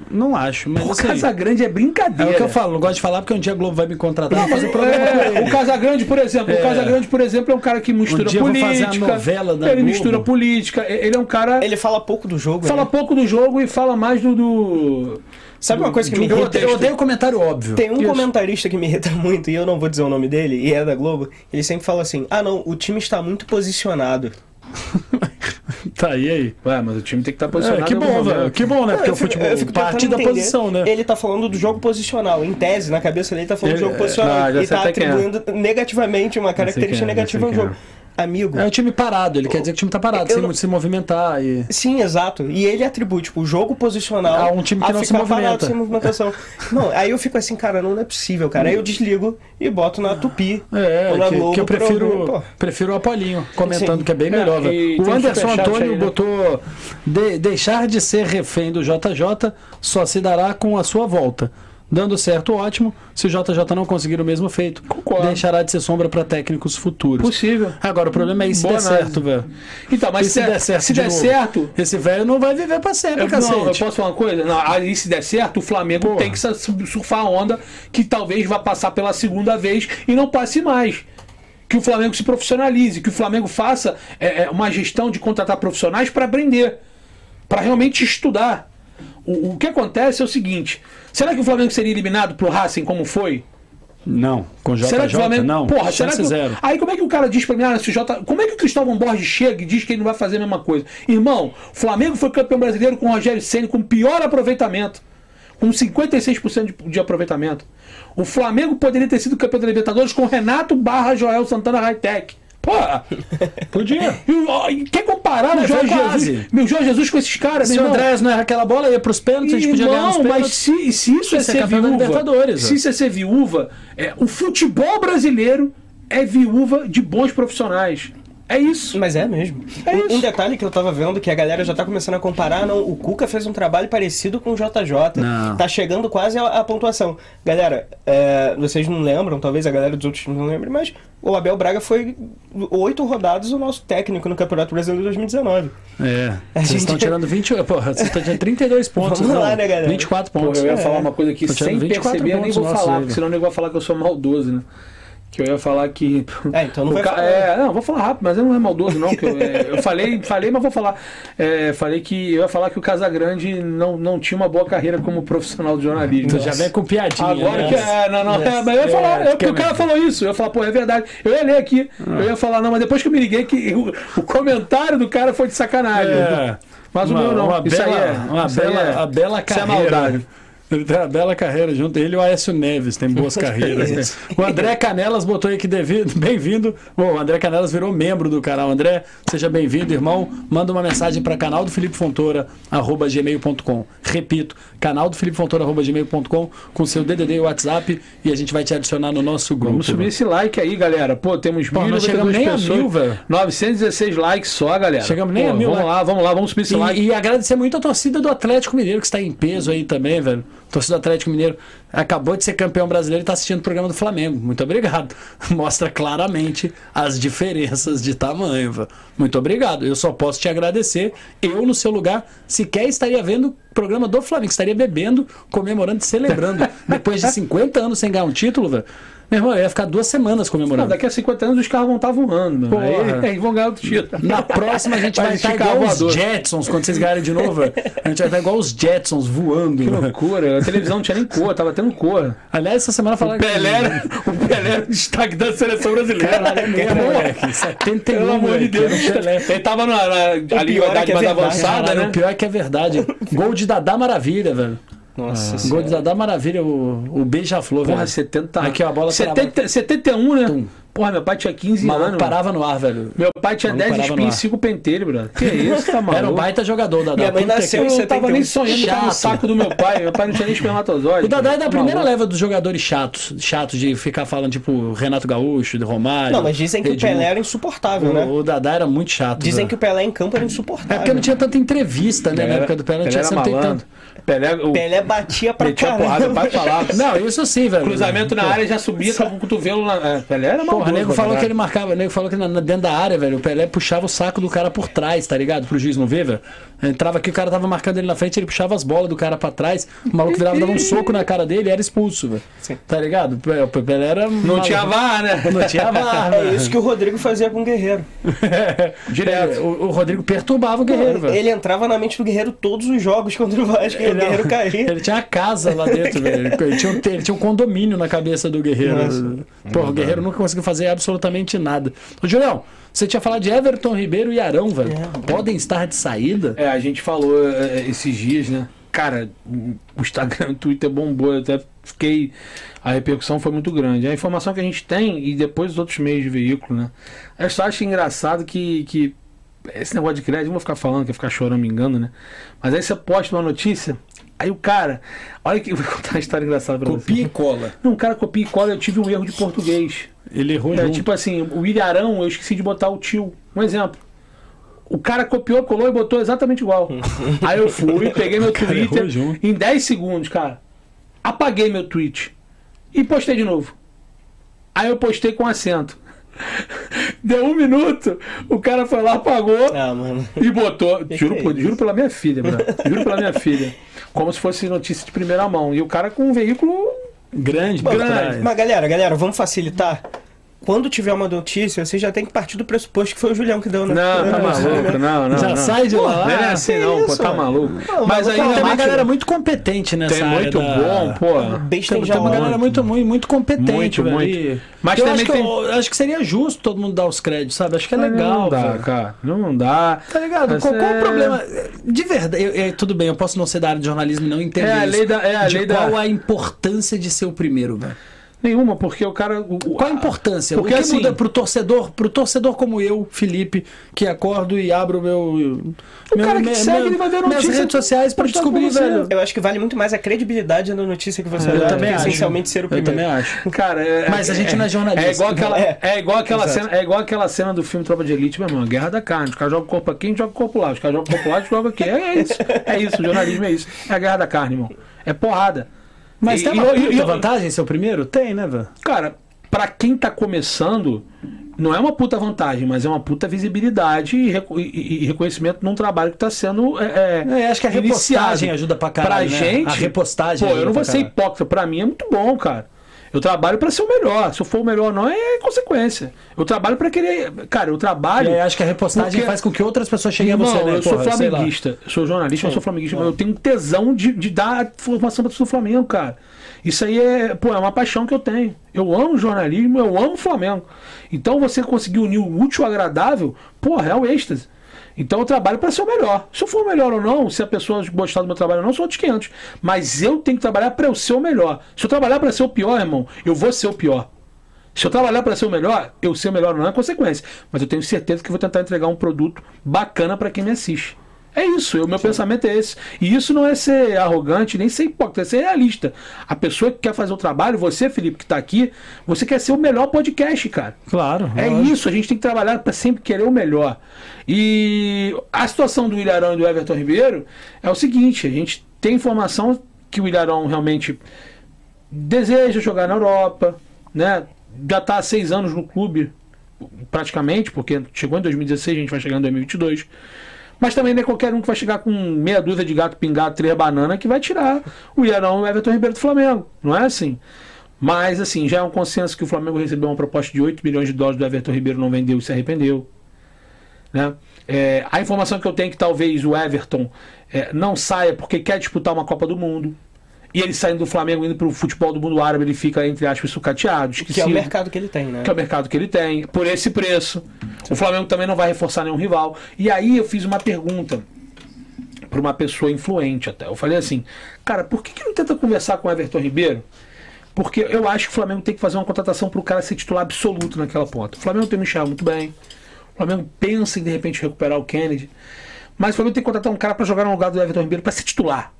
[SPEAKER 1] Não acho, mas
[SPEAKER 3] O Casagrande é
[SPEAKER 1] é
[SPEAKER 3] brincadeira.
[SPEAKER 1] o que eu falo, não gosto de falar porque um dia a Globo vai me contratar pra fazer programa com
[SPEAKER 3] É, o Casagrande, por exemplo, o
[SPEAKER 1] É.
[SPEAKER 3] Casagrande, por exemplo, é um cara que mistura
[SPEAKER 1] Um dia eu vou fazer a
[SPEAKER 3] política.
[SPEAKER 1] novela da
[SPEAKER 3] ele
[SPEAKER 1] Globo.
[SPEAKER 3] mistura política. Ele é um cara.
[SPEAKER 2] Ele fala pouco do jogo.
[SPEAKER 3] fala
[SPEAKER 2] né?
[SPEAKER 3] pouco do jogo e fala mais do. do-
[SPEAKER 2] Sabe uma coisa que me
[SPEAKER 1] Eu
[SPEAKER 2] irrita?
[SPEAKER 1] odeio, eu odeio o comentário óbvio.
[SPEAKER 2] Tem um
[SPEAKER 3] Isso.
[SPEAKER 2] comentarista que me irrita *laughs* muito, e eu não vou dizer o nome dele, e é da Globo. Ele sempre fala assim: ah, não, o time está muito posicionado. *laughs*
[SPEAKER 1] Tá, e aí?
[SPEAKER 3] Ué, mas o time tem que estar posicionado.
[SPEAKER 1] É, que bom, velho. Que bom, né? Porque
[SPEAKER 2] Eu
[SPEAKER 1] o
[SPEAKER 2] fico-
[SPEAKER 1] futebol
[SPEAKER 2] eu fico
[SPEAKER 1] parte da
[SPEAKER 2] entender.
[SPEAKER 1] posição, né?
[SPEAKER 2] Ele tá falando do jogo posicional. Em tese, na cabeça dele, ele tá falando
[SPEAKER 1] Ele-
[SPEAKER 2] do jogo
[SPEAKER 1] é,
[SPEAKER 2] posicional.
[SPEAKER 3] ah, já
[SPEAKER 2] e tá
[SPEAKER 3] é.
[SPEAKER 2] atribuindo negativamente uma característica
[SPEAKER 3] é,
[SPEAKER 2] negativa ao jogo. Amigo.
[SPEAKER 1] É o time parado, ele quer dizer que o time tá parado,
[SPEAKER 2] Eu
[SPEAKER 1] sem
[SPEAKER 2] não-
[SPEAKER 1] se movimentar e.
[SPEAKER 2] Sim, exato. E ele atribui, tipo, o jogo posicional
[SPEAKER 1] A um time que
[SPEAKER 2] a
[SPEAKER 1] não se movimenta.
[SPEAKER 2] sem movimentação. não, aí eu fico assim, cara, não é possível, cara. Aí eu desligo e boto na Tupi.
[SPEAKER 1] É,
[SPEAKER 2] na
[SPEAKER 1] que,
[SPEAKER 2] Globo
[SPEAKER 1] que eu prefiro.
[SPEAKER 2] Pô,
[SPEAKER 1] prefiro o Apolinho comentando
[SPEAKER 2] Sim.
[SPEAKER 1] que é bem
[SPEAKER 3] É,
[SPEAKER 1] melhor.
[SPEAKER 3] tem
[SPEAKER 1] O
[SPEAKER 3] um
[SPEAKER 1] Anderson Antônio
[SPEAKER 3] aí, né?
[SPEAKER 1] botou "De- deixar de ser refém do JJ só se dará com a sua volta. Dando certo, ótimo. Se o JJ não conseguir o mesmo feito,
[SPEAKER 3] Concordo.
[SPEAKER 1] deixará de ser sombra para técnicos futuros.
[SPEAKER 3] Possível.
[SPEAKER 1] Agora, o problema é isso der
[SPEAKER 3] análise.
[SPEAKER 1] certo, velho.
[SPEAKER 3] Então, mas
[SPEAKER 1] E se der certo
[SPEAKER 3] se
[SPEAKER 1] de
[SPEAKER 3] der
[SPEAKER 1] novo?
[SPEAKER 3] certo,
[SPEAKER 1] Esse velho não vai viver pra sempre,
[SPEAKER 3] Eu,
[SPEAKER 1] cacete.
[SPEAKER 3] não, eu posso falar uma coisa? Não, aí se der certo, o Flamengo
[SPEAKER 1] Porra.
[SPEAKER 3] tem que surfar a onda que talvez vá passar pela segunda vez e não passe mais. Que o Flamengo se profissionalize, que o Flamengo faça é, é, uma gestão de contratar profissionais para aprender, para realmente estudar. O, o que acontece é o seguinte: será que o Flamengo seria eliminado pro Racing como foi?
[SPEAKER 1] Não, com JJ
[SPEAKER 3] será que o Flamengo.
[SPEAKER 1] não.
[SPEAKER 3] Porra, será que.
[SPEAKER 1] zero.
[SPEAKER 3] Aí como é que o cara diz pra mim, ah, se o J... como é que o Cristóvão Borges chega e diz que ele não vai fazer a mesma coisa? Irmão, o Flamengo foi campeão brasileiro com o Rogério Senna com pior aproveitamento. Com 56% de, de aproveitamento. O Flamengo poderia ter sido campeão da Libertadores com Renato barra Joel Santana Hightech. Porra!
[SPEAKER 1] Podia. *laughs*
[SPEAKER 3] E, quer comparar o
[SPEAKER 1] Mas
[SPEAKER 3] Jorge. Jesus? Meu Jorge Jesus com esses caras,
[SPEAKER 1] Se o? Andrés não erra aquela bola, ia pros pênaltis, a gente podia ganhar pênaltis.
[SPEAKER 3] mas se, se isso é
[SPEAKER 1] é
[SPEAKER 3] ser viúva,
[SPEAKER 1] Libertadores,
[SPEAKER 3] se isso é ser viúva, é, o futebol brasileiro é viúva de bons profissionais. É isso.
[SPEAKER 2] Mas é mesmo.
[SPEAKER 3] É
[SPEAKER 2] um,
[SPEAKER 3] isso.
[SPEAKER 2] um detalhe que eu tava vendo que a galera já tá começando a comparar, não, o Cuca fez um trabalho parecido com o JJ.
[SPEAKER 1] Não.
[SPEAKER 2] Tá chegando quase à, pontuação. Galera, é, vocês não lembram, talvez a galera dos outros times não lembre, mas o Abel Braga foi oito rodadas o nosso técnico no Campeonato Brasileiro de 2019.
[SPEAKER 1] É.
[SPEAKER 2] A
[SPEAKER 1] Vocês
[SPEAKER 2] gente-
[SPEAKER 1] estão tirando 20. Porra, vocês estão tirando 32 *laughs* pontos.
[SPEAKER 2] Vamos
[SPEAKER 1] não,
[SPEAKER 2] lá, né, galera?
[SPEAKER 1] 24
[SPEAKER 3] Pô,
[SPEAKER 1] pontos.
[SPEAKER 3] eu ia
[SPEAKER 2] É.
[SPEAKER 3] falar uma coisa aqui
[SPEAKER 1] Tô
[SPEAKER 3] sem
[SPEAKER 1] 24
[SPEAKER 3] perceber, eu nem vou falar, porque senão o nego vai falar que eu sou maldoso, né? Que eu ia falar que.
[SPEAKER 2] É, então não vai
[SPEAKER 3] ca-
[SPEAKER 2] falar.
[SPEAKER 3] É, não, vou falar rápido, mas eu não é maldoso, não. Que eu, é, eu falei, falei, mas vou falar. É, falei que eu ia falar que o Casagrande não, não tinha uma boa carreira como profissional de jornalismo.
[SPEAKER 1] Tu já vem com piadinha.
[SPEAKER 3] Agora
[SPEAKER 1] né?
[SPEAKER 3] que é, não, não, é, mas eu ia falar,
[SPEAKER 1] É,
[SPEAKER 3] é, porque
[SPEAKER 1] que
[SPEAKER 3] o cara
[SPEAKER 1] é
[SPEAKER 3] falou isso, eu ia falar, pô, é verdade. Eu ia ler aqui, eu ia falar, não, mas depois que eu me liguei que o, o comentário do cara foi de sacanagem.
[SPEAKER 1] É.
[SPEAKER 3] Mas
[SPEAKER 1] uma,
[SPEAKER 3] o meu não.
[SPEAKER 1] Uma
[SPEAKER 3] isso
[SPEAKER 1] bela,
[SPEAKER 3] aí é,
[SPEAKER 1] uma bela,
[SPEAKER 3] é-
[SPEAKER 1] bela
[SPEAKER 3] isso é
[SPEAKER 1] carreira.
[SPEAKER 3] maldade.
[SPEAKER 1] Ele tem uma bela carreira junto. Ele e o Aécio Neves tem boas *laughs* carreiras. o André Canelas botou aí que devido, *laughs* bem-vindo. Bom, o André Canelas virou membro do canal. André, seja bem-vindo, irmão. Manda uma mensagem para canal do Felipe Fontoura, arroba gmail.com. Repito, canal do Felipe Fontoura, arroba gmail.com, com seu DDD e WhatsApp e a gente vai te adicionar no nosso grupo.
[SPEAKER 3] Vamos subir esse like aí, galera. Pô, temos
[SPEAKER 1] Pô, nós
[SPEAKER 3] 1.092
[SPEAKER 1] chegamos nem a
[SPEAKER 3] pessoas.
[SPEAKER 1] mil, velho.
[SPEAKER 3] 916 likes só, galera.
[SPEAKER 1] Chegamos nem
[SPEAKER 3] Pô,
[SPEAKER 1] a mil
[SPEAKER 3] Vamos lá, vamos lá, vamos subir esse like.
[SPEAKER 1] E, e agradecer muito a torcida do Atlético Mineiro, que está em peso aí também, velho. Torcedor do Atlético Mineiro, acabou de ser campeão brasileiro e está assistindo o programa do Flamengo. Muito obrigado. *laughs* Mostra claramente as diferenças de tamanho. velho. Muito obrigado. Eu só posso te agradecer. Eu, no seu lugar, sequer estaria vendo o programa do Flamengo, estaria bebendo, comemorando e celebrando. *laughs* Depois de 50 anos sem ganhar um título, velho. Meu irmão, eu ia ficar duas semanas
[SPEAKER 3] Não,
[SPEAKER 1] comemorando.
[SPEAKER 3] daqui a 50 anos os carros vão estar voando, mano.
[SPEAKER 1] Porra.
[SPEAKER 3] Aí, aí vão ganhar outro título.
[SPEAKER 1] Na próxima a gente
[SPEAKER 3] Vai
[SPEAKER 1] vai estar igual
[SPEAKER 3] a
[SPEAKER 1] os. Jetsons, quando vocês ganharem de novo. A gente vai estar igual os Jetsons voando.
[SPEAKER 3] Que loucura. A televisão não tinha nem cor, tava tendo cor.
[SPEAKER 1] Aliás, essa semana
[SPEAKER 3] O
[SPEAKER 1] falaram
[SPEAKER 3] Pelé, era, o Pelé era o destaque da seleção brasileira.
[SPEAKER 1] Caralho, é mesmo, moleque. 71,
[SPEAKER 3] Pelo amor de. Deus,
[SPEAKER 1] o
[SPEAKER 3] ele tava na, na, ali idade
[SPEAKER 2] que é
[SPEAKER 3] mais
[SPEAKER 2] verdade.
[SPEAKER 3] avançada, né?
[SPEAKER 1] O pior é que é verdade. Gol de Dadá Maravilha, velho.
[SPEAKER 2] Nossa
[SPEAKER 1] Gol
[SPEAKER 2] senhora.
[SPEAKER 1] de Dadá Maravilha, o, o beija-flor,
[SPEAKER 3] Porra,
[SPEAKER 1] velho.
[SPEAKER 3] 70
[SPEAKER 1] Aqui, ó, a bola
[SPEAKER 3] 70, 71, né?
[SPEAKER 1] Tum.
[SPEAKER 3] Porra, meu pai tinha 15
[SPEAKER 1] O maluco
[SPEAKER 3] anos.
[SPEAKER 1] parava no ar, velho.
[SPEAKER 3] Meu pai tinha
[SPEAKER 1] Maluco
[SPEAKER 3] 10
[SPEAKER 1] parava no
[SPEAKER 3] espinhos e 5 penteiros, brother. Que isso, tá maluco? *laughs*
[SPEAKER 1] Era um baita jogador, Dadá.
[SPEAKER 2] Minha mãe nasceu
[SPEAKER 1] que-
[SPEAKER 3] Eu não tava nem
[SPEAKER 2] 71.
[SPEAKER 3] sonhando estar no
[SPEAKER 1] Chato.
[SPEAKER 3] saco do meu pai. Meu pai não tinha nem espermatozoide. *laughs*
[SPEAKER 1] O Dadá é da
[SPEAKER 3] Tá
[SPEAKER 1] primeira
[SPEAKER 3] maluco.
[SPEAKER 1] leva dos jogadores chatos. Chatos de ficar falando, tipo, Renato Gaúcho, de Romário.
[SPEAKER 2] Não, mas dizem que o
[SPEAKER 1] Edmundo.
[SPEAKER 2] Pelé era insuportável, né?
[SPEAKER 1] O, o Dadá era muito chato.
[SPEAKER 2] Dizem
[SPEAKER 1] velho.
[SPEAKER 2] que o Pelé em campo era
[SPEAKER 1] É
[SPEAKER 2] insuportável.
[SPEAKER 1] porque não tinha tanta entrevista, né?
[SPEAKER 3] Pelé
[SPEAKER 1] Na
[SPEAKER 3] era-
[SPEAKER 1] época do Pelé não tinha
[SPEAKER 3] era
[SPEAKER 1] sempre
[SPEAKER 3] malandro.
[SPEAKER 1] tanto.
[SPEAKER 3] Pelé, o
[SPEAKER 2] Pelé batia pra
[SPEAKER 3] metia
[SPEAKER 2] caramba.
[SPEAKER 3] porrada, vai falar. *laughs*
[SPEAKER 1] Não, isso sim, velho.
[SPEAKER 3] Cruzamento na área já subia com o cotovelo na. é, Pelé era maluco.
[SPEAKER 1] Porra, o nego falou que ele marcava, o nego falou que na, na- dentro da área, velho, o Pelé puxava o saco do cara por trás, tá ligado? Pro juiz não ver, velho. Entrava aqui, o cara tava marcando ele na frente, ele puxava as bolas do cara pra trás, o maluco virava, dava um soco na cara dele e era expulso, velho.
[SPEAKER 2] Sim.
[SPEAKER 1] Tá ligado? O Pe- o Pelé era.
[SPEAKER 3] Não tinha VAR, né?
[SPEAKER 1] Não tinha *laughs* VAR,
[SPEAKER 2] É isso que o Rodrigo fazia com o Guerreiro. *laughs*
[SPEAKER 3] Direto.
[SPEAKER 1] O, o Rodrigo perturbava o Guerreiro, velho.
[SPEAKER 2] Ele entrava na mente do Guerreiro todos os jogos contra o Vasco e o Guerreiro caía.
[SPEAKER 1] Ele tinha a casa lá dentro, velho. Ele tinha, um, ele tinha um condomínio na cabeça do Guerreiro.
[SPEAKER 2] Nossa.
[SPEAKER 1] Porra, o Guerreiro nunca conseguiu fazer absolutamente nada. Ô, Julião, você tinha falado de Everton Ribeiro e Arão, velho.
[SPEAKER 2] É.
[SPEAKER 1] Podem estar de saída?
[SPEAKER 3] É, a gente falou é, esses dias, né? Cara, o Instagram, o Twitter bombou, eu até fiquei. A repercussão foi muito grande. A informação que a gente tem, e depois os outros meios de veículo, né? Eu só acho engraçado que, que esse negócio de crédito, não vou ficar falando, que ficar chorando, me engano, né? Mas aí você posta uma notícia, aí o cara. Olha que eu *laughs* vou contar uma história engraçada pra
[SPEAKER 1] Copia
[SPEAKER 3] você.
[SPEAKER 1] e cola.
[SPEAKER 3] Não, o cara copia e cola, eu tive um erro de português.
[SPEAKER 1] Ele errou
[SPEAKER 3] É,
[SPEAKER 1] junto.
[SPEAKER 3] tipo assim, o Ilharão, eu esqueci de botar o tio. Um exemplo. O cara copiou, colou e botou exatamente igual. *laughs* Aí eu fui, peguei meu
[SPEAKER 1] cara
[SPEAKER 3] Twitter,
[SPEAKER 1] errou junto.
[SPEAKER 3] em 10 segundos, cara. Apaguei meu tweet. E postei de novo. Aí eu postei com acento. *laughs* Deu um minuto, o cara foi lá, apagou
[SPEAKER 2] Ah, mano.
[SPEAKER 3] e botou. *laughs* Juro,
[SPEAKER 2] que é
[SPEAKER 3] juro pela minha filha, bro. Juro pela minha filha. Como se fosse notícia de primeira mão. E o cara com um veículo
[SPEAKER 1] Grande, por
[SPEAKER 3] Grande.
[SPEAKER 2] Mas galera, galera, vamos facilitar. Quando tiver uma notícia, você já tem que partir do pressuposto que foi o Julião que deu, né?
[SPEAKER 3] Não, tá maluco, não, não.
[SPEAKER 1] Já
[SPEAKER 3] não.
[SPEAKER 1] sai de lá.
[SPEAKER 3] Não é assim, não, pô, tá maluco.
[SPEAKER 2] Não,
[SPEAKER 3] Mas aí
[SPEAKER 2] tem
[SPEAKER 1] uma galera muito competente nessa
[SPEAKER 3] tem
[SPEAKER 1] área
[SPEAKER 3] muito
[SPEAKER 1] da-
[SPEAKER 3] bom, pô.
[SPEAKER 2] Besta
[SPEAKER 1] Tem,
[SPEAKER 2] em
[SPEAKER 1] tem uma galera muito, muito, muito competente,
[SPEAKER 3] Muito,
[SPEAKER 1] velho.
[SPEAKER 3] muito. Mas
[SPEAKER 1] eu
[SPEAKER 3] também
[SPEAKER 1] acho que,
[SPEAKER 3] tem-
[SPEAKER 1] eu acho que seria justo todo mundo dar os créditos, sabe? Acho que é
[SPEAKER 3] Mas
[SPEAKER 1] legal,
[SPEAKER 3] Não dá,
[SPEAKER 1] velho.
[SPEAKER 3] cara. Não dá.
[SPEAKER 1] Tá ligado?
[SPEAKER 3] Mas
[SPEAKER 1] Qual, qual
[SPEAKER 3] é-
[SPEAKER 1] o problema? De verdade, eu- eu- tudo bem, eu posso não ser da área de jornalismo e não entender
[SPEAKER 3] É a
[SPEAKER 1] isso.
[SPEAKER 3] lei da- é a
[SPEAKER 1] de
[SPEAKER 3] lei da-
[SPEAKER 1] qual a importância de ser o primeiro, velho?
[SPEAKER 3] Nenhuma, porque o cara. o-
[SPEAKER 1] Qual a importância?
[SPEAKER 3] Porque
[SPEAKER 1] o que
[SPEAKER 3] assim-
[SPEAKER 1] muda pro torcedor, pro torcedor como eu, Felipe, que acordo e abro meu.
[SPEAKER 3] O
[SPEAKER 1] meu,
[SPEAKER 3] cara que
[SPEAKER 1] meu-
[SPEAKER 3] segue,
[SPEAKER 1] meu-
[SPEAKER 3] ele vai ver
[SPEAKER 1] minhas
[SPEAKER 3] notícia
[SPEAKER 1] redes sociais pra
[SPEAKER 3] postado
[SPEAKER 1] descobrir, velho.
[SPEAKER 2] Eu acho que vale muito mais a credibilidade da notícia que você
[SPEAKER 1] Eu
[SPEAKER 2] dá
[SPEAKER 1] também acho.
[SPEAKER 2] essencialmente ser o
[SPEAKER 1] Eu
[SPEAKER 2] primeiro.
[SPEAKER 1] também acho.
[SPEAKER 3] Cara, é-
[SPEAKER 1] Mas a gente não é jornalista.
[SPEAKER 3] É igual aquela,
[SPEAKER 2] É.
[SPEAKER 3] é. igual aquela
[SPEAKER 2] Exato.
[SPEAKER 3] cena, é igual aquela cena do filme Tropa de Elite, meu irmão, Guerra da Carne. Os caras jogam o corpo aqui, a gente joga o corpo lá. Os caras jogam o corpo lá, a gente joga aqui. É, é isso. É isso, o jornalismo é isso. É a Guerra da Carne, irmão. É porrada.
[SPEAKER 1] Mas
[SPEAKER 3] E-
[SPEAKER 1] tem
[SPEAKER 3] e-
[SPEAKER 1] uma
[SPEAKER 3] e-
[SPEAKER 1] puta
[SPEAKER 3] e-
[SPEAKER 1] vantagem ser o primeiro? Tem, né, velho?
[SPEAKER 3] Cara, pra quem tá começando, não é uma puta vantagem, mas é uma puta visibilidade e, e- e reconhecimento num trabalho que tá sendo. É,
[SPEAKER 1] É, acho que a
[SPEAKER 3] iniciado.
[SPEAKER 1] repostagem ajuda pra caralho,
[SPEAKER 3] Pra
[SPEAKER 1] né?
[SPEAKER 3] gente.
[SPEAKER 1] A repostagem
[SPEAKER 3] Pô, eu não vou ser
[SPEAKER 1] caralho.
[SPEAKER 3] hipócrita. Pra mim é muito bom, cara. Eu trabalho pra ser o melhor. Se eu for o melhor, não é consequência. Eu trabalho pra querer. Cara, eu trabalho.
[SPEAKER 1] E aí acho que a repostagem
[SPEAKER 3] Porque-
[SPEAKER 1] faz com que outras pessoas cheguem
[SPEAKER 3] Irmão,
[SPEAKER 1] a você, né?
[SPEAKER 3] eu sou
[SPEAKER 1] Porra, lá.
[SPEAKER 3] flamenguista, eu sou jornalista, eu sou flamenguista, mas eu tenho tesão de, de dar formação para o Flamengo, cara. Isso aí é, pô, é uma paixão que eu tenho. Eu amo jornalismo, eu amo o Flamengo. Então você conseguir unir o útil ao agradável, porra, é o êxtase. Então eu trabalho para ser o melhor. Se eu for o melhor ou não, se a pessoa gostar do meu trabalho ou não, são outros 500. Mas eu tenho que trabalhar para eu ser o melhor. Se eu trabalhar para ser o pior, irmão, eu vou ser o pior. Se eu trabalhar para ser o melhor, eu ser o melhor não é consequência. Mas eu tenho certeza que vou tentar entregar um produto bacana para quem me assiste. É isso, o meu pensamento é esse. E isso não é ser arrogante, nem ser hipócrita, é ser realista. A pessoa que quer fazer o trabalho, você, Felipe, que está aqui, você quer ser o melhor podcast, cara.
[SPEAKER 1] Claro.
[SPEAKER 3] É
[SPEAKER 1] lógico.
[SPEAKER 3] isso, a gente tem que trabalhar para sempre querer o melhor. E a situação do Ilharão e do Everton Ribeiro é o seguinte: a gente tem informação que o Ilharão realmente deseja jogar na Europa, né? Já está há seis anos no clube, praticamente, porque chegou em 2016, a gente vai chegar em 2022. Mas também não é qualquer um que vai chegar com meia dúzia de gato pingado, três bananas, que vai tirar o Ilharão e o Everton Ribeiro do Flamengo. Não é assim. Mas, assim, já é um consenso que o Flamengo recebeu uma proposta de 8 milhões de dólares do Everton Ribeiro, não vendeu e se arrependeu. Né? É, a informação que eu tenho é que talvez o Everton é, não saia porque quer disputar uma Copa do Mundo. E ele saindo do Flamengo, indo para o futebol do mundo árabe, ele fica, entre aspas, sucateado.
[SPEAKER 2] Que é o mercado que ele tem, né?
[SPEAKER 3] Que é o mercado que ele tem, por esse preço. O Flamengo também não vai reforçar nenhum rival. E aí eu fiz uma pergunta para uma pessoa influente até. Eu falei assim, cara, por que, que não tenta conversar com o Everton Ribeiro? Porque eu acho que o Flamengo tem que fazer uma contratação para o cara ser titular absoluto naquela ponta. O Flamengo tem o Michel muito bem. O Flamengo pensa em de repente recuperar o Kennedy. Mas o Flamengo tem que contratar um cara para jogar no lugar do Everton Ribeiro para ser titular.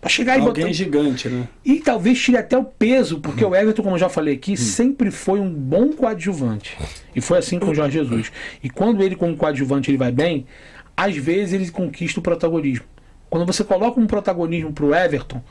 [SPEAKER 3] Pra chegar e
[SPEAKER 1] Alguém
[SPEAKER 3] botar.
[SPEAKER 1] gigante, né?
[SPEAKER 3] E talvez tire até o peso, porque o Everton, como eu já falei aqui, sempre foi um bom coadjuvante. E foi assim com o Jorge Jesus. E quando ele, como coadjuvante, ele vai bem, às vezes ele conquista o protagonismo. Quando você coloca um protagonismo pro Everton,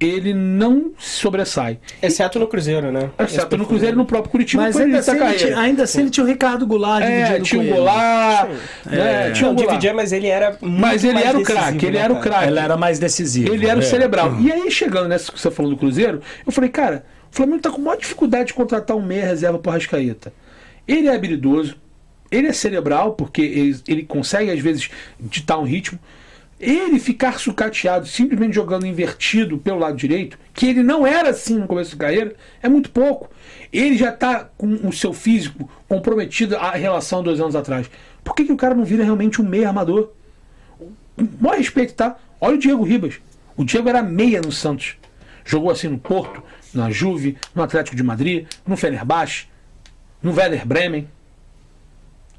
[SPEAKER 3] ele não se sobressai.
[SPEAKER 2] Exceto no Cruzeiro, né?
[SPEAKER 3] Exceto no Cruzeiro e no próprio Curitiba.
[SPEAKER 1] Mas ainda
[SPEAKER 3] início
[SPEAKER 1] assim, ele ainda assim ele tinha o Ricardo Goulart
[SPEAKER 3] É, tinha o
[SPEAKER 1] ele.
[SPEAKER 3] Goulart, né,
[SPEAKER 1] É.
[SPEAKER 3] tinha o
[SPEAKER 2] Não,
[SPEAKER 3] Goulart.
[SPEAKER 2] dividia, mas ele era muito
[SPEAKER 3] Mas ele
[SPEAKER 2] mais
[SPEAKER 3] era o craque, ele
[SPEAKER 2] né,
[SPEAKER 3] era o craque.
[SPEAKER 1] Ele era mais decisivo.
[SPEAKER 3] Ele era o cerebral. E aí, chegando nessa que você falou do Cruzeiro, eu falei, cara, o Flamengo tá com maior dificuldade de contratar um meia reserva pro Rascaeta. Ele é habilidoso, ele é cerebral, porque ele, ele consegue, às vezes, ditar um ritmo. Ele ficar sucateado, simplesmente jogando invertido pelo lado direito, que ele não era assim no começo da carreira, é muito pouco. Ele já tá com o seu físico comprometido à relação dois anos atrás. Por que, que o cara não vira realmente um meia armador? Com o maior respeito, tá? Olha o Diego Ribas. O Diego era meia no Santos. Jogou assim no Porto, na Juve, no Atlético de Madrid, no Fenerbahçe, no Werder Bremen.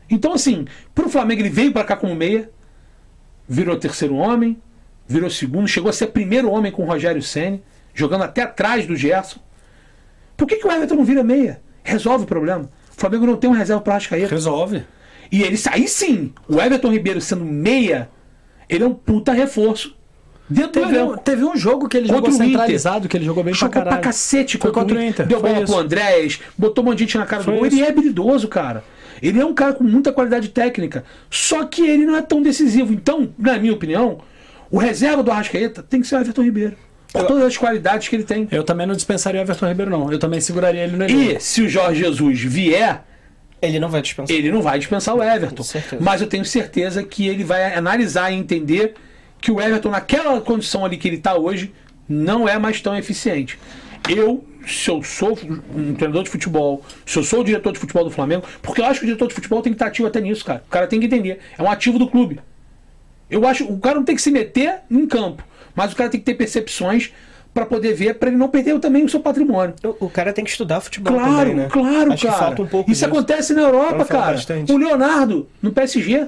[SPEAKER 3] Então, assim, pro Flamengo ele veio para cá como meia, virou terceiro homem, virou segundo, chegou a ser primeiro homem com o Rogério Ceni, jogando até atrás do Gerson. Por que, que o Everton não vira meia? Resolve o problema. O Flamengo não tem uma reserva para Rascaeta.
[SPEAKER 1] Resolve.
[SPEAKER 3] E ele, aí sim, o Everton Ribeiro sendo meia, ele é um puta reforço dentro
[SPEAKER 1] Teve um, teve um jogo que ele
[SPEAKER 3] Contra
[SPEAKER 1] jogou
[SPEAKER 3] o Inter.
[SPEAKER 1] centralizado, que ele jogou bem
[SPEAKER 3] Jogou
[SPEAKER 1] pra
[SPEAKER 3] pra,
[SPEAKER 1] caralho.
[SPEAKER 3] cacete
[SPEAKER 1] Foi contra o Inter.
[SPEAKER 3] Deu
[SPEAKER 1] foi
[SPEAKER 3] bola
[SPEAKER 1] isso.
[SPEAKER 3] pro Andrés, botou um monte de gente na cara
[SPEAKER 1] Foi
[SPEAKER 3] do gol.
[SPEAKER 1] isso.
[SPEAKER 3] Ele é habilidoso, cara. Ele é um cara com muita qualidade técnica. Só que ele não é tão decisivo. Então, na minha opinião, o reserva do Arrascaeta tem que ser o Everton Ribeiro. Por todas as qualidades que ele tem.
[SPEAKER 1] Eu também não dispensaria o Everton Ribeiro, não. Eu também seguraria ele no elenco.
[SPEAKER 3] E se o Jorge Jesus vier,
[SPEAKER 2] Ele não vai dispensar.
[SPEAKER 3] ele não vai dispensar o Everton.
[SPEAKER 2] Com.
[SPEAKER 3] Mas eu tenho certeza que ele vai analisar e entender que o Everton, naquela condição ali que ele está hoje, não é mais tão eficiente. Eu, se eu sou um treinador de futebol, se eu sou o diretor de futebol do Flamengo, porque eu acho que o diretor de futebol tem que estar ativo até nisso, cara. O cara tem que entender. É um ativo do clube. Eu acho o cara não tem que se meter em campo, mas o cara tem que ter percepções para poder ver, para ele não perder também o seu patrimônio.
[SPEAKER 2] O, o cara tem que estudar futebol
[SPEAKER 3] Claro,
[SPEAKER 2] também, né?
[SPEAKER 3] claro,
[SPEAKER 2] Acho
[SPEAKER 3] cara.
[SPEAKER 2] falta um pouco
[SPEAKER 3] Isso
[SPEAKER 2] disso.
[SPEAKER 3] acontece na Europa, cara.
[SPEAKER 2] bastante.
[SPEAKER 3] O Leonardo, no PSG.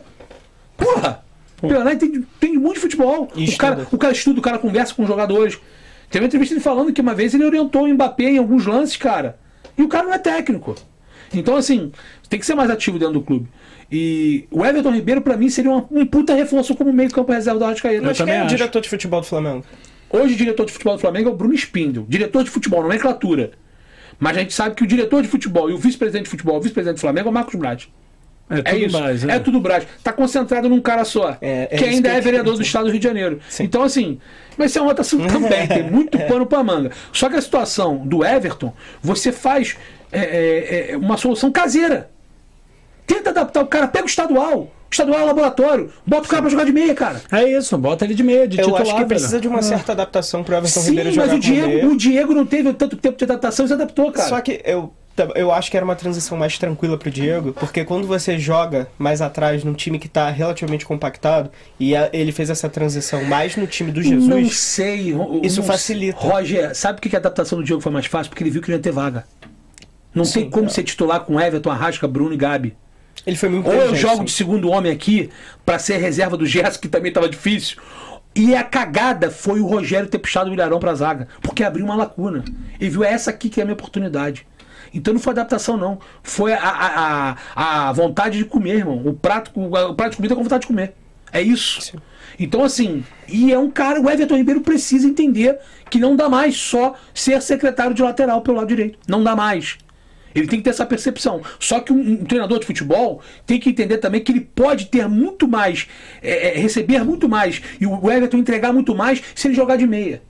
[SPEAKER 3] Porra! O Leonardo tem, tem muito futebol.
[SPEAKER 2] E
[SPEAKER 3] O cara, o cara estuda, o cara conversa com os jogadores. Teve uma entrevista ele falando que uma vez ele orientou o Mbappé em alguns lances, cara. E o cara não é técnico. Então, assim, tem que ser mais ativo dentro do clube. E o Everton Ribeiro, pra mim, seria uma- um puta reforço como meio-campo reserva do Arrascaeta.
[SPEAKER 2] Mas quem é o
[SPEAKER 1] acho.
[SPEAKER 2] diretor de futebol do Flamengo?
[SPEAKER 3] Hoje o diretor de futebol do Flamengo é o Bruno Spindel. Diretor de futebol, nomenclatura. Mas a gente sabe que o diretor de futebol e o vice-presidente de futebol, o vice-presidente do Flamengo é o Marcos Braz.
[SPEAKER 1] É,
[SPEAKER 3] É
[SPEAKER 1] tudo
[SPEAKER 3] isso.
[SPEAKER 1] mais,
[SPEAKER 3] é. tudo Braz. Tá concentrado num cara só.
[SPEAKER 2] É, é
[SPEAKER 3] que ainda é vereador do estado do Rio de Janeiro.
[SPEAKER 2] Sim.
[SPEAKER 3] Então, assim, vai ser uma outra assunto também. Tem *laughs* muito pano pra manga. Só que a situação do Everton, você faz é, é, é, uma solução caseira. Tenta adaptar o cara, pega o estadual. O estadual é laboratório. Bota o cara pra jogar de meia, cara.
[SPEAKER 1] É isso, bota ele de meia, de
[SPEAKER 2] Eu
[SPEAKER 1] titular.
[SPEAKER 2] acho que
[SPEAKER 1] velho.
[SPEAKER 2] precisa de uma certa adaptação pro Everton
[SPEAKER 3] Sim,
[SPEAKER 2] Ribeiro
[SPEAKER 3] mas
[SPEAKER 2] jogar
[SPEAKER 3] o
[SPEAKER 2] como
[SPEAKER 3] Diego, o Diego não teve tanto tempo de adaptação e se adaptou, cara.
[SPEAKER 2] Só que eu, eu acho que era uma transição mais tranquila pro Diego, porque quando você joga mais atrás num time que tá relativamente compactado, e a- ele fez essa transição mais no time do
[SPEAKER 3] Não
[SPEAKER 2] Jesus,
[SPEAKER 3] sei. eu
[SPEAKER 2] Isso
[SPEAKER 3] não
[SPEAKER 2] facilita.
[SPEAKER 3] sei. Roger, sabe por que que a adaptação do Diego foi mais fácil? Porque ele viu que não ia ter vaga. Não tem
[SPEAKER 2] Sim,
[SPEAKER 3] como
[SPEAKER 2] é.
[SPEAKER 3] ser titular com Everton, Arrasca, Bruno e Gabi.
[SPEAKER 2] ele foi muito
[SPEAKER 3] Ou eu jogo de segundo homem aqui pra ser reserva do Gerson, que também tava difícil. E a cagada foi o Rogério ter puxado o Ilharão pra zaga, porque abriu uma lacuna. Ele viu, é essa aqui que é a minha oportunidade. Então não foi adaptação, não. Foi a, a, a, a vontade de comer, irmão. O prato, o prato de comida com vontade de comer. É isso. Então, assim, e é um cara, o Everton Ribeiro precisa entender que não dá mais só ser secretário de lateral pelo lado direito. Não dá mais. Ele tem que ter essa percepção. Só que um, um treinador de futebol tem que entender também que ele pode ter muito mais, é, é, receber muito mais e o Everton entregar muito mais se ele jogar de meia.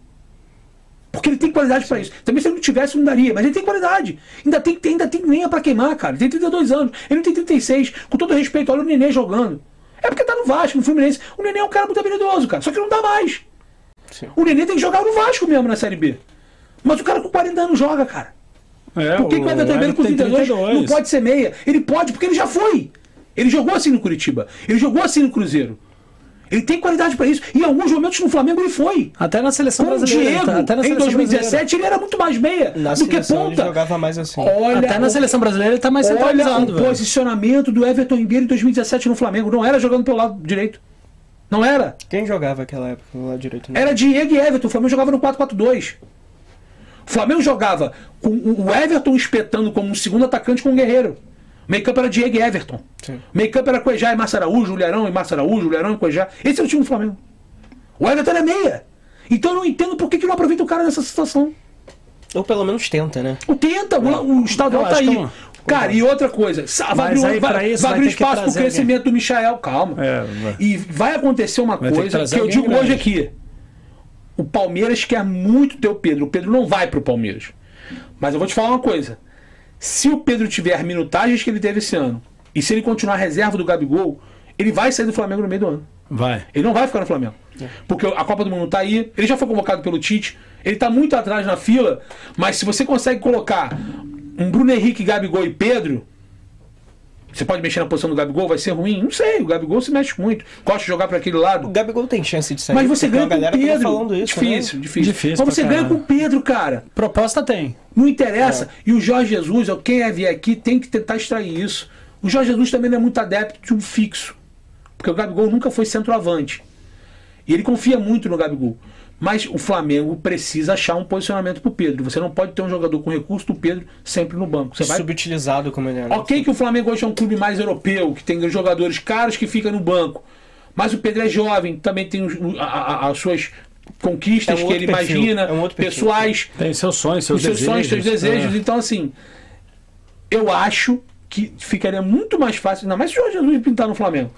[SPEAKER 3] Porque ele tem qualidade para isso. Também se ele não tivesse, não daria. Mas ele tem qualidade. Ainda tem, ainda tem lenha para queimar, cara. Ele tem 32 anos. Ele não tem 36. Com todo respeito, olha o Nenê jogando. É porque tá no Vasco, no Fluminense. O Nenê é um cara muito habilidoso, cara. Só que não dá mais.
[SPEAKER 2] Sim.
[SPEAKER 3] O Nenê tem que jogar no Vasco mesmo na Série B. Mas o cara com 40 anos joga, cara.
[SPEAKER 1] É,
[SPEAKER 3] Por que, que o Everton Ribeiro com
[SPEAKER 1] tem
[SPEAKER 3] 32 não
[SPEAKER 1] 32?
[SPEAKER 3] pode ser meia? Ele pode, porque ele já foi. Ele jogou assim no Curitiba. Ele jogou assim no Cruzeiro. Ele tem qualidade para isso. Em alguns momentos no Flamengo ele foi.
[SPEAKER 1] Até na seleção
[SPEAKER 3] Com o
[SPEAKER 1] brasileira.
[SPEAKER 3] Diego,
[SPEAKER 1] até na
[SPEAKER 3] em
[SPEAKER 1] seleção
[SPEAKER 3] 2017, ele era muito mais meia
[SPEAKER 2] Na
[SPEAKER 3] do que
[SPEAKER 2] seleção ele
[SPEAKER 3] ponta.
[SPEAKER 2] jogava mais assim.
[SPEAKER 3] Olha,
[SPEAKER 1] Até na
[SPEAKER 3] o-
[SPEAKER 1] seleção brasileira ele tá mais
[SPEAKER 3] olha
[SPEAKER 1] centralizado,
[SPEAKER 3] o
[SPEAKER 1] velho.
[SPEAKER 3] posicionamento do Everton Ribeiro em 2017 no Flamengo. Não era jogando pelo lado direito. Não era.
[SPEAKER 2] Quem jogava naquela época no lado direito? né?
[SPEAKER 3] Era Diego e Everton. O Flamengo jogava no 4-4-2. O Flamengo jogava com o Everton espetando como um segundo atacante com o Guerreiro. O meio-campo era Diego e Everton.
[SPEAKER 2] Sim.
[SPEAKER 3] O meio-campo era Cuejá e Márcio Araújo, Juliarão e Márcio Araújo, Juliarão e Cuejá. Esse era o time do Flamengo. O Everton era meia. Então eu não entendo por que, que não aproveita o cara nessa situação.
[SPEAKER 2] Ou pelo menos tenta, né?
[SPEAKER 3] O tenta, o, o estadual tá aí.
[SPEAKER 1] que é uma-
[SPEAKER 3] Cara, e outra coisa, sa- vai abrir,
[SPEAKER 1] aí
[SPEAKER 3] vai,
[SPEAKER 1] isso
[SPEAKER 3] vai abrir
[SPEAKER 1] que
[SPEAKER 3] espaço pro
[SPEAKER 1] trazer
[SPEAKER 3] crescimento do Michael, calma.
[SPEAKER 1] É, vai.
[SPEAKER 3] E vai acontecer uma
[SPEAKER 1] Vai que
[SPEAKER 3] coisa que,
[SPEAKER 1] trazer
[SPEAKER 3] eu
[SPEAKER 1] alguém
[SPEAKER 3] digo hoje aqui. O Palmeiras quer muito ter o Pedro. O Pedro não vai pro Palmeiras. Mas eu vou te falar uma coisa. Se o Pedro tiver minutagens que ele teve esse ano, e se ele continuar reserva do Gabigol, ele vai sair do Flamengo no meio do ano.
[SPEAKER 1] Vai.
[SPEAKER 3] Ele não vai ficar no Flamengo. Porque a Copa do Mundo tá aí, ele já foi convocado pelo Tite, ele tá muito atrás na fila, mas se você consegue colocar um Bruno Henrique, Gabigol e Pedro, você pode mexer na posição do Gabigol, vai ser ruim? Não sei, o Gabigol se mexe muito. Gosta de jogar para aquele
[SPEAKER 2] O
[SPEAKER 3] lado.
[SPEAKER 2] Gabigol tem chance de sair.
[SPEAKER 3] Mas você ganha com o
[SPEAKER 2] tava
[SPEAKER 3] Pedro.
[SPEAKER 2] falando isso,
[SPEAKER 3] difícil,
[SPEAKER 2] né?
[SPEAKER 3] difícil,
[SPEAKER 1] Difícil
[SPEAKER 3] Mas você ganha com o Pedro, cara.
[SPEAKER 1] Proposta tem.
[SPEAKER 3] Não interessa. E o Jorge Jesus, quem é vier aqui, tem que tentar extrair isso. O Jorge Jesus também não é muito adepto de um fixo. Porque o Gabigol nunca foi centroavante. E ele confia muito no Gabigol. Mas o Flamengo precisa achar um posicionamento pro Pedro. Você não pode ter um jogador com recurso do Pedro sempre no banco. Você vai
[SPEAKER 2] Subutilizado como ele é. né?
[SPEAKER 3] Ok que o Flamengo hoje é um clube mais europeu, que tem jogadores caros que ficam no banco. Mas o Pedro é jovem, também tem as suas conquistas
[SPEAKER 2] É um
[SPEAKER 3] que ele
[SPEAKER 2] perfil,
[SPEAKER 3] imagina,
[SPEAKER 2] é um
[SPEAKER 3] pessoais,
[SPEAKER 1] Tem seus sonhos, seus
[SPEAKER 3] os seus
[SPEAKER 1] desejos.
[SPEAKER 3] sonhos, seus desejos.
[SPEAKER 1] É.
[SPEAKER 3] Então, assim, eu acho que ficaria muito mais fácil, ainda mais se o Jorge Jesus pintar no Flamengo.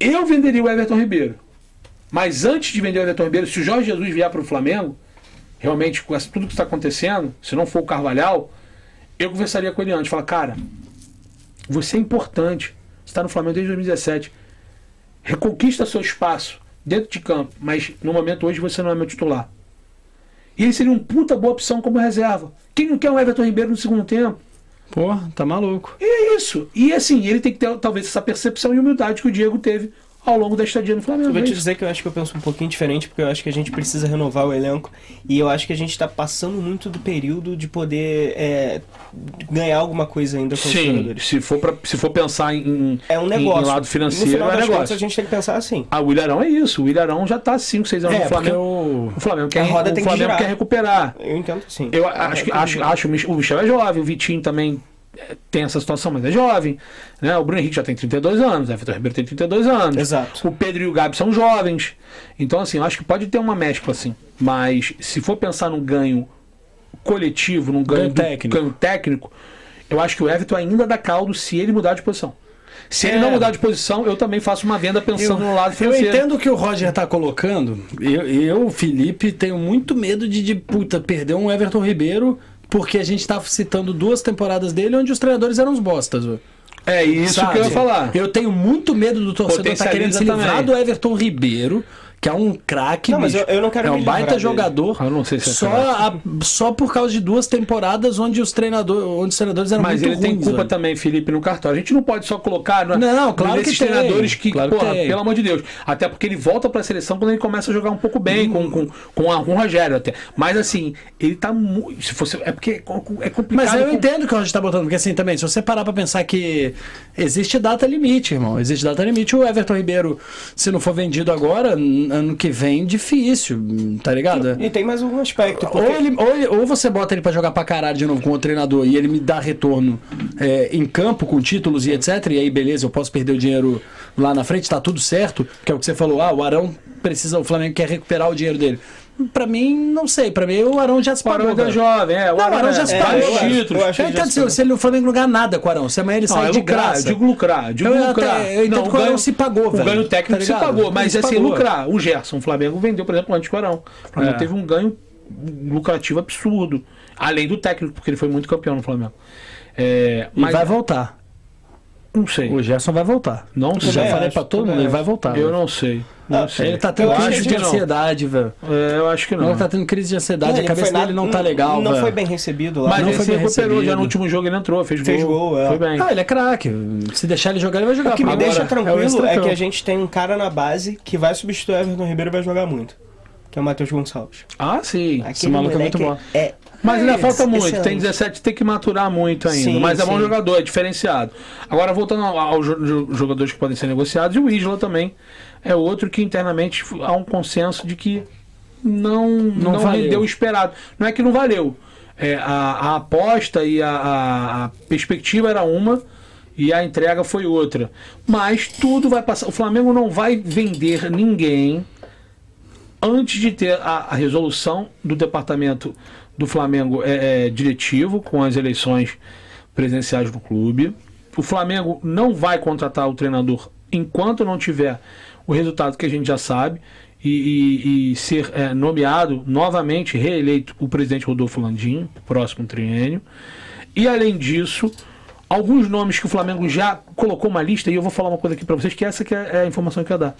[SPEAKER 3] Eu venderia o Everton Ribeiro. Mas antes de vender o Everton Ribeiro, se o Jorge Jesus vier para o Flamengo, realmente, com tudo que está acontecendo, se não for o Carvalhal, eu conversaria com ele antes. Falar, cara, você é importante. Você está no Flamengo desde 2017. Reconquista seu espaço dentro de campo, mas no momento hoje você não é meu titular. E ele seria um puta boa opção como reserva. Quem não quer um Everton Ribeiro no segundo tempo?
[SPEAKER 1] Porra, tá maluco.
[SPEAKER 3] E é isso. E assim, ele tem que ter talvez essa percepção e humildade que o Diego teve ao longo da estadia no Flamengo.
[SPEAKER 2] Eu vou
[SPEAKER 3] É
[SPEAKER 2] te dizer que eu acho que eu penso um pouquinho diferente, porque eu acho que a gente precisa renovar o elenco. E eu acho que a gente tá passando muito do período de poder é, ganhar alguma coisa ainda com os
[SPEAKER 3] Sim,
[SPEAKER 2] jogadores.
[SPEAKER 3] se for, pra, se for pensar em,
[SPEAKER 2] É um negócio.
[SPEAKER 3] em lado
[SPEAKER 2] no
[SPEAKER 3] financeiro,
[SPEAKER 2] final
[SPEAKER 3] é negócio.
[SPEAKER 2] contas, a gente tem que pensar assim.
[SPEAKER 3] Ah, o Ilharão é isso. O Ilharão já tá 5, 6 anos
[SPEAKER 1] É,
[SPEAKER 3] no Flamengo.
[SPEAKER 1] o.
[SPEAKER 3] O Flamengo quer,
[SPEAKER 2] A roda
[SPEAKER 3] o
[SPEAKER 2] tem que
[SPEAKER 3] Flamengo
[SPEAKER 2] girar.
[SPEAKER 3] quer recuperar.
[SPEAKER 2] Eu entendo sim.
[SPEAKER 3] Eu acho que acho, acho o Mich- o Michel é jovem, o Vitinho também é, tem essa situação, mas é jovem. Né? O Bruno Henrique já tem 32 anos, o Everton Ribeiro tem 32 anos.
[SPEAKER 2] Exato.
[SPEAKER 3] O Pedro e o Gabi são jovens. Então, assim, eu acho que pode ter uma mescla, assim. Mas se for pensar num ganho coletivo, num ganho,
[SPEAKER 1] Ganho técnico.
[SPEAKER 3] ganho técnico, eu acho que o Everton ainda dá caldo se ele mudar de posição. Se ele
[SPEAKER 1] É.
[SPEAKER 3] não mudar de posição, eu também faço uma venda pensando no lado
[SPEAKER 1] Eu
[SPEAKER 3] financeiro.
[SPEAKER 1] entendo o que o Roger tá colocando. Eu, eu, Felipe, tenho muito medo de, de puta, perder um Everton Ribeiro, porque a gente tá citando duas temporadas dele onde os treinadores eram os bostas. ó.
[SPEAKER 3] É isso
[SPEAKER 1] Sabe?
[SPEAKER 3] que eu ia falar.
[SPEAKER 1] Eu tenho muito medo do torcedor estar querendo se livrar
[SPEAKER 3] também.
[SPEAKER 1] do Everton Ribeiro, que é um craque,
[SPEAKER 2] Não, mas
[SPEAKER 1] bicho.
[SPEAKER 2] eu- eu não quero
[SPEAKER 1] é um baita
[SPEAKER 2] dele.
[SPEAKER 1] jogador.
[SPEAKER 3] Eu não sei se é
[SPEAKER 1] só, a- só por causa de duas temporadas onde os treinadores, onde os treinadores eram
[SPEAKER 3] Mas
[SPEAKER 1] muito
[SPEAKER 3] ele tem
[SPEAKER 1] ruins,
[SPEAKER 3] culpa
[SPEAKER 1] velho.
[SPEAKER 3] também, Felipe, no cartório. A gente não pode só colocar no,
[SPEAKER 1] Não, claro que tem.
[SPEAKER 3] treinadores que,
[SPEAKER 1] Claro que
[SPEAKER 3] porra,
[SPEAKER 1] tem.
[SPEAKER 3] pelo amor de Deus. Até porque ele volta pra seleção quando ele começa a jogar um pouco bem, com, com, com, a- com o Rogério até. Mas assim, ele tá muito. Se fosse, é porque é complicado.
[SPEAKER 1] Mas eu
[SPEAKER 3] com-
[SPEAKER 1] entendo o que a gente tá botando, porque assim também, se você parar pra pensar que Existe data limite, irmão. Existe data limite. O Everton Ribeiro, se não for vendido agora, ano que vem, difícil, tá ligado?
[SPEAKER 2] E tem mais um aspecto.
[SPEAKER 1] Ou,
[SPEAKER 2] Porque...
[SPEAKER 1] ele, ou, ele- ou você bota ele pra jogar pra caralho de novo com o treinador e ele me dá retorno é, em campo com títulos e etc. E aí, beleza, eu posso perder o dinheiro lá na frente, tá tudo certo. Que é o que você falou, ah, o Arão precisa, o Flamengo quer recuperar o dinheiro dele. Pra mim, não sei. Pra mim, o Arão já se
[SPEAKER 3] O Arão
[SPEAKER 1] pagou.
[SPEAKER 3] ainda é jovem, é. O
[SPEAKER 1] Não, o
[SPEAKER 3] Arão
[SPEAKER 1] Arão já
[SPEAKER 3] é,
[SPEAKER 1] se
[SPEAKER 2] É, eu acho-
[SPEAKER 3] títulos.
[SPEAKER 2] eu
[SPEAKER 1] Eu se, se ele, o Flamengo não ganhar nada com o Arão. Se amanhã ele
[SPEAKER 3] Não,
[SPEAKER 1] sai
[SPEAKER 3] é
[SPEAKER 1] de
[SPEAKER 3] lucrar,
[SPEAKER 1] graça.
[SPEAKER 3] digo lucrar, digo
[SPEAKER 1] Eu
[SPEAKER 3] lucrar.
[SPEAKER 1] até- eu entendo que o Arão se pagou,
[SPEAKER 3] o
[SPEAKER 1] velho,
[SPEAKER 3] ganho técnico
[SPEAKER 1] tá
[SPEAKER 3] se pagou, mas
[SPEAKER 1] Ele se
[SPEAKER 3] assim,
[SPEAKER 1] pagou.
[SPEAKER 3] lucrar. O Gerson, o Flamengo vendeu, por exemplo, antes que o Arão. O Flamengo
[SPEAKER 1] É.
[SPEAKER 3] teve um ganho lucrativo absurdo. Além do técnico, porque ele foi muito campeão no Flamengo. É,
[SPEAKER 1] E
[SPEAKER 3] mas
[SPEAKER 1] vai voltar.
[SPEAKER 3] Não sei.
[SPEAKER 1] O Gerson vai voltar.
[SPEAKER 3] Não
[SPEAKER 1] Eu
[SPEAKER 3] sei.
[SPEAKER 1] já falei pra todo mundo, ele vai voltar.
[SPEAKER 3] Eu
[SPEAKER 1] velho.
[SPEAKER 3] não sei. Não
[SPEAKER 2] Ah,
[SPEAKER 3] sei.
[SPEAKER 1] Ele tá tendo crise de
[SPEAKER 3] não.
[SPEAKER 1] ansiedade, velho.
[SPEAKER 3] É, eu acho que não.
[SPEAKER 1] Ele tá tendo crise de ansiedade,
[SPEAKER 2] Não,
[SPEAKER 1] a cabeça dele não tá legal,
[SPEAKER 2] Não foi bem recebido lá.
[SPEAKER 3] Mas
[SPEAKER 1] não
[SPEAKER 3] ele
[SPEAKER 1] foi
[SPEAKER 3] se
[SPEAKER 1] bem
[SPEAKER 3] recuperou já no último jogo, ele entrou, fez,
[SPEAKER 2] Fez gol, é.
[SPEAKER 3] Foi bem.
[SPEAKER 1] Ah, ele é craque. Se deixar ele jogar, ele vai jogar.
[SPEAKER 2] O que me
[SPEAKER 1] Agora,
[SPEAKER 2] deixa
[SPEAKER 1] é
[SPEAKER 2] tranquilo é,
[SPEAKER 1] extra-campo.
[SPEAKER 2] que a gente tem um cara na base que vai substituir o Everton Ribeiro e vai jogar muito. Que é o Matheus Gonçalves.
[SPEAKER 3] Ah, sim.
[SPEAKER 2] Aquele
[SPEAKER 1] maluco é muito bom.
[SPEAKER 2] É,
[SPEAKER 3] Mas ainda
[SPEAKER 2] é
[SPEAKER 3] falta muito,
[SPEAKER 2] excelente.
[SPEAKER 3] tem 17, tem que maturar muito ainda.
[SPEAKER 2] Sim,
[SPEAKER 3] mas é bom
[SPEAKER 2] sim.
[SPEAKER 3] jogador, é diferenciado. Agora, voltando ao- aos jo- jo- jogadores que podem ser negociados, e o Isla também é outro que internamente há um consenso de que não, não,
[SPEAKER 1] valeu.
[SPEAKER 3] rendeu o esperado. Não é que não valeu. É, a, a aposta e a, a- a perspectiva era uma e a entrega foi outra. Mas tudo vai passar. O Flamengo não vai vender ninguém antes de ter a, a resolução do departamento do Flamengo é, é, diretivo com as eleições presidenciais do clube. O Flamengo não vai contratar o treinador enquanto não tiver o resultado que a gente já sabe e, e- e ser é, nomeado novamente, reeleito o presidente Rodolfo Landim, próximo triênio. E além disso, alguns nomes que o Flamengo já colocou uma lista, e eu vou falar uma coisa aqui para vocês, que essa que é é a informação que eu ia dar.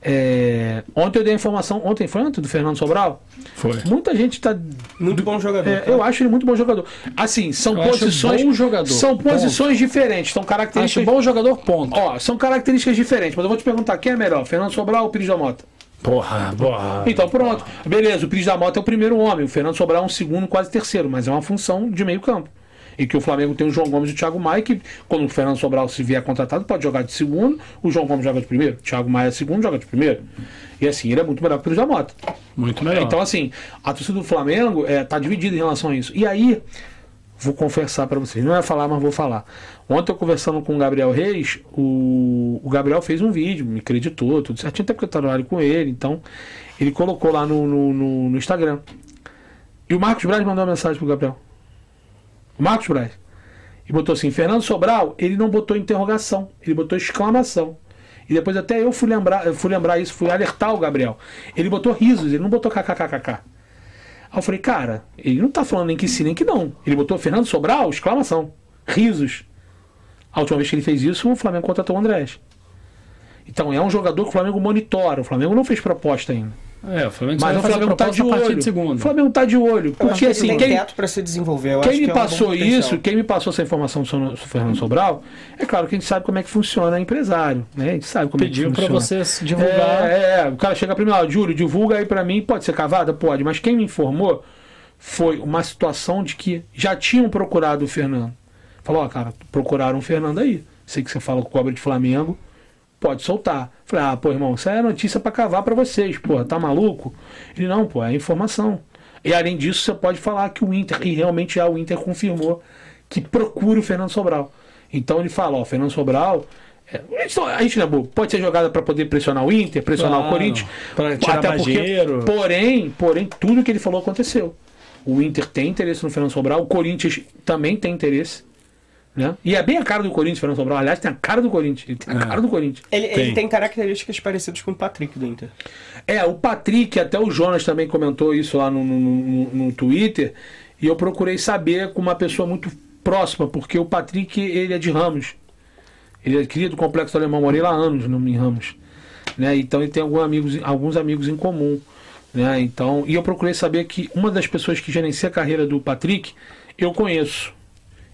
[SPEAKER 3] É, ontem eu dei a informação, ontem foi antes do Fernando Sobral?
[SPEAKER 1] Foi.
[SPEAKER 3] Muita gente está
[SPEAKER 2] Muito bom jogador.
[SPEAKER 3] é,
[SPEAKER 2] tá?
[SPEAKER 3] eu acho ele muito bom jogador. Assim, são
[SPEAKER 1] Eu acho
[SPEAKER 3] posições.
[SPEAKER 1] bom jogador.
[SPEAKER 3] São
[SPEAKER 1] Ponto.
[SPEAKER 3] posições diferentes, são
[SPEAKER 1] Acho
[SPEAKER 3] características.
[SPEAKER 1] bom jogador, ponto.
[SPEAKER 3] Ó, são características diferentes, mas eu vou te perguntar: quem é melhor, Fernando Sobral ou Pires da Mota?
[SPEAKER 1] Porra, porra.
[SPEAKER 3] Então, pronto. Beleza, o Pires da Mota é o primeiro homem, o Fernando Sobral é um segundo, quase terceiro, mas é uma função de meio campo. E que o Flamengo tem o João Gomes e o Thiago Maia, que quando o Fernando Sobral se vier contratado, pode jogar de segundo, o João Gomes joga de primeiro, o Thiago Maia é segundo, joga de primeiro. E assim, ele é muito melhor que o Pires da Mota.
[SPEAKER 1] Muito melhor.
[SPEAKER 3] Então, assim, a torcida do Flamengo é, tá dividida em relação a isso. E aí, vou confessar para vocês, não é falar, mas vou falar. Ontem eu conversando com o Gabriel Reis, o, o Gabriel fez um vídeo, me acreditou, tudo certinho, até porque eu trabalho com ele, então ele colocou lá no, no, no- no Instagram. E o Marcos Braz mandou uma mensagem pro Gabriel. O Marcos Braz. E botou assim, Fernando Sobral, ele não botou interrogação, ele botou exclamação. E depois até eu fui lembrar, eu fui lembrar isso, fui alertar o Gabriel. Ele botou risos, ele não botou kkkk. Aí eu falei, cara, ele não tá falando nem que sim, nem que não. Ele botou Fernando Sobral, exclamação. Risos. A última vez que ele fez isso, o Flamengo contratou o Andrés. Então é um jogador que o Flamengo monitora. O Flamengo não fez proposta ainda.
[SPEAKER 1] É, o Flamengo
[SPEAKER 3] Mas
[SPEAKER 1] só
[SPEAKER 3] o Flamengo tá de olho.
[SPEAKER 1] de.
[SPEAKER 3] O Flamengo tá de olho. Porque
[SPEAKER 2] que ele
[SPEAKER 3] assim,
[SPEAKER 2] tem
[SPEAKER 3] quem,
[SPEAKER 2] teto pra se desenvolver. Eu acho
[SPEAKER 3] quem
[SPEAKER 2] que
[SPEAKER 3] me
[SPEAKER 2] é um
[SPEAKER 3] passou
[SPEAKER 2] potencial.
[SPEAKER 3] isso, quem me passou essa informação sobre o Fernando Sobral, é claro que a gente sabe como é que funciona empresário, né? A gente sabe como
[SPEAKER 1] Pediu
[SPEAKER 3] é que
[SPEAKER 1] pra
[SPEAKER 3] funciona.
[SPEAKER 1] vocês divulgar.
[SPEAKER 3] É, é, o cara chega primeiro, ó, Júlio, divulga aí pra mim, pode ser cavada? Pode, mas quem me informou foi uma situação de que já tinham procurado o Fernando. Falou, ó, cara, procuraram o Fernando aí. Sei que você fala com cobra de Flamengo, pode soltar. Falei, ah, pô, irmão, isso é notícia pra cavar pra vocês, pô, tá maluco? Ele, não, pô, é informação. E além disso, você pode falar que o Inter, e realmente já o Inter confirmou que procura o Fernando Sobral. Então ele fala, ó, Fernando Sobral. é, a gente não é bobo, pode ser jogada para poder pressionar o Inter, pressionar o
[SPEAKER 1] Claro,
[SPEAKER 3] Corinthians.
[SPEAKER 1] pra tirar Bajeiro.
[SPEAKER 3] porém, porém, tudo que ele falou aconteceu. O Inter tem interesse no Fernando Sobral, o Corinthians também tem interesse. Né? E é bem a cara do Corinthians, Fernando Sobral. Aliás, tem a cara do Corinthians. Ele tem a
[SPEAKER 1] É.
[SPEAKER 3] cara do Corinthians.
[SPEAKER 2] Ele ele
[SPEAKER 1] Tem.
[SPEAKER 2] tem. características parecidas com o Patrick do Inter.
[SPEAKER 3] É, o Patrick, até o Jonas também comentou isso lá no, no, no- no Twitter, e eu procurei saber com uma pessoa muito próxima, porque o Patrick, ele é de Ramos. Ele é cria do Complexo Alemão, morei lá há anos no, em Ramos. Né? Então ele tem alguns amigos, alguns amigos em comum. Né? Então, e eu procurei saber que uma das pessoas que gerencia a carreira do Patrick, eu conheço.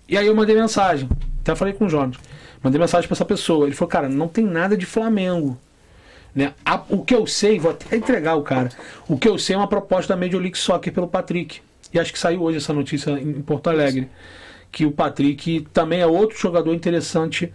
[SPEAKER 3] E aí eu mandei mensagem. Até falei com o Jonas. Mandei mensagem para essa pessoa. Ele falou, cara, não tem nada de Flamengo. Né? A- o que eu sei, vou até entregar o cara. O que eu sei é uma proposta da Major League Soccer pelo Patrick. E acho que saiu hoje essa notícia em Porto Alegre. Que o Patrick também é outro jogador interessante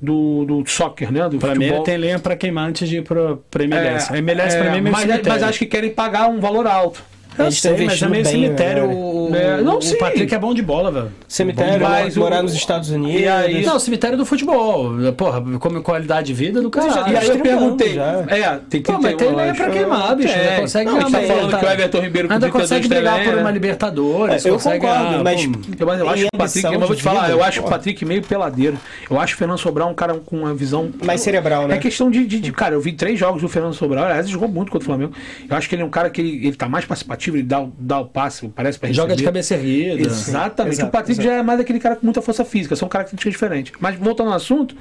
[SPEAKER 3] do, do soccer, né? Do
[SPEAKER 1] Pra mim,
[SPEAKER 3] futebol.
[SPEAKER 1] tem lenha pra queimar antes de ir pro, pra MLS. a MLS
[SPEAKER 3] é,
[SPEAKER 1] pra mim é
[SPEAKER 3] mas, mas acho que querem pagar um valor alto.
[SPEAKER 1] Eu
[SPEAKER 2] Eles
[SPEAKER 1] sei, mas é meio
[SPEAKER 2] bem,
[SPEAKER 1] cemitério.
[SPEAKER 2] né,
[SPEAKER 1] o,
[SPEAKER 3] É, não,
[SPEAKER 1] o
[SPEAKER 3] sim.
[SPEAKER 1] Patrick é bom de bola, velho.
[SPEAKER 2] Cemitério,
[SPEAKER 3] Mas
[SPEAKER 2] morar
[SPEAKER 3] o-
[SPEAKER 2] nos Estados Unidos.
[SPEAKER 3] e aí-
[SPEAKER 1] Não, cemitério do futebol. Porra, como qualidade de vida do
[SPEAKER 2] Mas
[SPEAKER 1] caralho.
[SPEAKER 3] E aí eu perguntei. É, tem
[SPEAKER 1] Pô,
[SPEAKER 3] 31
[SPEAKER 1] mas tem lenha pra queimar, bicho. Ainda consegue
[SPEAKER 3] Não, tá falando que o Everton Ribeiro com
[SPEAKER 1] Ainda
[SPEAKER 3] 32
[SPEAKER 1] consegue brigar por uma? Libertadores.
[SPEAKER 2] É, eu concordo, mas-
[SPEAKER 1] pô,
[SPEAKER 3] Eu, mas acho que o Patrick, eu vou te falar, eu acho o. Patrick meio peladeiro. Eu acho o Fernando Sobral um cara com uma visão.
[SPEAKER 2] Mais cerebral, né?
[SPEAKER 3] É questão de, Cara, eu vi três jogos do Fernando Sobral. Aliás, ele jogou muito contra o Flamengo. Eu acho que ele é um cara que ele tá mais participativo, ele dá, o- dá o passe, parece pra
[SPEAKER 1] Joga de
[SPEAKER 3] receber.
[SPEAKER 1] cabeça erguida.
[SPEAKER 3] Exatamente.
[SPEAKER 2] Exato,
[SPEAKER 3] o Patrick
[SPEAKER 2] exato.
[SPEAKER 3] já é mais aquele cara com muita força física, são características diferentes. Mas voltando ao assunto,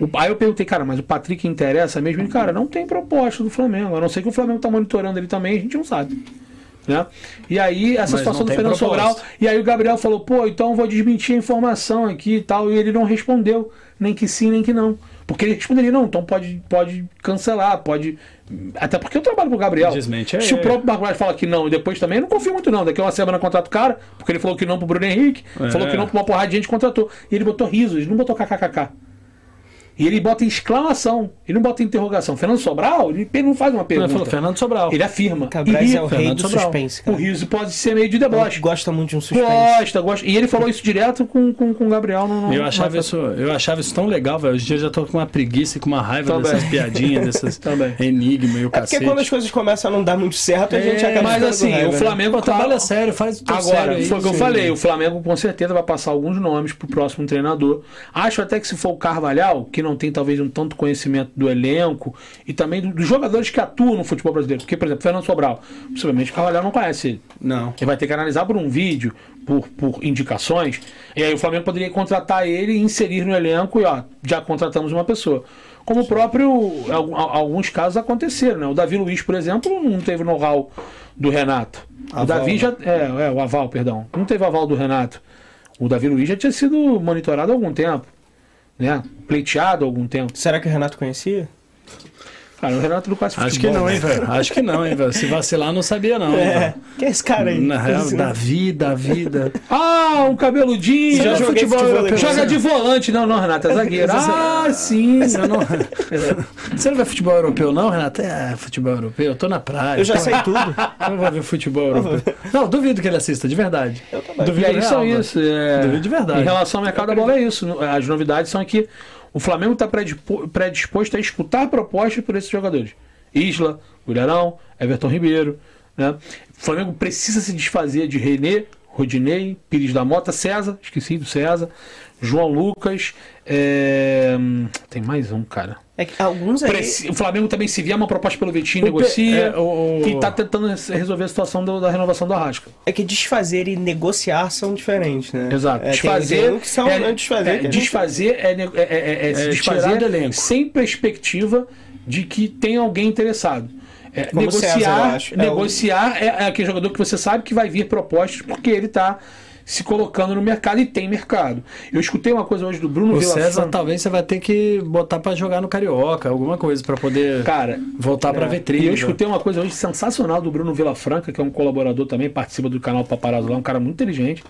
[SPEAKER 3] o- aí eu perguntei, cara, mas o Patrick interessa mesmo? Ele, cara, não tem proposta do Flamengo. A não ser que o Flamengo tá monitorando ele também, a gente não sabe. Né? E aí, essa
[SPEAKER 1] Mas
[SPEAKER 3] situação do Fernando
[SPEAKER 1] proposta.
[SPEAKER 3] Sobral. E aí o Gabriel falou, pô, então eu vou desmentir a informação aqui e tal. E ele não respondeu, nem que sim, nem que não. Porque ele responderia, não, então pode, pode cancelar, pode. Até porque eu trabalho com o Gabriel.
[SPEAKER 1] Desmente, é.
[SPEAKER 3] Se o próprio Marcos fala que não e depois também, eu não confio muito, não. Daqui a uma semana contrata o cara, porque ele falou que não pro Bruno Henrique,
[SPEAKER 1] É.
[SPEAKER 3] falou que não pra uma porrada de gente contratou. E ele botou risos, ele não botou kkkk. E ele bota exclamação, ele não bota interrogação. Fernando Sobral, ele ele não faz uma
[SPEAKER 1] Ele
[SPEAKER 3] pergunta.
[SPEAKER 1] falou Fernando Sobral.
[SPEAKER 3] Ele afirma.
[SPEAKER 2] Cabrais é o rei
[SPEAKER 3] Fernando
[SPEAKER 2] do
[SPEAKER 3] Sobral.
[SPEAKER 2] suspense,
[SPEAKER 3] O
[SPEAKER 2] cara.
[SPEAKER 3] riso pode ser meio de deboche.
[SPEAKER 2] Gosta muito de um suspense.
[SPEAKER 3] Gosta, gosta. E ele falou isso direto com, com, com o Gabriel. No, no-
[SPEAKER 1] Eu achava, isso, eu achava isso tão legal, velho. Hoje em dia eu já tô com uma preguiça e com uma raiva
[SPEAKER 3] Também.
[SPEAKER 1] dessas piadinhas, *laughs*
[SPEAKER 3] Também.
[SPEAKER 1] enigmas e o
[SPEAKER 2] É porque
[SPEAKER 1] cacete.
[SPEAKER 2] quando as coisas começam a não dar muito certo, a
[SPEAKER 1] É,
[SPEAKER 2] gente acaba
[SPEAKER 3] Mas assim,
[SPEAKER 2] raiva,
[SPEAKER 3] o
[SPEAKER 2] né?
[SPEAKER 3] Flamengo
[SPEAKER 1] Pô, trabalha
[SPEAKER 3] tá-
[SPEAKER 1] sério, faz tudo
[SPEAKER 3] Agora,
[SPEAKER 1] sério aí,
[SPEAKER 3] foi o que eu falei, o Flamengo com certeza vai passar alguns nomes pro próximo treinador. Acho até que se for o Carvalhal, que não tem talvez um tanto conhecimento do elenco e também do- dos jogadores que atuam no futebol brasileiro. Porque, por exemplo, Fernando Sobral, possivelmente o Carvalhal não conhece ele.
[SPEAKER 1] Não.
[SPEAKER 3] Ele vai ter que analisar por um vídeo, por, por indicações. E aí o Flamengo poderia contratar ele e inserir no elenco e ó, já contratamos uma pessoa. Como o próprio, alguns casos aconteceram, né? O Davi Luiz, por exemplo, não teve know-how do Renato. o
[SPEAKER 1] Aval,
[SPEAKER 3] Davi
[SPEAKER 1] né?
[SPEAKER 3] já. É, é, o aval, perdão. Não teve aval do Renato. O Davi Luiz já tinha sido monitorado há algum tempo. Né? Pleiteado há algum tempo.
[SPEAKER 2] Será que o Renato conhecia?
[SPEAKER 3] Cara, o Renato não conhece
[SPEAKER 1] Acho que não,
[SPEAKER 3] né?
[SPEAKER 1] hein, velho. Acho que não, hein, velho. Se vacilar, não sabia, não.
[SPEAKER 2] É. Quem é esse cara aí?
[SPEAKER 1] Na real,
[SPEAKER 2] Assim,
[SPEAKER 1] Davi, da vida.
[SPEAKER 3] Ah, um cabeludinho.
[SPEAKER 2] Já
[SPEAKER 3] joga futebol
[SPEAKER 2] futebol.
[SPEAKER 3] Joga de volante. Não, não, Renato, é zagueiro. Ah, sim.
[SPEAKER 1] Eu não... *laughs* Você não vai futebol europeu, não, Renato? É, futebol europeu. Eu tô na praia.
[SPEAKER 2] Eu já sei tudo. *laughs*
[SPEAKER 1] Eu não vou ver futebol europeu. Não, duvido que ele assista, de verdade. Eu
[SPEAKER 2] também.
[SPEAKER 3] E
[SPEAKER 1] Duvido
[SPEAKER 3] aí são
[SPEAKER 1] real,
[SPEAKER 3] isso. é,
[SPEAKER 1] Duvido de verdade.
[SPEAKER 3] Em relação ao mercado da bola, é isso. As novidades são que o Flamengo está predisposto a escutar propostas por esses jogadores. Isla, Gulharão, Everton Ribeiro. Né? O Flamengo precisa se desfazer de René, Rodinei, Pires da Mota, César, esqueci do César, João Lucas. É, Tem mais um, cara.
[SPEAKER 2] É que alguns aí.
[SPEAKER 3] O Flamengo também, se vier uma proposta pelo Vitinho,
[SPEAKER 1] O Pe-
[SPEAKER 3] negocia.
[SPEAKER 1] é, o-
[SPEAKER 3] E está tentando resolver a situação do- da renovação do Arrasca.
[SPEAKER 2] É que desfazer e negociar são diferentes, né?
[SPEAKER 3] Exato.
[SPEAKER 2] É,
[SPEAKER 3] desfazer.
[SPEAKER 2] tem que são
[SPEAKER 3] é,
[SPEAKER 2] desfazer.
[SPEAKER 3] é,
[SPEAKER 2] gente-
[SPEAKER 3] desfazer é, é- é- é se
[SPEAKER 1] É
[SPEAKER 3] desfazer
[SPEAKER 1] do elenco.
[SPEAKER 3] sem perspectiva de que tem alguém interessado. É,
[SPEAKER 2] o César,
[SPEAKER 3] negociar.
[SPEAKER 2] É
[SPEAKER 3] negociar é, é aquele jogador que você sabe que vai vir propostas porque ele está se colocando no mercado e tem mercado. Eu escutei uma coisa hoje do Bruno
[SPEAKER 1] O
[SPEAKER 3] Vila
[SPEAKER 1] César, talvez você vai ter que botar pra jogar no Carioca, alguma coisa, pra poder
[SPEAKER 3] Cara,
[SPEAKER 1] voltar pra
[SPEAKER 3] É.
[SPEAKER 1] vitrine.
[SPEAKER 3] E eu escutei uma coisa hoje sensacional do Bruno Vilafranca, que é um colaborador também, participa do canal Paparazzo lá, um cara muito inteligente.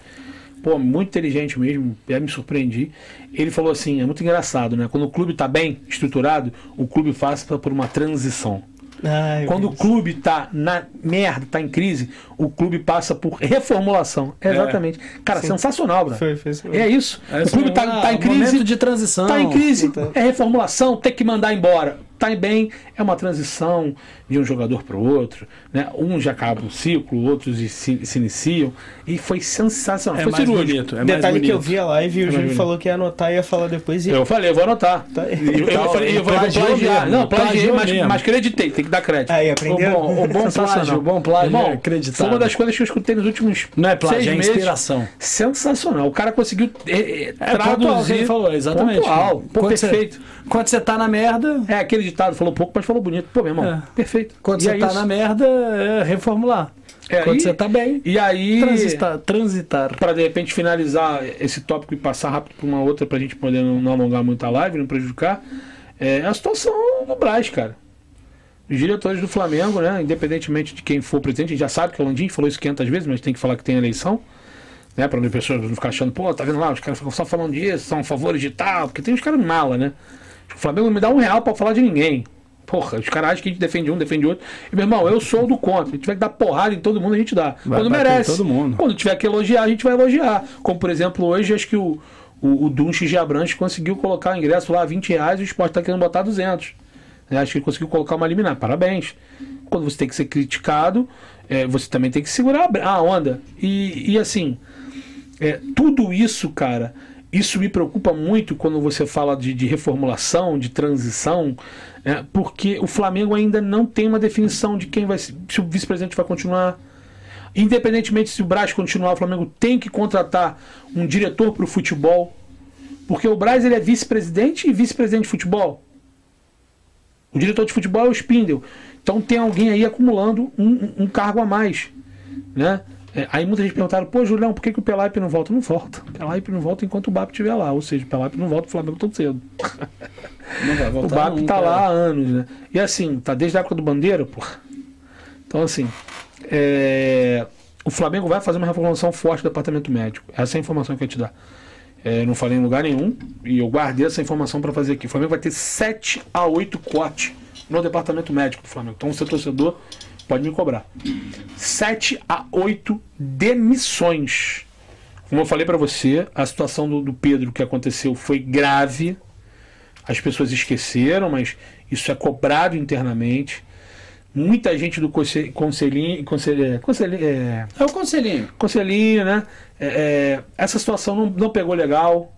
[SPEAKER 3] Pô, muito inteligente mesmo, já me surpreendi. Ele falou assim: é muito engraçado, né? Quando o clube tá bem estruturado, o clube passa por uma transição.
[SPEAKER 2] Ai,
[SPEAKER 3] Quando o clube tá na merda, tá em crise, o clube passa por reformulação. É, exatamente. Cara, sensacional, bro.
[SPEAKER 2] Foi, foi isso
[SPEAKER 3] É isso.
[SPEAKER 1] É
[SPEAKER 3] o clube tá,
[SPEAKER 1] ah,
[SPEAKER 3] tá em crise.
[SPEAKER 1] momento de transição.
[SPEAKER 3] Tá em crise, é reformulação, tem que mandar embora. Tá em bem, é uma transição de um jogador para o outro. Né? Um já acaba um ciclo, outros se, se iniciam. E foi sensacional.
[SPEAKER 1] É
[SPEAKER 3] foi
[SPEAKER 1] mais
[SPEAKER 3] cirúrgico.
[SPEAKER 1] bonito. É
[SPEAKER 2] Detalhe que eu
[SPEAKER 1] bonito.
[SPEAKER 2] vi a live e o
[SPEAKER 3] mais
[SPEAKER 2] Júlio
[SPEAKER 3] bonito.
[SPEAKER 2] falou que ia anotar e ia falar depois. E...
[SPEAKER 3] Eu falei, eu vou anotar.
[SPEAKER 2] Tá.
[SPEAKER 3] Eu, eu falei, eu vou plagiar. Não, plagiei, mas,
[SPEAKER 1] mesmo.
[SPEAKER 3] mas acreditei, tem que dar crédito.
[SPEAKER 2] Aí, aprendeu?
[SPEAKER 1] O bom, o bom plágio, o bom plágio
[SPEAKER 3] Irmão,
[SPEAKER 1] é.
[SPEAKER 3] Foi uma das coisas que eu escutei nos últimos
[SPEAKER 1] Não é plágio,
[SPEAKER 3] seis
[SPEAKER 1] é
[SPEAKER 3] meses.
[SPEAKER 1] inspiração.
[SPEAKER 3] Sensacional. O cara conseguiu é, é,
[SPEAKER 1] É, pontual, que
[SPEAKER 3] traduzir.
[SPEAKER 1] falou, exatamente.
[SPEAKER 3] Pontual. Pô, perfeito.
[SPEAKER 1] Quando você tá na merda,
[SPEAKER 3] É aquele ditado, falou pouco, mas falou bonito. Pô, meu irmão,
[SPEAKER 1] É.
[SPEAKER 3] perfeito.
[SPEAKER 1] quando
[SPEAKER 3] E
[SPEAKER 1] você
[SPEAKER 3] é
[SPEAKER 1] tá
[SPEAKER 3] isso.
[SPEAKER 1] na merda, é reformular.
[SPEAKER 3] É,
[SPEAKER 1] quando
[SPEAKER 3] e-
[SPEAKER 1] você tá bem,
[SPEAKER 3] E aí,
[SPEAKER 1] transitar. transitar.
[SPEAKER 3] para de repente finalizar esse tópico e passar rápido para uma outra, para a gente poder não, não alongar muito a live, não prejudicar, é a situação do Braz, cara. Os diretores do Flamengo, né, independentemente de quem for presidente, a gente já sabe que o Landim falou isso 500 vezes, mas tem que falar que tem eleição. Né, para as pessoas não ficar achando, pô, tá vendo lá, os caras ficam só falando disso, são favores de tal, porque tem uns caras mala, né? O Flamengo não me dá um real pra falar de ninguém. Porra, os caras acham que a gente defende um, defende outro. E, meu irmão, eu sou do contra. Se tiver que dar porrada em todo mundo, a gente dá.
[SPEAKER 1] Vai
[SPEAKER 3] Quando merece.
[SPEAKER 1] todo mundo.
[SPEAKER 3] Quando tiver que elogiar, a gente vai elogiar. Como, por exemplo, hoje, acho que o, o, o Dunches conseguiu colocar o ingresso lá a 20 reais e o Sport tá querendo botar 200. né? Acho que ele conseguiu colocar uma liminar. Parabéns. Quando você tem que ser criticado, é, você também tem que segurar a onda. E, e assim, é, tudo isso, cara, isso me preocupa muito quando você fala de, de reformulação, de transição, é, porque o Flamengo ainda não tem uma definição de quem vai se, o vice-presidente vai continuar. Independentemente se o Braz continuar, o Flamengo tem que contratar um diretor para o futebol, porque o Braz ele é vice-presidente e vice-presidente de futebol. O diretor de futebol é o Spindle. Então tem alguém aí acumulando um, um- um cargo a mais. Né? É, aí muita gente perguntaram, pô, Julião, por que, que o Pelaipe não volta? Não volta. O Pelaipe não volta enquanto o BAP estiver lá. Ou seja, o Pelaipe não volta pro Flamengo tão cedo. *laughs*
[SPEAKER 1] Não vai
[SPEAKER 3] O
[SPEAKER 1] voltar
[SPEAKER 3] BAP
[SPEAKER 1] nunca.
[SPEAKER 3] tá lá há anos, né? E assim, tá desde a época do Bandeira, pô. Então, assim, é, o Flamengo vai fazer uma reformulação forte do departamento médico. Essa é a informação que eu ia te dar. É, não falei em lugar nenhum e eu guardei essa informação para fazer aqui. O Flamengo vai ter 7 a 8 cortes no departamento médico do Flamengo. Então, seu torcedor pode me cobrar. 7 a 8 demissões. Como eu falei para você, a situação do, do Pedro que aconteceu foi grave. As pessoas esqueceram, mas isso é cobrado internamente. Muita gente do conse- conselhinho, conselho, conselho, é,
[SPEAKER 1] É o conselhinho.
[SPEAKER 3] conselhinho, né? É, é, essa situação não, não pegou legal.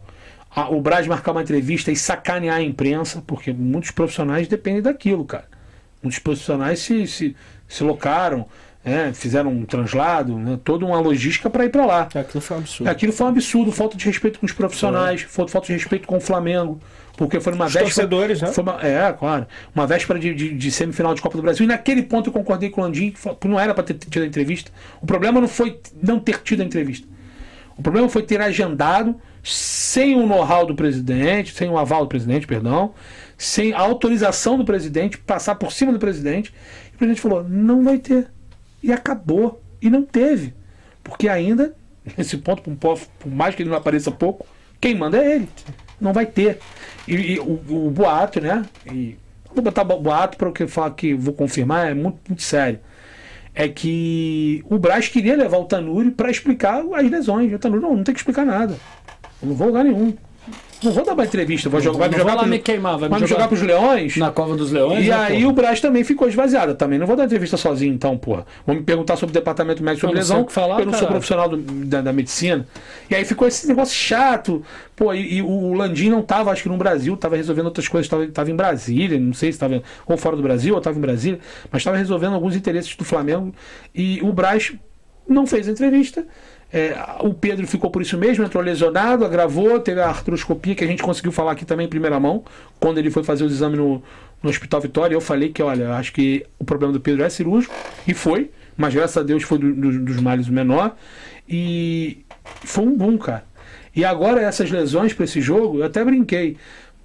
[SPEAKER 3] A- o Braz marcar uma entrevista e sacanear a imprensa, porque muitos profissionais dependem daquilo, cara. Muitos profissionais se, se, se locaram, né? fizeram um translado, né? toda uma logística para ir para lá.
[SPEAKER 2] Aquilo foi um absurdo.
[SPEAKER 3] Aquilo foi um absurdo, falta de respeito com os profissionais, falta falta de respeito com o Flamengo, porque foi numa
[SPEAKER 2] Os
[SPEAKER 3] véspera.
[SPEAKER 2] torcedores, né?
[SPEAKER 3] Foi uma, é, claro. Uma véspera de, de, de semifinal de Copa do Brasil. E naquele ponto eu concordei com o Landim, que não era para ter tido a entrevista. O problema não foi não ter tido a entrevista. O problema foi ter agendado sem o know-how do presidente, sem o aval do presidente, perdão, sem a autorização do presidente, passar por cima do presidente. O presidente falou: não vai ter. E acabou. E não teve. Porque ainda, *laughs* nesse ponto, por, mais que ele não apareça pouco, quem manda é ele. Não vai ter. E, e o, o boato, né? E vou botar bo- boato para o que falar que vou confirmar, é muito, muito sério. É que o Braz queria levar o Tanuri para explicar as lesões. O Tanuri, não, não tem que explicar nada. Eu não vou lugar nenhum. Não vou dar uma entrevista. Vou jogar, vai me
[SPEAKER 1] vou
[SPEAKER 3] jogar
[SPEAKER 1] lá
[SPEAKER 3] pro-
[SPEAKER 1] me queimar, vai me
[SPEAKER 3] vai me
[SPEAKER 1] jogar
[SPEAKER 3] jogar pros Leões.
[SPEAKER 1] Na Cova dos Leões.
[SPEAKER 3] E
[SPEAKER 1] né,
[SPEAKER 3] aí
[SPEAKER 1] porra?
[SPEAKER 3] o Braz também ficou esvaziado. Também não vou dar entrevista sozinho, então, porra. Vão me perguntar sobre o departamento médico sobre
[SPEAKER 1] Eu não sei
[SPEAKER 3] lesão.
[SPEAKER 1] que falar,
[SPEAKER 3] eu não sou profissional do- da, da medicina. E aí ficou esse negócio chato. Pô, e, e o Landim não tava, acho que no Brasil, tava resolvendo outras coisas, tava, tava em Brasília, não sei se tava ou fora do Brasil ou tava em Brasília, mas tava resolvendo alguns interesses do Flamengo. E o Braz não fez a entrevista. É, o Pedro ficou por isso mesmo, entrou lesionado, agravou, teve a artroscopia que a gente conseguiu falar aqui também em primeira mão, quando ele foi fazer os exames no, no Hospital Vitória. Eu falei que, olha, acho que o problema do Pedro é cirúrgico, e foi, mas graças a Deus foi do- do- dos males o menor. E foi um boom, cara. E agora essas lesões para esse jogo, eu até brinquei.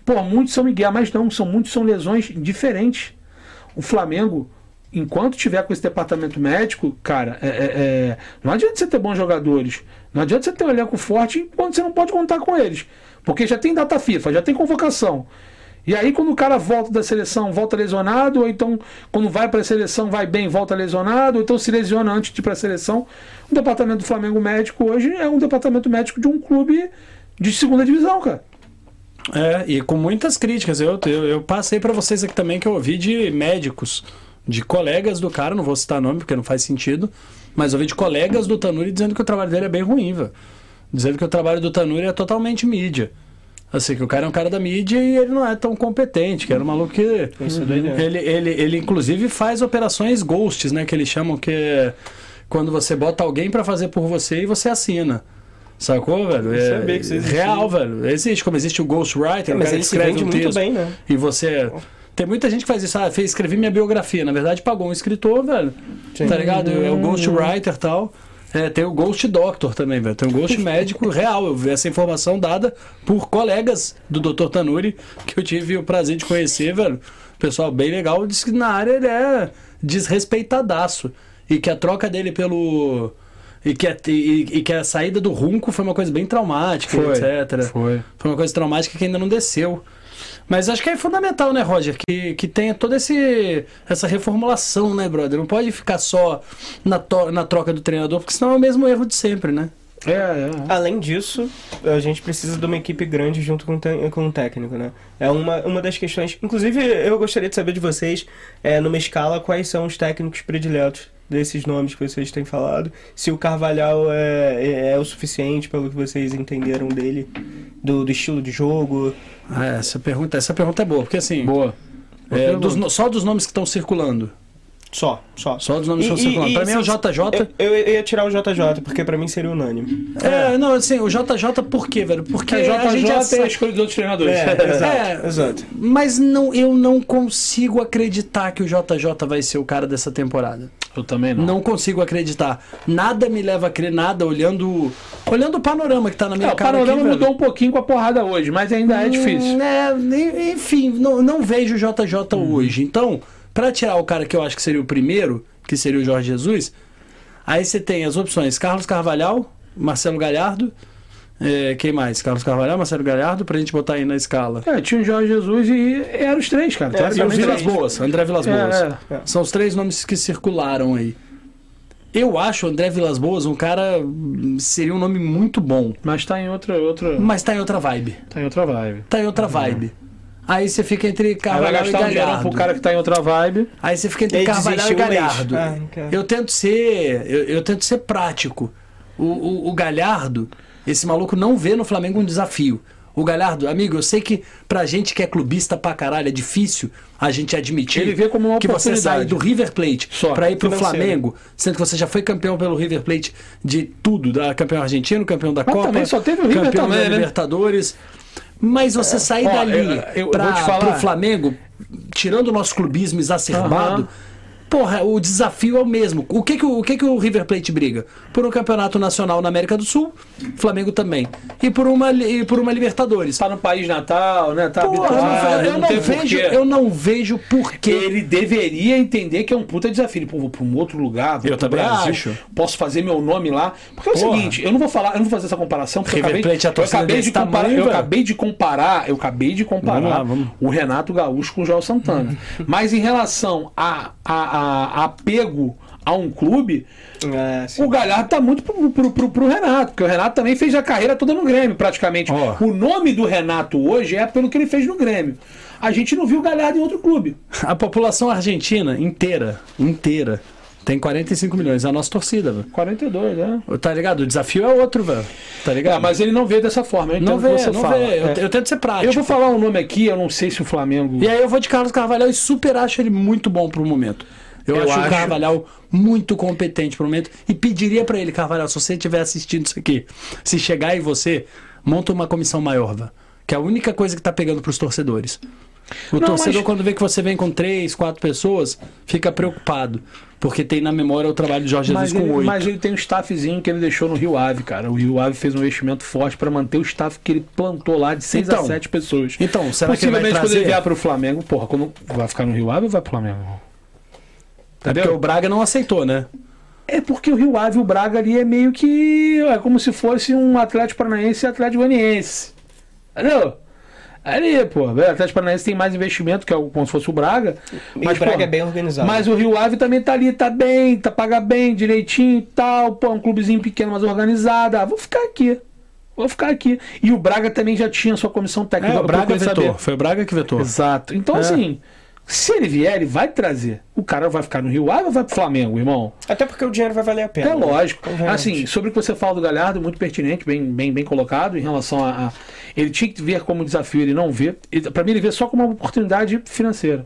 [SPEAKER 3] Pô, muitos são Miguel, mas não, são muitos são lesões diferentes. O Flamengo, enquanto tiver com esse departamento médico, cara, é- é- é, não adianta você ter bons jogadores. Não adianta você ter um elenco forte quando você não pode contar com eles. Porque já tem data FIFA, já tem convocação. E aí, quando o cara volta da seleção, volta lesionado, ou então, quando vai para a seleção, vai bem, volta lesionado, ou então se lesiona antes de ir para a seleção. O departamento do Flamengo médico hoje é um departamento médico de um clube de segunda divisão, cara.
[SPEAKER 1] É, e com muitas críticas. Eu, eu, eu passei pra vocês aqui também que eu ouvi de médicos, de colegas do cara, não vou citar nome porque não faz sentido, mas ouvi de colegas do Tanuri dizendo que o trabalho dele é bem ruim, velho. Dizendo que o trabalho do Tanuri é totalmente mídia. Assim, que o cara é um cara da mídia e ele não é tão competente, que era um maluco que.
[SPEAKER 2] É doideira.
[SPEAKER 1] Ele, ele, ele inclusive faz operações ghosts, né? Que eles chamam que é quando você bota alguém pra fazer por você e você assina. Sacou, velho?
[SPEAKER 2] Eu sabia que isso existia.
[SPEAKER 1] real, velho. Existe, como existe o Ghostwriter,
[SPEAKER 2] É,
[SPEAKER 1] o
[SPEAKER 2] mas
[SPEAKER 1] cara
[SPEAKER 2] ele
[SPEAKER 1] escreve
[SPEAKER 2] vende
[SPEAKER 1] um
[SPEAKER 2] muito
[SPEAKER 1] texto
[SPEAKER 2] bem, né?
[SPEAKER 1] e você. Tem muita gente que faz isso, ah, fez, escrevi minha biografia. Na verdade, pagou um escritor, velho.
[SPEAKER 2] Sim.
[SPEAKER 1] Tá ligado? É o Ghostwriter e tal. É, tem o Ghost Doctor também, velho. Tem o Ghost Médico *laughs* real. Eu vi essa informação dada por colegas do Dr. Tanuri, que eu tive o prazer de conhecer, velho. Pessoal bem legal. Disse que na área ele é desrespeitadaço. E que a troca dele pelo. E que, a, e, e que a saída do Runco foi uma coisa bem traumática,
[SPEAKER 3] Foi,
[SPEAKER 1] etc.
[SPEAKER 3] Foi.
[SPEAKER 1] Foi uma coisa traumática que ainda não desceu. Mas acho que é fundamental, né, Roger? Que, que tenha toda esse, essa reformulação, né, brother? Não pode ficar só na, to- na troca do treinador, porque senão é o mesmo erro de sempre, né?
[SPEAKER 3] É, é.
[SPEAKER 2] Além disso, a gente precisa de uma equipe grande junto com, com o técnico, né? É uma, uma das questões. Inclusive, eu gostaria de saber de vocês, é, numa escala, quais são os técnicos prediletos desses nomes que vocês têm falado. Se o Carvalhal é, é, é o suficiente pelo que vocês entenderam dele, do, do estilo de jogo.
[SPEAKER 1] Ah, essa pergunta, essa pergunta é boa, porque assim,
[SPEAKER 3] Boa. Boa
[SPEAKER 1] é, dos só dos nomes que estão circulando.
[SPEAKER 2] Só, só.
[SPEAKER 1] Só dos nomes que estão circulando. Pra mim é o JJ.
[SPEAKER 2] Eu, eu ia tirar o JJ, porque pra mim seria unânime.
[SPEAKER 1] É, não, assim, o JJ por quê, velho? Porque
[SPEAKER 3] Porque
[SPEAKER 1] a gente já
[SPEAKER 3] JJ é a
[SPEAKER 1] sabe-
[SPEAKER 3] escolha dos outros treinadores.
[SPEAKER 2] É, *laughs* exato,
[SPEAKER 1] É.
[SPEAKER 2] exato.
[SPEAKER 1] Mas não, eu não consigo acreditar que o JJ vai ser o cara dessa temporada.
[SPEAKER 3] Eu também não.
[SPEAKER 1] Não consigo acreditar. Nada me leva a crer nada olhando olhando o panorama que tá na minha
[SPEAKER 3] É, o
[SPEAKER 1] cara
[SPEAKER 3] panorama
[SPEAKER 1] aqui,
[SPEAKER 3] mudou
[SPEAKER 1] velho.
[SPEAKER 3] um pouquinho com a porrada hoje, mas ainda é difícil.
[SPEAKER 1] Hum, é, en- enfim, não, não vejo o JJ
[SPEAKER 3] Uhum.
[SPEAKER 1] hoje. Então, pra tirar o cara que eu acho que seria o primeiro, que seria o Jorge Jesus, aí você tem as opções Carlos Carvalhal, Marcelo Galhardo, é, quem mais? Carlos Carvalhal, Marcelo Galhardo, pra gente botar aí na escala.
[SPEAKER 3] É, tinha o Jorge Jesus e eram os três, cara.
[SPEAKER 2] É,
[SPEAKER 1] E
[SPEAKER 3] Teoricamente,
[SPEAKER 1] Vilas. Boas, André Vilas
[SPEAKER 3] É,
[SPEAKER 1] Boas.
[SPEAKER 3] é.
[SPEAKER 1] São os três nomes que circularam aí. Eu acho o André Vilas Boas um cara. Seria um nome muito bom.
[SPEAKER 3] Mas tá em outra, outra,
[SPEAKER 1] Mas tá em outra vibe.
[SPEAKER 3] tá em outra vibe.
[SPEAKER 1] Tá em outra vibe. Aí você fica entre Carvalhal e
[SPEAKER 3] gastar um
[SPEAKER 1] Galhardo.
[SPEAKER 3] pro cara que tá em outra vibe.
[SPEAKER 1] Aí você fica entre
[SPEAKER 2] Ele
[SPEAKER 1] Carvalhal e
[SPEAKER 2] um.
[SPEAKER 1] Galhardo.
[SPEAKER 2] Ah.
[SPEAKER 1] Eu tento ser. Eu, eu tento ser prático. O, o, o Galhardo, esse maluco não vê no Flamengo um desafio. O Galhardo, amigo, eu sei que pra gente que é clubista pra caralho é difícil a gente admitir
[SPEAKER 3] Ele vê como uma
[SPEAKER 1] que você sai
[SPEAKER 3] oportunidade.
[SPEAKER 1] do River Plate
[SPEAKER 3] Só,
[SPEAKER 1] pra ir pro
[SPEAKER 2] financeiro.
[SPEAKER 1] Flamengo, sendo que você já foi campeão pelo River Plate de tudo, da campeão argentino, campeão da
[SPEAKER 3] Mas
[SPEAKER 1] Copa,
[SPEAKER 3] também só teve o River
[SPEAKER 1] campeão
[SPEAKER 3] também,
[SPEAKER 1] da
[SPEAKER 3] né?
[SPEAKER 1] Libertadores. Mas você sair
[SPEAKER 3] Ó,
[SPEAKER 1] dali
[SPEAKER 3] falar.
[SPEAKER 1] pro Flamengo, tirando o nosso clubismo exacerbado, porra, o desafio é o mesmo. O que que o, o que que o River Plate briga? Por um campeonato nacional na América do Sul, Flamengo também. E por uma, e por uma Libertadores.
[SPEAKER 3] Tá no país natal, né? Tá
[SPEAKER 1] Porra,
[SPEAKER 3] habituado,
[SPEAKER 1] eu, não
[SPEAKER 3] tem
[SPEAKER 1] vejo,
[SPEAKER 3] porquê.
[SPEAKER 1] eu não vejo porquê.
[SPEAKER 3] Ele deveria entender que é um puta desafio. Pô, vou pra um outro lugar, vou
[SPEAKER 1] Eu
[SPEAKER 3] pro
[SPEAKER 1] também
[SPEAKER 3] Brasil,
[SPEAKER 1] acho.
[SPEAKER 3] posso fazer meu nome lá. Porque é o
[SPEAKER 1] Porra.
[SPEAKER 3] seguinte, eu não vou falar, eu não vou fazer essa comparação, porque eu
[SPEAKER 1] River
[SPEAKER 3] acabei,
[SPEAKER 1] Plate, a
[SPEAKER 3] eu
[SPEAKER 1] torcida
[SPEAKER 3] acabei de comparar,
[SPEAKER 1] tamanho,
[SPEAKER 3] eu
[SPEAKER 1] velho.
[SPEAKER 3] acabei de comparar, eu acabei de comparar
[SPEAKER 1] Vamos lá, vamos.
[SPEAKER 3] o Renato Gaúcho com o João Santana. *laughs* Mas em relação a, a, a- a apego a um clube,
[SPEAKER 2] É,
[SPEAKER 3] o Galhardo tá muito pro, pro, pro- pro Renato, porque o Renato também fez a carreira toda no Grêmio, praticamente.
[SPEAKER 1] Ó.
[SPEAKER 3] O nome do Renato hoje é pelo que ele fez no Grêmio. A gente não viu o Galhardo em outro clube.
[SPEAKER 1] A população argentina inteira, inteira, tem 45 milhões. É a nossa torcida, velho.
[SPEAKER 3] 42, né?
[SPEAKER 1] Tá ligado? O desafio é outro, velho. Tá ligado?
[SPEAKER 3] É, mas ele não vê dessa forma. Eu
[SPEAKER 1] não vê,
[SPEAKER 3] você
[SPEAKER 1] não
[SPEAKER 3] fala.
[SPEAKER 1] vê. Eu,
[SPEAKER 3] É.
[SPEAKER 1] eu tento ser prático.
[SPEAKER 3] Eu vou falar um nome aqui, eu não sei se o Flamengo.
[SPEAKER 1] E aí eu vou de Carlos Carvalhal e super acho ele muito bom pro momento. Eu,
[SPEAKER 3] Eu
[SPEAKER 1] acho,
[SPEAKER 3] acho-
[SPEAKER 1] o Carvalhal muito competente pro momento e pediria pra ele, Carvalhal, se você estiver assistindo isso aqui, se chegar e você, monta uma comissão maior, velho. Que é a única coisa que tá pegando pros torcedores. O
[SPEAKER 3] Não,
[SPEAKER 1] torcedor,
[SPEAKER 3] mas-
[SPEAKER 1] quando vê que você vem com três, quatro pessoas, fica preocupado. Porque tem na memória o trabalho de Jorge
[SPEAKER 3] Mas
[SPEAKER 1] Jesus
[SPEAKER 3] ele,
[SPEAKER 1] com oito.
[SPEAKER 3] mas ele tem um staffzinho que ele deixou no Rio Ave, cara. O Rio Ave fez um investimento forte pra manter o staff que ele plantou lá de 6 a
[SPEAKER 1] Então,
[SPEAKER 3] 7 pessoas.
[SPEAKER 1] Então, será que ele vai
[SPEAKER 3] Possivelmente quando
[SPEAKER 1] trazer?
[SPEAKER 3] ele vier pro Flamengo, porra, quando vai ficar no Rio Ave ou vai pro Flamengo?
[SPEAKER 1] É porque o Braga não aceitou, né?
[SPEAKER 3] É porque o Rio Ave e o Braga ali é meio que. É como se fosse um Atlético Paranaense e Atlético Goianiense. Entendeu? Ali, pô, o Atlético Paranaense tem mais investimento, que é o- como se fosse o Braga.
[SPEAKER 2] E o Braga
[SPEAKER 3] pô,
[SPEAKER 2] é bem organizado.
[SPEAKER 3] Mas o Rio Ave também tá ali, tá bem, tá paga bem, direitinho e tal. Pô, um clubezinho pequeno, mas organizado. Ah, vou ficar aqui. Vou ficar aqui. E o Braga também já tinha sua comissão técnica.
[SPEAKER 1] É, o Braga vetou.
[SPEAKER 3] saber.
[SPEAKER 1] Foi o Braga que vetou.
[SPEAKER 3] Exato. Então,
[SPEAKER 1] É.
[SPEAKER 3] assim, se ele vier, ele vai trazer. O cara vai ficar no Rio Ave ou vai pro Flamengo, irmão?
[SPEAKER 2] Até porque o dinheiro vai valer a pena.
[SPEAKER 3] É
[SPEAKER 2] né?
[SPEAKER 3] lógico. Assim, sobre o que você fala do Galhardo, muito pertinente, bem, bem, bem colocado em relação a, a- Ele tinha que ver como desafio, ele não vê. Pra mim, ele vê só como uma oportunidade financeira.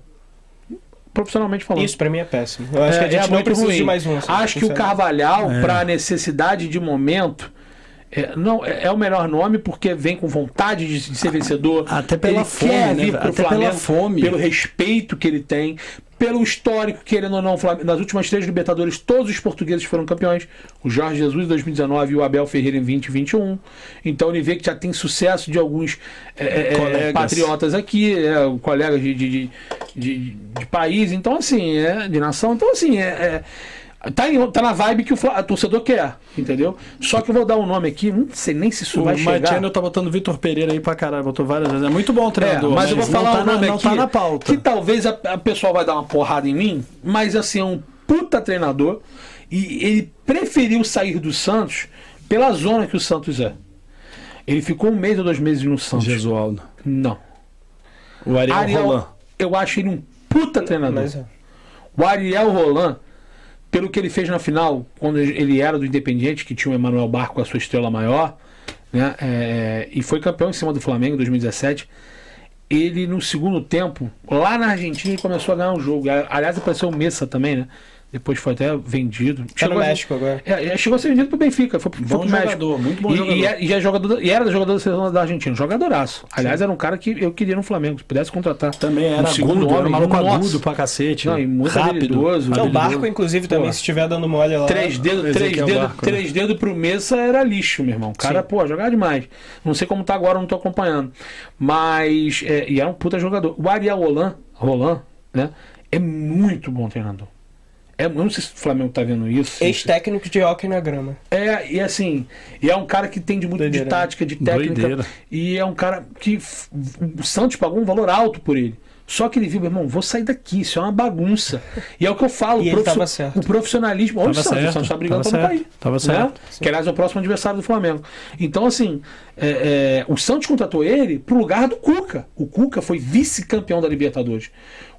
[SPEAKER 3] Profissionalmente falando.
[SPEAKER 2] Isso pra mim é péssimo. Eu acho
[SPEAKER 3] É-
[SPEAKER 2] que a gente
[SPEAKER 3] é
[SPEAKER 2] não
[SPEAKER 3] muito
[SPEAKER 2] precisa
[SPEAKER 3] ruim.
[SPEAKER 2] de mais um.
[SPEAKER 3] Acho que o. Carvalhal,
[SPEAKER 1] É.
[SPEAKER 3] para necessidade de momento, é, não, é, é o melhor nome porque vem com vontade de, de ser vencedor.
[SPEAKER 1] Até pela
[SPEAKER 3] ele
[SPEAKER 1] fome,
[SPEAKER 3] quer
[SPEAKER 1] né,
[SPEAKER 3] vir
[SPEAKER 1] Até pela
[SPEAKER 3] Flamengo,
[SPEAKER 1] fome.
[SPEAKER 3] Pelo respeito que ele tem, pelo histórico, querendo ou não, Flamengo- nas últimas três Libertadores, todos os portugueses foram campeões. O Jorge Jesus em 2019 e o Abel Ferreira em 2021. Então ele vê que já tem sucesso de alguns é, é, é, patriotas aqui, é, colegas de, de, de, de- de país. Então, assim, é, de nação. Então, assim, é, Tá, em- tá na vibe que o a torcedor quer, entendeu? Só que eu vou dar um nome aqui, não sei nem se isso
[SPEAKER 1] O
[SPEAKER 3] vai chegar.
[SPEAKER 1] Martiano tá botando Vitor Pereira aí pra caralho, botou várias vezes. É muito bom o
[SPEAKER 3] É,
[SPEAKER 1] treinador,
[SPEAKER 3] mas eu vou falar
[SPEAKER 1] não tá
[SPEAKER 3] um nome
[SPEAKER 1] na, não
[SPEAKER 3] aqui
[SPEAKER 1] tá na pauta.
[SPEAKER 3] que talvez a, a pessoa vai dar uma porrada em mim, mas assim, é um puta treinador e ele preferiu sair do Santos pela zona que o Santos é. Ele ficou um mês ou dois meses no Santos.
[SPEAKER 1] Gesualdo.
[SPEAKER 3] Não.
[SPEAKER 1] O Ariel,
[SPEAKER 3] Ariel,
[SPEAKER 1] Roland.
[SPEAKER 3] eu acho ele um puta treinador.
[SPEAKER 2] Mas, é.
[SPEAKER 3] O Ariel Roland, pelo que ele fez na final, quando ele era do Independiente, que tinha o Emanuel Barco, a sua estrela maior, né? é, e foi campeão em cima do Flamengo em 2017. Ele, no segundo tempo, lá na Argentina, começou a ganhar um jogo. Aliás, apareceu o Messa também, né? Depois foi até vendido.
[SPEAKER 2] Tá no
[SPEAKER 3] Chegou a-
[SPEAKER 2] México agora.
[SPEAKER 3] é, é, chegou a ser vendido pro Benfica, foi, foi
[SPEAKER 1] Bom
[SPEAKER 3] pro México.
[SPEAKER 1] jogador, muito bom
[SPEAKER 3] e,
[SPEAKER 1] jogador.
[SPEAKER 3] E, é- e é jogador, e era jogador da seleção da Argentina, jogadoraço. Aliás, era um cara que eu queria no Flamengo, se pudesse contratar.
[SPEAKER 1] Também era
[SPEAKER 3] um segundo
[SPEAKER 1] agudo,
[SPEAKER 3] homem,
[SPEAKER 1] um maluco
[SPEAKER 3] nossa.
[SPEAKER 1] agudo pra cacete.
[SPEAKER 3] Não, e muito
[SPEAKER 1] rápido.
[SPEAKER 3] habilidoso.
[SPEAKER 2] Não, o. Barco, inclusive, também,
[SPEAKER 3] Pô.
[SPEAKER 2] se estiver dando mole lá.
[SPEAKER 3] Três dedos, três dedos,
[SPEAKER 1] Barco, né?
[SPEAKER 3] três dedos pro Messa era lixo, meu irmão. O cara,
[SPEAKER 2] Sim.
[SPEAKER 3] pô, jogava demais. Não sei como tá agora, não tô acompanhando. Mas, é, e era um puta jogador. O Ariel Roland, Roland né, é muito bom treinador. É, eu não sei se o Flamengo tá vendo isso.
[SPEAKER 2] Ex-técnico de hockey na grama.
[SPEAKER 3] É, e assim, e é um cara que tem de muito
[SPEAKER 2] Doideira,
[SPEAKER 3] de
[SPEAKER 2] né?
[SPEAKER 3] tática, de técnica.
[SPEAKER 1] Doideira.
[SPEAKER 3] E é um cara que o Santos pagou um valor alto por ele. Só que ele viu, meu irmão, vou sair daqui, isso é uma bagunça. E é o que eu falo, *laughs*
[SPEAKER 2] E
[SPEAKER 3] o, o profissionalismo. Olha o Santos, o
[SPEAKER 1] certo,
[SPEAKER 3] Santos tá brigando pra não cair.
[SPEAKER 1] tava
[SPEAKER 3] né?
[SPEAKER 1] certo.
[SPEAKER 3] Que aliás é o próximo adversário do Flamengo. Então, assim, é, é, o Santos contratou ele pro lugar do Cuca. O Cuca foi vice-campeão da Libertadores.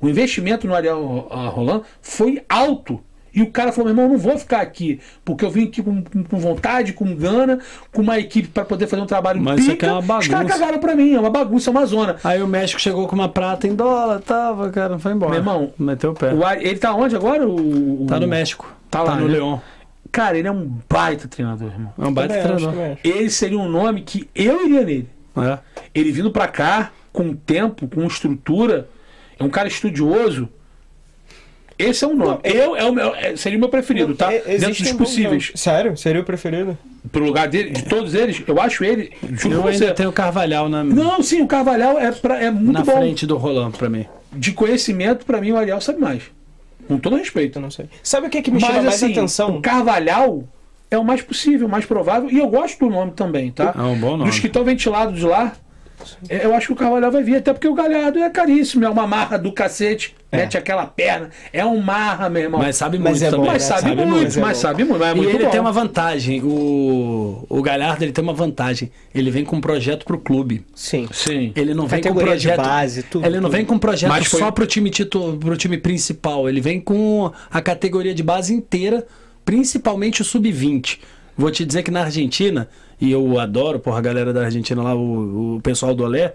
[SPEAKER 3] O investimento no Ariel ah, Roland foi alto. E o cara falou: meu irmão, eu não vou ficar aqui, porque eu vim aqui com, com- vontade, com gana, com uma equipe para poder fazer um trabalho
[SPEAKER 1] Mas isso
[SPEAKER 3] pica.
[SPEAKER 1] aqui é uma
[SPEAKER 3] Os caras
[SPEAKER 1] bagunça.
[SPEAKER 3] cagaram pra mim, é uma bagunça, é uma zona.
[SPEAKER 1] Aí o México chegou com uma prata em dólar, tava, cara, foi embora.
[SPEAKER 3] Meu irmão,
[SPEAKER 1] Meteu o pé.
[SPEAKER 3] O Ari- ele tá onde agora? O, o-
[SPEAKER 1] Tá no México.
[SPEAKER 3] Tá lá,
[SPEAKER 1] no
[SPEAKER 3] né?
[SPEAKER 1] Leão.
[SPEAKER 3] Cara, ele é um baita treinador, irmão.
[SPEAKER 1] É um baita treinador.
[SPEAKER 3] Ele seria um nome que eu iria nele.
[SPEAKER 1] É.
[SPEAKER 3] Ele vindo pra cá, com tempo, com estrutura, é um cara estudioso. Esse é um nome. Eu, é o meu, é- seria o meu preferido, tá?
[SPEAKER 2] E-
[SPEAKER 3] Dentro
[SPEAKER 2] existem
[SPEAKER 3] dos possíveis.
[SPEAKER 2] nomes. Sério? Seria o preferido?
[SPEAKER 3] Pro lugar dele, de todos eles, eu acho ele. Juro
[SPEAKER 1] Eu
[SPEAKER 3] você.
[SPEAKER 1] tenho o Carvalhal na,
[SPEAKER 3] Não, sim, o Carvalhal é, pra, é muito
[SPEAKER 1] na
[SPEAKER 3] bom.
[SPEAKER 1] frente do Roland pra mim.
[SPEAKER 3] De conhecimento, pra mim, o Ariel sabe mais. Com todo respeito.
[SPEAKER 2] Eu não sei. Sabe o que, que me chama
[SPEAKER 3] Mas
[SPEAKER 2] mais
[SPEAKER 3] assim,
[SPEAKER 2] atenção?
[SPEAKER 3] o Carvalhal é o mais possível, o mais provável. E eu gosto do nome também, tá?
[SPEAKER 1] É um bom nome.
[SPEAKER 3] Dos que estão ventilados de lá, é, eu acho que o Carvalhal vai vir, até porque o Galhardo é caríssimo, é uma marra do cacete, mete aquela perna, é um marra, meu irmão.
[SPEAKER 1] Mas sabe
[SPEAKER 2] Mas
[SPEAKER 1] muito
[SPEAKER 2] é bom.
[SPEAKER 3] Mas sabe,
[SPEAKER 2] sabe
[SPEAKER 3] muito,
[SPEAKER 2] muito,
[SPEAKER 3] mas
[SPEAKER 2] é
[SPEAKER 3] sabe muito, mas é
[SPEAKER 1] E
[SPEAKER 3] muito
[SPEAKER 1] ele
[SPEAKER 3] bom.
[SPEAKER 1] tem uma vantagem. O, o Galhardo ele tem uma vantagem. Ele vem com um projeto pro clube.
[SPEAKER 2] Sim.
[SPEAKER 3] Sim.
[SPEAKER 1] Ele não vem com
[SPEAKER 2] Categoria de
[SPEAKER 1] projeto.
[SPEAKER 2] base, tudo,
[SPEAKER 1] ele não
[SPEAKER 2] tudo.
[SPEAKER 1] vem com projeto
[SPEAKER 3] Mas foi-
[SPEAKER 1] só pro time titu, pro time principal. Ele vem com a categoria de base inteira, principalmente o sub-20. Vou te dizer que na Argentina, e eu adoro, porra, a galera da Argentina lá, o, o pessoal do Olé.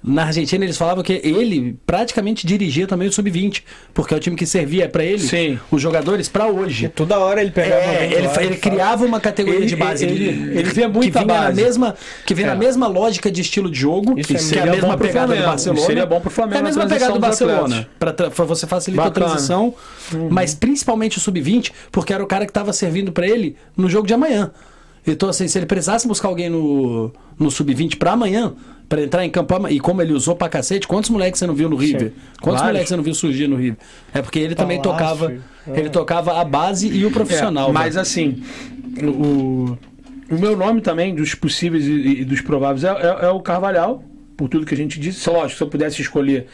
[SPEAKER 1] Na Argentina eles falavam que ele praticamente dirigia também o sub-20, porque é o time que servia pra ele
[SPEAKER 3] Sim.
[SPEAKER 1] os jogadores pra hoje.
[SPEAKER 2] E toda hora ele pegava
[SPEAKER 1] É, ele, ele
[SPEAKER 2] falava-
[SPEAKER 1] criava uma categoria
[SPEAKER 3] Ele-
[SPEAKER 1] de base.
[SPEAKER 3] ele- ele vê
[SPEAKER 1] que
[SPEAKER 3] muita
[SPEAKER 1] vinha na
[SPEAKER 3] base.
[SPEAKER 1] mesma Que vem
[SPEAKER 3] É.
[SPEAKER 1] na mesma lógica de estilo de jogo,
[SPEAKER 2] Isso
[SPEAKER 1] que,
[SPEAKER 2] é
[SPEAKER 1] que é
[SPEAKER 3] seria
[SPEAKER 1] a mesma pegada do Barcelona.
[SPEAKER 3] seria bom pro Flamengo
[SPEAKER 1] É a
[SPEAKER 3] na
[SPEAKER 1] mesma pegada do Barcelona. Pra você facilitar
[SPEAKER 3] Bacana.
[SPEAKER 1] a transição, mas principalmente o sub-20, porque era o cara que tava servindo pra ele no jogo de amanhã. Então, assim, se ele precisasse buscar alguém no, no sub-20 pra amanhã, pra entrar em campo, e como ele usou pra cacete, quantos moleques você não viu no River? Quantos
[SPEAKER 3] Vários.
[SPEAKER 1] moleques você não viu surgir no River? É porque ele também
[SPEAKER 2] Palácio.
[SPEAKER 1] tocava, ele tocava a base e o profissional.
[SPEAKER 3] É, mas
[SPEAKER 1] né?
[SPEAKER 3] assim, o, o meu nome também, dos possíveis e, e dos prováveis, é, é- é o Carvalhal, por tudo que a gente disse. Lógico, se eu pudesse escolher,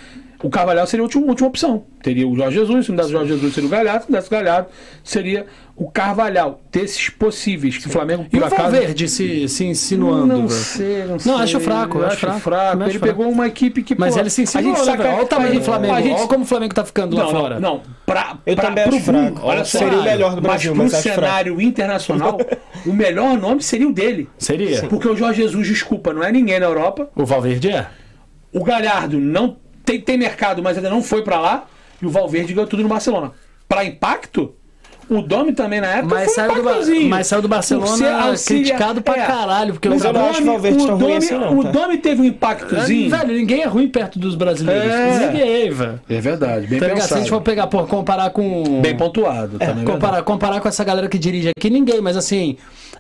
[SPEAKER 3] o Carvalhal seria a última, última opção. Teria o Jorge Jesus, se não desse o Jorge Jesus, seria o Galhardo, se não desse o Galhardo, seria o Carvalhal, desses possíveis, que o Flamengo,
[SPEAKER 1] E
[SPEAKER 3] por
[SPEAKER 1] o
[SPEAKER 3] acaso...
[SPEAKER 1] Valverde se, se insinuando.
[SPEAKER 3] Não
[SPEAKER 1] velho?
[SPEAKER 3] sei, não,
[SPEAKER 1] Não,
[SPEAKER 3] sei.
[SPEAKER 1] acho fraco, acho
[SPEAKER 3] acho
[SPEAKER 1] fraco.
[SPEAKER 3] fraco. Ele
[SPEAKER 1] acho fraco.
[SPEAKER 3] pegou uma equipe que.
[SPEAKER 1] Mas
[SPEAKER 3] pô,
[SPEAKER 1] ele se né,
[SPEAKER 3] saca-?
[SPEAKER 1] Olha o tamanho do Flamengo.
[SPEAKER 3] gente-
[SPEAKER 1] Olha como o Flamengo tá ficando lá
[SPEAKER 3] não,
[SPEAKER 1] fora.
[SPEAKER 3] Não, não. Pra,
[SPEAKER 2] Eu
[SPEAKER 3] pra,
[SPEAKER 2] também
[SPEAKER 3] pro
[SPEAKER 2] acho fraco.
[SPEAKER 3] Olha só.
[SPEAKER 2] Seria o melhor do Brasil,
[SPEAKER 3] mas
[SPEAKER 2] mas
[SPEAKER 3] pro
[SPEAKER 2] fraco.
[SPEAKER 3] cenário internacional, o melhor nome seria o dele.
[SPEAKER 1] Seria.
[SPEAKER 3] Porque o Jorge Jesus, desculpa, não é ninguém na Europa.
[SPEAKER 1] O Valverde é.
[SPEAKER 3] O Galhardo não tem, tem mercado, mas ainda não foi pra lá. E o Valverde ganhou tudo no Barcelona. Pra impacto, o Domi também na época
[SPEAKER 1] Mas
[SPEAKER 3] foi
[SPEAKER 1] saiu,
[SPEAKER 3] um
[SPEAKER 1] do, mas saiu do Barcelona
[SPEAKER 3] auxiliar-
[SPEAKER 1] criticado pra
[SPEAKER 3] é.
[SPEAKER 1] caralho. Porque
[SPEAKER 2] Mas
[SPEAKER 1] o
[SPEAKER 2] eu acho o Valverde
[SPEAKER 3] o
[SPEAKER 2] tão ruim
[SPEAKER 3] Domi,
[SPEAKER 2] assim, não,
[SPEAKER 3] o
[SPEAKER 2] tá?
[SPEAKER 3] Domi teve um impactozinho.
[SPEAKER 1] Velho, ninguém é ruim perto dos brasileiros.
[SPEAKER 3] É.
[SPEAKER 1] Ninguém, velho.
[SPEAKER 3] É verdade, bem
[SPEAKER 1] ligado? Se a gente for pegar, pô, comparar com.
[SPEAKER 3] Bem pontuado, tá também.
[SPEAKER 1] comparar, comparar com essa galera que dirige aqui, ninguém, mas assim,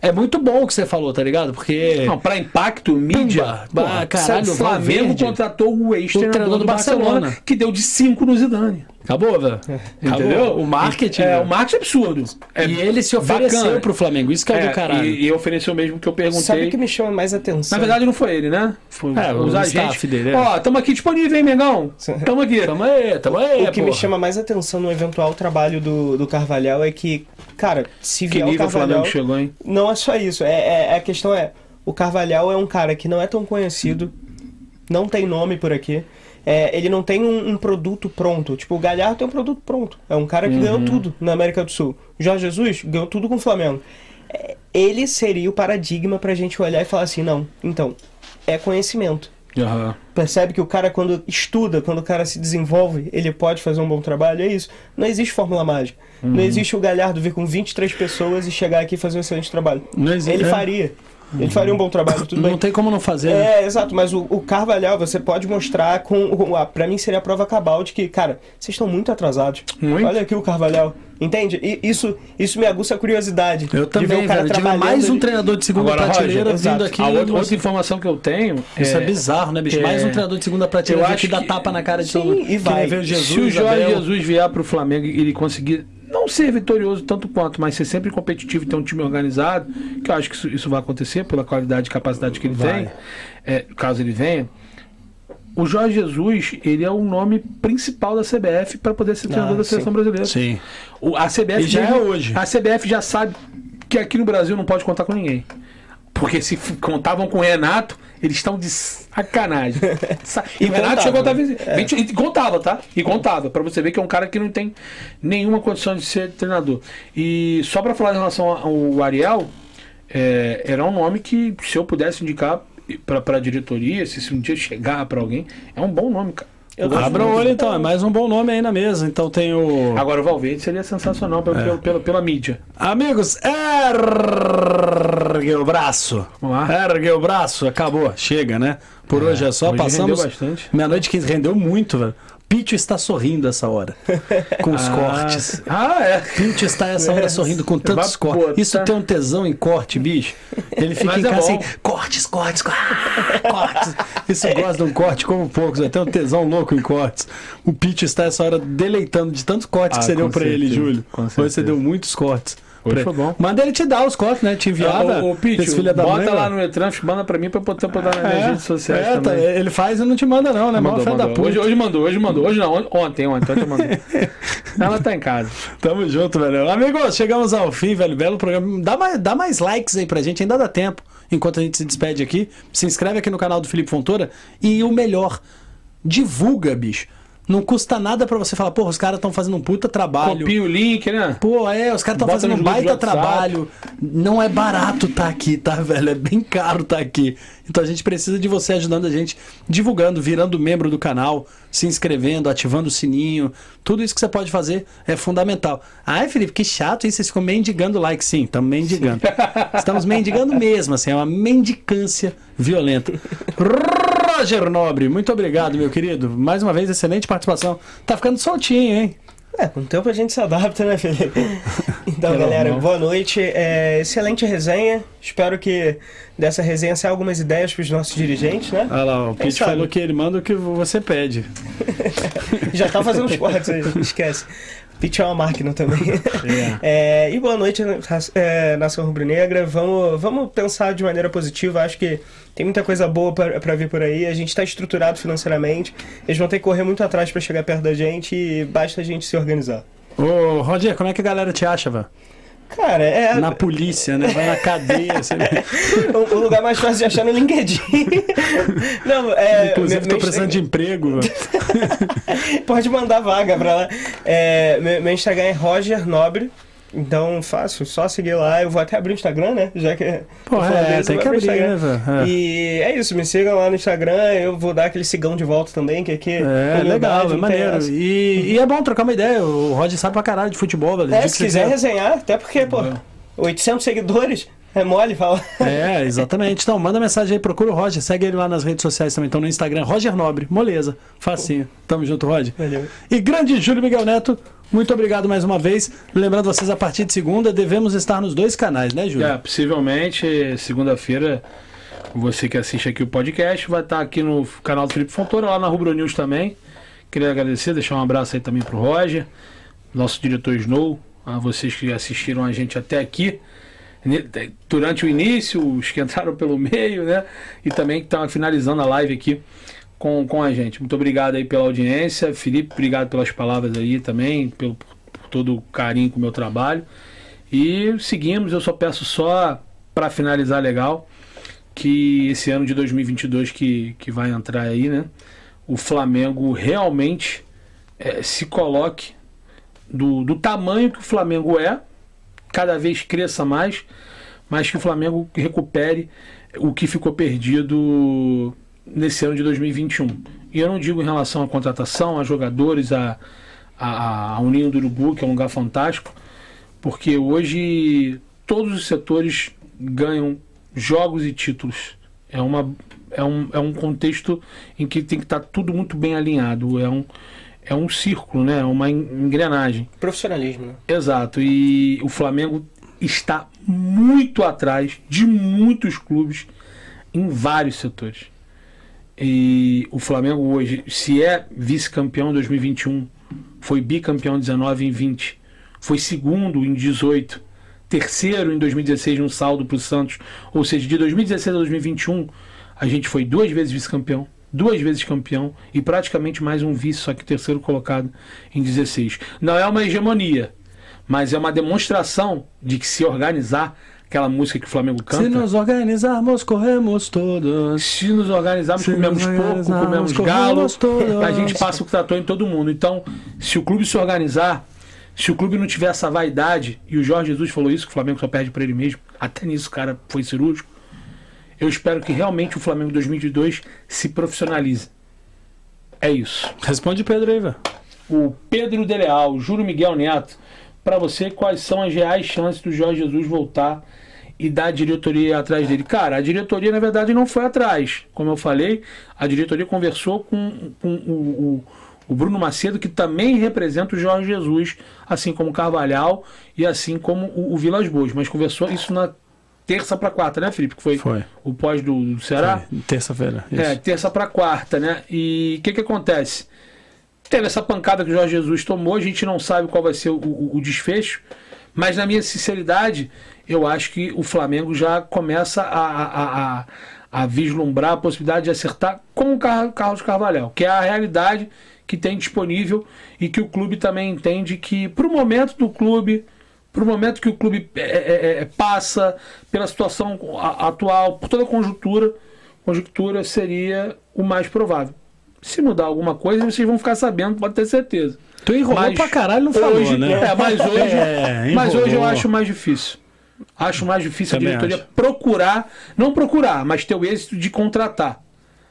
[SPEAKER 1] é muito bom o que você falou, tá ligado? Porque.
[SPEAKER 3] Não, pra impacto, mídia.
[SPEAKER 1] Pumba. Ah, caralho,
[SPEAKER 3] o Flamengo
[SPEAKER 1] Valverde.
[SPEAKER 3] contratou o ex-treinador
[SPEAKER 1] treinador
[SPEAKER 3] do
[SPEAKER 1] do
[SPEAKER 3] Barcelona,
[SPEAKER 1] Barcelona.
[SPEAKER 3] que deu de 5 no Zidane.
[SPEAKER 1] Acabou, velho. *laughs*
[SPEAKER 3] Entendeu?
[SPEAKER 1] O marketing.
[SPEAKER 3] É,
[SPEAKER 1] velho.
[SPEAKER 3] o marketing é absurdo. É
[SPEAKER 1] E ele se ofereceu
[SPEAKER 3] bacana.
[SPEAKER 1] pro Flamengo. Isso que é,
[SPEAKER 3] É,
[SPEAKER 1] do caralho.
[SPEAKER 3] E, e ofereceu mesmo que eu perguntei.
[SPEAKER 2] Sabe o que me chama mais atenção?
[SPEAKER 3] Na verdade, não foi ele, né? Foi
[SPEAKER 1] É,
[SPEAKER 3] os
[SPEAKER 1] o
[SPEAKER 3] agentes.
[SPEAKER 1] staff dele, é.
[SPEAKER 3] Ó, tamo aqui disponível, hein, Mengão? *laughs* Tamo aqui.
[SPEAKER 1] Tamo aí, tamo aí,
[SPEAKER 2] o que me chama mais atenção no eventual trabalho do, do Carvalhal é que, cara, se
[SPEAKER 3] Que
[SPEAKER 2] vier o
[SPEAKER 3] nível o
[SPEAKER 2] Carvalhal.
[SPEAKER 3] Flamengo chegou, hein?
[SPEAKER 2] Não é só isso. É, é- a questão é: o Carvalhal é um cara que não é tão conhecido, não tem nome por aqui. É, ele não tem um, um produto pronto. Tipo, o Galhardo tem um produto pronto. É um cara que ganhou tudo na América do Sul. Jorge Jesus ganhou tudo com o Flamengo. É, ele seria o paradigma pra gente olhar e falar assim: não, então, é conhecimento.
[SPEAKER 3] Aham.
[SPEAKER 2] Percebe que o cara, quando estuda, quando o cara se desenvolve, ele pode fazer um bom trabalho? É isso. Não existe fórmula mágica. Não existe o Galhardo vir com 23 pessoas e chegar aqui e fazer um excelente trabalho.
[SPEAKER 1] Não existe-
[SPEAKER 2] Ele
[SPEAKER 1] é.
[SPEAKER 2] faria. Ele faria um bom trabalho, tudo
[SPEAKER 1] Não
[SPEAKER 2] bem.
[SPEAKER 1] tem como não fazer. né?
[SPEAKER 2] É, exato, mas o, o Carvalhal você pode mostrar com. a, pra mim seria a prova cabal de que, cara, vocês estão muito atrasados.
[SPEAKER 3] Muito.
[SPEAKER 2] Olha aqui o Carvalhal. Entende? E isso, isso me aguça a curiosidade.
[SPEAKER 1] Eu
[SPEAKER 2] de ver
[SPEAKER 1] também,
[SPEAKER 2] o cara
[SPEAKER 1] velho.
[SPEAKER 2] Trabalhando
[SPEAKER 1] mais um treinador de segunda
[SPEAKER 3] Agora,
[SPEAKER 1] prateleira
[SPEAKER 3] Roger,
[SPEAKER 1] vindo
[SPEAKER 2] exato.
[SPEAKER 1] aqui.
[SPEAKER 3] A outra, outra informação que eu tenho
[SPEAKER 1] Isso é, bizarro, né, bicho?
[SPEAKER 3] é-
[SPEAKER 1] Mais um treinador de segunda prateleira
[SPEAKER 3] Eu acho
[SPEAKER 1] aqui dá
[SPEAKER 3] que-
[SPEAKER 1] tapa na cara de
[SPEAKER 2] Sim,
[SPEAKER 1] todo mundo.
[SPEAKER 2] e
[SPEAKER 1] Que
[SPEAKER 2] vai.
[SPEAKER 1] Jesus,
[SPEAKER 3] Se o Jorge
[SPEAKER 1] Abel.
[SPEAKER 3] Jesus vier pro Flamengo e ele conseguir não ser vitorioso tanto quanto, mas ser sempre competitivo e ter um time organizado, que eu acho que isso, isso vai acontecer pela qualidade e capacidade que ele
[SPEAKER 1] Vai.
[SPEAKER 3] tem, é, caso ele venha. O Jorge Jesus, ele é o nome principal da CBF para poder ser treinador
[SPEAKER 2] Ah,
[SPEAKER 3] da seleção
[SPEAKER 2] sim.
[SPEAKER 3] brasileira.
[SPEAKER 1] Sim.
[SPEAKER 3] O- a CBF
[SPEAKER 1] E já
[SPEAKER 3] mesmo-
[SPEAKER 1] é hoje.
[SPEAKER 3] A CBF já sabe que aqui no Brasil não pode contar com ninguém. Porque se contavam com o Renato, eles estão de sacanagem. *laughs* Sa- E, o Renato
[SPEAKER 2] contava,
[SPEAKER 3] chegou a estar
[SPEAKER 2] né?
[SPEAKER 3] visi- vinte- E contava, tá? E contava. Pra você ver que é um cara que não tem nenhuma condição de ser treinador. E só pra falar em relação ao Ariel, é, era um nome que, se eu pudesse indicar pra, pra diretoria, se, se um dia chegar pra alguém, é um bom nome, cara.
[SPEAKER 1] Abra o olho então, é mais um bom nome aí na mesa. Então tem o.
[SPEAKER 3] Agora o Valverde seria sensacional pela,
[SPEAKER 1] É.
[SPEAKER 3] pela, pela, pela mídia.
[SPEAKER 1] Amigos, ergue o braço.
[SPEAKER 3] Vamos lá.
[SPEAKER 1] Ergue o braço, acabou, chega, né? Por hoje é só,
[SPEAKER 3] hoje
[SPEAKER 1] passamos. Meia-noite que rendeu muito, velho. Pítio está sorrindo essa hora. Com os *laughs* cortes.
[SPEAKER 3] Ah, é.
[SPEAKER 1] Pintio está essa hora *laughs* sorrindo com tantos cortes.
[SPEAKER 3] botar.
[SPEAKER 1] Isso tem um tesão em corte, bicho. Ele fica
[SPEAKER 3] Mas
[SPEAKER 1] em
[SPEAKER 3] é
[SPEAKER 1] casa
[SPEAKER 3] bom.
[SPEAKER 1] assim, cortes, cortes, *laughs* cortes. Isso gosta de um corte como poucos, até um tesão louco em cortes. O Pintio está essa hora deleitando de tantos cortes
[SPEAKER 3] Ah,
[SPEAKER 1] que você deu pra ele, Júlio. Hoje você deu muitos cortes.
[SPEAKER 3] Hoje foi bom.
[SPEAKER 1] Manda ele te dar os cortes, né? Te enviar.
[SPEAKER 3] Ô,
[SPEAKER 1] da
[SPEAKER 3] bota
[SPEAKER 1] mãe,
[SPEAKER 3] lá
[SPEAKER 1] velho.
[SPEAKER 3] no Etrans, manda pra mim pra eu botar pra dar nas minhas redes sociais
[SPEAKER 1] é, tá,
[SPEAKER 3] também.
[SPEAKER 1] ele faz e não te manda, não, né?
[SPEAKER 3] Mandou,
[SPEAKER 1] da puta.
[SPEAKER 3] Hoje, hoje mandou, hoje mandou. Hoje não, on- ontem, ontem, ontem mandou. *laughs* Ela tá em casa.
[SPEAKER 1] Tamo junto, velho. Amigos, chegamos ao fim, velho. Belo programa. Dá mais, dá mais likes aí pra gente, ainda dá tempo. Enquanto a gente se despede aqui, se inscreve aqui no canal do Felipe Fontoura. E o melhor, divulga, bicho. Não custa nada pra você falar, porra, os caras estão fazendo um puta trabalho.
[SPEAKER 3] Copia o link, né?
[SPEAKER 1] Pô, é, os caras estão fazendo um baita trabalho. Não é barato tá aqui, tá, *laughs* velho? É bem caro tá aqui. Então a gente precisa de você ajudando a gente, divulgando, virando membro do canal, se inscrevendo, ativando o sininho. Tudo isso que você pode fazer é fundamental. Ai, Felipe, que chato isso. Vocês ficam mendigando like. Sim, estamos mendigando. *laughs* Estamos mendigando mesmo, assim, é uma mendicância violenta. *laughs* Roger Nobre, muito obrigado, meu querido. Mais uma vez, excelente participação. Tá ficando soltinho, hein?
[SPEAKER 2] É, com o tempo a gente se adapta, né, Felipe? *laughs* Então, galera,
[SPEAKER 1] normal.
[SPEAKER 2] boa noite. É, excelente resenha. Espero que dessa resenha saia algumas ideias para os nossos dirigentes, né?
[SPEAKER 1] Olha lá, o Pete falou que ele manda o que você pede. *laughs*
[SPEAKER 2] Já tá fazendo *laughs* os cortes aí, esquece. Pitch é uma máquina também. *laughs* É, e boa noite, é, Nação Rubro-Negra. Vamos, vamos pensar de maneira positiva. Acho que tem muita coisa boa para vir por aí. A gente está estruturado financeiramente. Eles vão ter que correr muito atrás para chegar perto da gente e basta a gente se organizar.
[SPEAKER 1] Ô, Roger, como é que a galera te acha, velho?
[SPEAKER 2] Cara, é.
[SPEAKER 1] Na polícia, né? Vai na cadeia. Você... *laughs*
[SPEAKER 2] O, lugar mais fácil de achar no LinkedIn. *laughs* Não, é.
[SPEAKER 1] Inclusive,
[SPEAKER 2] meu-
[SPEAKER 1] tô precisando de emprego. *laughs*
[SPEAKER 2] Pode mandar vaga pra lá. É, meu, meu Instagram é Roger Nobre. Então, fácil, só seguir lá. Eu vou até abrir o Instagram, né? Já que.
[SPEAKER 1] Pô, é,
[SPEAKER 2] isso,
[SPEAKER 1] tem que abrir, né, velho? É.
[SPEAKER 2] E é isso, me sigam lá no Instagram. Eu vou dar aquele sigão de volta também, que aqui.
[SPEAKER 1] É,
[SPEAKER 2] humildade,
[SPEAKER 1] legal, é maneiro. E, e é bom trocar uma ideia. O Roger sabe pra caralho de futebol, velho.
[SPEAKER 2] É, se quiser resenhar, até porque, pô, 800 seguidores, é mole falar.
[SPEAKER 1] É, exatamente. Então, manda mensagem aí, procura o Roger, segue ele lá nas redes sociais também. Então, no Instagram, Roger Nobre, moleza. Facinho. Tamo junto, Roger.
[SPEAKER 2] Valeu.
[SPEAKER 1] E grande Júlio Miguel Neto, muito obrigado mais uma vez. Lembrando vocês, a partir de segunda, devemos estar nos dois canais, né, Júlio?
[SPEAKER 3] É, possivelmente, segunda-feira, você que assiste aqui o podcast vai estar aqui no canal do Felipe Fontoura, lá na Rubro News também. Queria agradecer, deixar um abraço aí também pro Roger, nosso diretor Snow, a vocês que assistiram a gente até aqui. Durante o início, os que entraram pelo meio, né? E também que estão finalizando a live aqui com, com a gente. Muito obrigado aí pela audiência. Felipe, obrigado pelas palavras aí também, pelo, por todo o carinho com o meu trabalho. E seguimos, eu só peço só para finalizar legal que esse ano de 2022 que, que vai entrar aí, né? O Flamengo realmente eh, se coloque do, do tamanho que o Flamengo é, cada vez cresça mais, mas que o Flamengo recupere o que ficou perdido nesse ano de 2021. E eu não digo em relação à contratação, a jogadores, a, a, a União do Urubu, que é um lugar fantástico, porque hoje todos os setores ganham jogos e títulos. É, uma, é, um, é um contexto em que tem que estar tudo muito bem alinhado. É um, é um círculo, né? é uma en- engrenagem.
[SPEAKER 2] Profissionalismo, né?
[SPEAKER 3] Exato. E o Flamengo está muito atrás de muitos clubes em vários setores. E o Flamengo hoje, se é vice-campeão em 2021, foi bicampeão em 19 em 20, foi segundo em 18, terceiro em 2016 no saldo para o Santos. Ou seja, de 2016 a 2021, a gente foi duas vezes vice-campeão, duas vezes campeão e praticamente mais um vice, só que terceiro colocado em 16. Não é uma hegemonia, mas é uma demonstração de que se organizar, aquela música que o Flamengo canta.
[SPEAKER 1] Se nos organizarmos, corremos todos.
[SPEAKER 3] Se nos organizarmos,
[SPEAKER 1] Se
[SPEAKER 3] comemos
[SPEAKER 1] nos
[SPEAKER 3] comemos galo,
[SPEAKER 1] todos.
[SPEAKER 3] a gente passa o trator em todo mundo. Então, se o clube se organizar, se o clube não tiver essa vaidade, e o Jorge Jesus falou isso, que o Flamengo só perde para ele mesmo, até nisso o cara foi cirúrgico, eu espero que realmente o Flamengo 2022 se profissionalize. É isso.
[SPEAKER 1] Responde Pedro aí, velho.
[SPEAKER 3] O Pedro De Leal, Júlio Miguel Neto, para você, quais são as reais chances do Jorge Jesus voltar e da diretoria atrás dele? Cara, a diretoria, na verdade, não foi atrás. Como eu falei, a diretoria conversou com, com o, o- o Bruno Macedo, que também representa o Jorge Jesus, assim como o Carvalhal e assim como o, o Vilas Boas. Mas conversou isso na terça para quarta, né, Felipe? Que foi,
[SPEAKER 1] Foi.
[SPEAKER 3] o pós do, do Ceará?
[SPEAKER 1] Terça-feira.
[SPEAKER 3] É, terça para quarta, né? E o que que acontece? Teve essa pancada que o Jorge Jesus tomou, a gente não sabe qual vai ser o- o desfecho, mas na minha sinceridade, eu acho que o Flamengo já começa a, a, a, a vislumbrar a possibilidade de acertar com o Car- Carlos Carvalhal, que é a realidade que tem disponível e que o clube também entende que, para o momento do clube, para o momento que o clube é, é, é, passa, pela situação atual, por toda a conjuntura, conjuntura seria o mais provável. Se mudar alguma coisa, vocês vão ficar sabendo, pode ter certeza.
[SPEAKER 1] Tu enrolou
[SPEAKER 3] Mas
[SPEAKER 1] pra caralho, não falou,
[SPEAKER 3] hoje,
[SPEAKER 1] né?
[SPEAKER 3] É, mas *laughs* hoje,
[SPEAKER 1] É,
[SPEAKER 3] mas hoje eu acho mais difícil. Acho mais difícil
[SPEAKER 1] Também
[SPEAKER 3] a diretoria
[SPEAKER 1] acho.
[SPEAKER 3] procurar, não procurar, mas ter o êxito de contratar.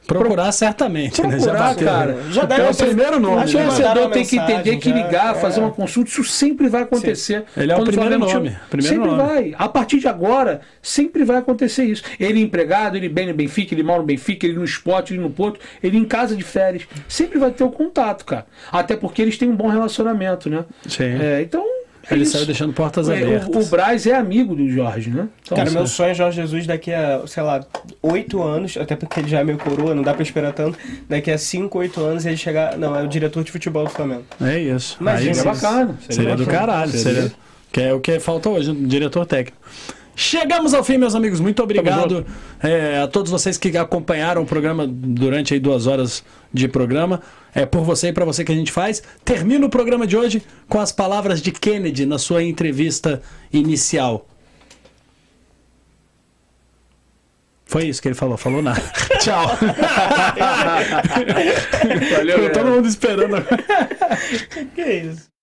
[SPEAKER 1] Procurar certamente, né? Já
[SPEAKER 3] Procurar,
[SPEAKER 1] bateu.
[SPEAKER 3] cara.
[SPEAKER 2] Já
[SPEAKER 1] É
[SPEAKER 2] deram
[SPEAKER 1] o primeiro nome.
[SPEAKER 3] O
[SPEAKER 2] Acho que
[SPEAKER 1] né?
[SPEAKER 3] torcedor
[SPEAKER 2] mandaram
[SPEAKER 3] tem que entender que
[SPEAKER 2] já,
[SPEAKER 3] ligar,
[SPEAKER 2] é.
[SPEAKER 3] fazer uma consulta, isso sempre vai acontecer.
[SPEAKER 1] Ele é o primeiro nome, primeiro
[SPEAKER 3] sempre
[SPEAKER 1] nome.
[SPEAKER 3] vai. A partir de agora, sempre vai acontecer isso. Ele empregado, ele bem no Benfica, ele mora no Benfica, ele no esporte, ele no Porto, ele em casa de férias. Sempre vai ter o contato, cara. Até porque eles têm um bom relacionamento, né?
[SPEAKER 1] Sim.
[SPEAKER 3] É, então. É
[SPEAKER 1] Ele
[SPEAKER 3] isso.
[SPEAKER 1] saiu deixando portas
[SPEAKER 3] É,
[SPEAKER 1] abertas.
[SPEAKER 3] o, o Braz é amigo do Jorge, né? Então,
[SPEAKER 2] Cara, meu sonho é Jorge Jesus daqui a, sei lá, oito anos, até porque ele já é meio coroa, não dá pra esperar tanto. Daqui a cinco, oito anos ele chegar. Não, é o diretor de futebol do Flamengo.
[SPEAKER 1] É isso. Aí
[SPEAKER 3] seria
[SPEAKER 1] sim.
[SPEAKER 3] bacana.
[SPEAKER 1] Seria do
[SPEAKER 3] bacana.
[SPEAKER 1] caralho.
[SPEAKER 3] Seria.
[SPEAKER 1] Seria. Que é o que falta hoje, um diretor técnico. Chegamos ao fim, meus amigos. Muito obrigado é, a todos vocês que acompanharam o programa durante aí duas horas de programa. É por você e para você que a gente faz. Termina o programa de hoje com as palavras de Kennedy na sua entrevista inicial. Foi isso que ele falou, falou nada. *laughs* Tchau. *laughs*
[SPEAKER 3] Valeu,
[SPEAKER 1] Todo mundo esperando. *laughs*
[SPEAKER 2] Que isso?